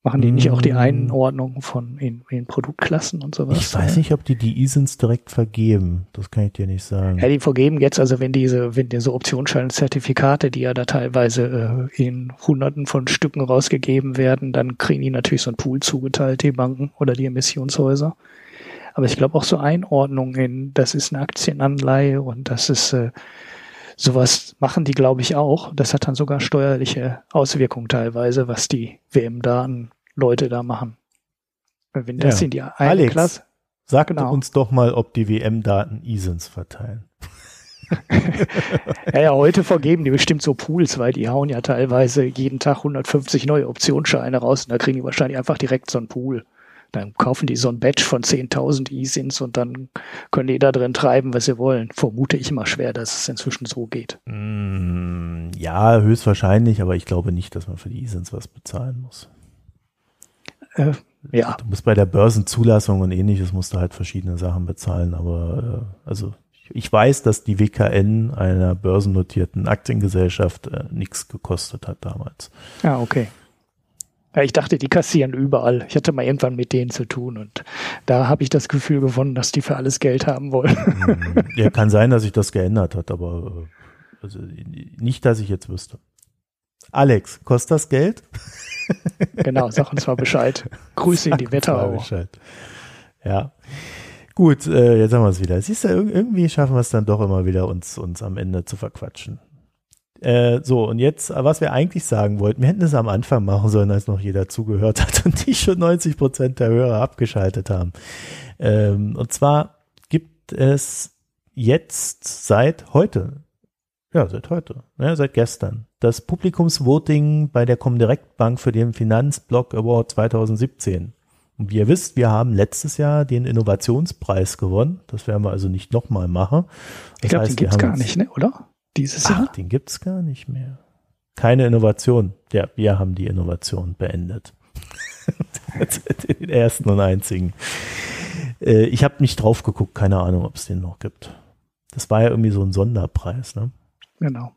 Machen die nicht auch die mm. Einordnung von in, in Produktklassen und sowas? Ich weiß nicht, ob die die ISINs direkt vergeben. Das kann ich dir nicht sagen. Ja, die vergeben jetzt, also wenn diese, wenn diese Optionsschein-Zertifikate, die ja da teilweise äh, in hunderten von Stücken rausgegeben werden, dann kriegen die natürlich so einen Pool zugeteilt, die Banken oder die Emissionshäuser. Aber ich glaube auch so Einordnungen in, das ist eine Aktienanleihe und das ist äh, Sowas machen die, glaube ich, auch. Das hat dann sogar steuerliche Auswirkungen teilweise, was die WM-Daten Leute da machen. Wenn das ja. in die eine Alex, Klasse. Sag genau. uns doch mal, ob die WM-Daten ISINs verteilen. [LAUGHS] ja, ja, heute vergeben die bestimmt so Pools, weil die hauen ja teilweise jeden Tag 150 neue Optionsscheine raus und da kriegen die wahrscheinlich einfach direkt so einen Pool. Dann kaufen die so ein Batch von 10.000 ISINs und dann können die da drin treiben, was sie wollen. Vermute ich immer schwer, dass es inzwischen so geht. Mm, ja, höchstwahrscheinlich, aber ich glaube nicht, dass man für die ISINs was bezahlen muss. Äh, ja. Du musst bei der Börsenzulassung und ähnliches musst du halt verschiedene Sachen bezahlen, aber äh, also ich weiß, dass die WKN einer börsennotierten Aktiengesellschaft äh, nichts gekostet hat damals. Ja, okay. Ja, ich dachte, die kassieren überall. Ich hatte mal irgendwann mit denen zu tun und da habe ich das Gefühl gewonnen, dass die für alles Geld haben wollen. Hm. Ja, kann sein, dass sich das geändert hat, aber äh, also nicht, dass ich jetzt wüsste. Alex, kostet das Geld? [LAUGHS] Genau, sag uns mal Bescheid. Grüße in die Wetterau. Ja. Gut, äh, jetzt haben wir es wieder. Siehst du, irgendwie schaffen wir es dann doch immer wieder, uns, uns am Ende zu verquatschen. Äh, so, und jetzt, was wir eigentlich sagen wollten, wir hätten es am Anfang machen sollen, als noch jeder zugehört hat [LAUGHS] und die schon 90 Prozent der Hörer abgeschaltet haben. Ähm, und zwar gibt es jetzt seit heute, ja, seit heute, ne, seit gestern, das Publikumsvoting bei der Comdirect Bank für den Finanzblock Award 2017. Und wie ihr wisst, wir haben letztes Jahr den Innovationspreis gewonnen. Das werden wir also nicht nochmal machen. Das ich glaube, den gibt's gar nicht, ne, oder? Dieses Ach, Jahr? Den gibt's gar nicht mehr. Keine Innovation. Ja, wir haben die Innovation beendet. [LAUGHS] den ersten und einzigen. Äh, ich habe nicht drauf geguckt, keine Ahnung, ob es den noch gibt. Das war ja irgendwie so ein Sonderpreis, ne? Genau.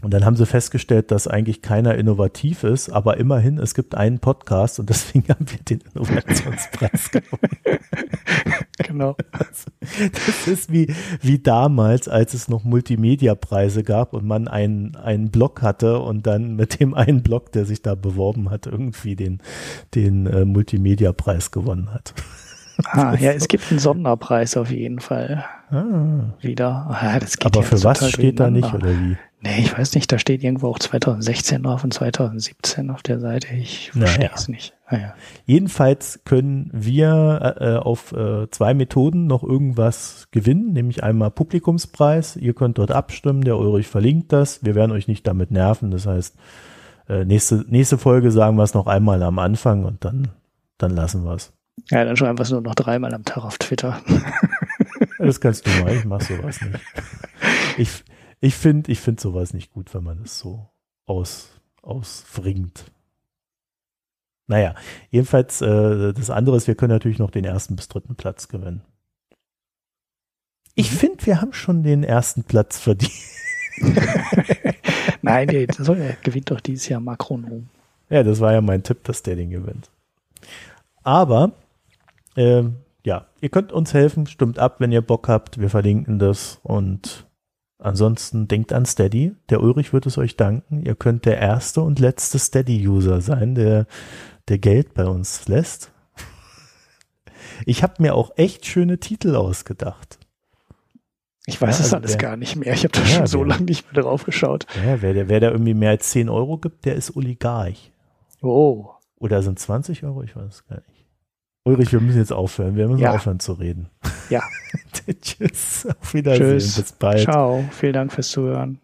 Und dann haben sie festgestellt, dass eigentlich keiner innovativ ist, aber immerhin, es gibt einen Podcast und deswegen [LAUGHS] haben wir den Innovationspreis [LAUGHS] gewonnen. genau. Das, das, ist wie, wie damals, als es noch Multimedia-Preise gab und man einen, einen Blog hatte und dann mit dem einen Blog, der sich da beworben hat, irgendwie den, den äh, Multimedia-Preis gewonnen hat. Ah, ja, es gibt einen Sonderpreis auf jeden Fall. Ah. Wieder. Ah, das geht Aber für was steht da nicht, oder wie? Nee, ich weiß nicht, da steht irgendwo auch 2016 drauf und 2017 auf der Seite. Ich verstehe naja. es nicht. Naja. Ah, Jedenfalls können wir äh, auf äh, zwei Methoden noch irgendwas gewinnen, nämlich einmal Publikumspreis. Ihr könnt dort abstimmen, der Ulrich verlinkt das. Wir werden euch nicht damit nerven. Das heißt, äh, nächste, nächste Folge sagen wir es noch einmal am Anfang und dann, dann lassen wir es. Ja, dann schreiben wir es nur noch dreimal am Tag auf Twitter. [LAUGHS] das kannst du mal, ich mach sowas nicht. Ich, ich finde ich finde sowas nicht gut, wenn man es so aus, ausfringt. Naja, jedenfalls äh, das andere ist, wir können natürlich noch den ersten bis dritten Platz gewinnen. Ich mhm. finde, wir haben schon den ersten Platz verdient. [LAUGHS] Nein, der, der gewinnt doch dieses Jahr Makronom. Ja, das war ja mein Tipp, dass der den gewinnt. Aber ähm, ja, ihr könnt uns helfen, stimmt ab, wenn ihr Bock habt. Wir verlinken das und Ansonsten denkt an Steady. Der Ulrich wird es euch danken. Ihr könnt der erste und letzte Steady-User sein, der, der Geld bei uns lässt. Ich habe mir auch echt schöne Titel ausgedacht. Ich weiß ja, es also alles wer, gar nicht mehr. Ich habe da ja, schon so lange nicht mehr drauf geschaut. Ja, wer, wer da irgendwie mehr als 10 Euro gibt, der ist Oligarch. Oh. Oder sind 20 Euro? Ich weiß es gar nicht. Ulrich, wir müssen jetzt aufhören. Wir müssen ja. aufhören zu reden. Ja. [LAUGHS] Tschüss. Auf Wiedersehen. Tschüss. Bis bald. Ciao. Vielen Dank fürs Zuhören.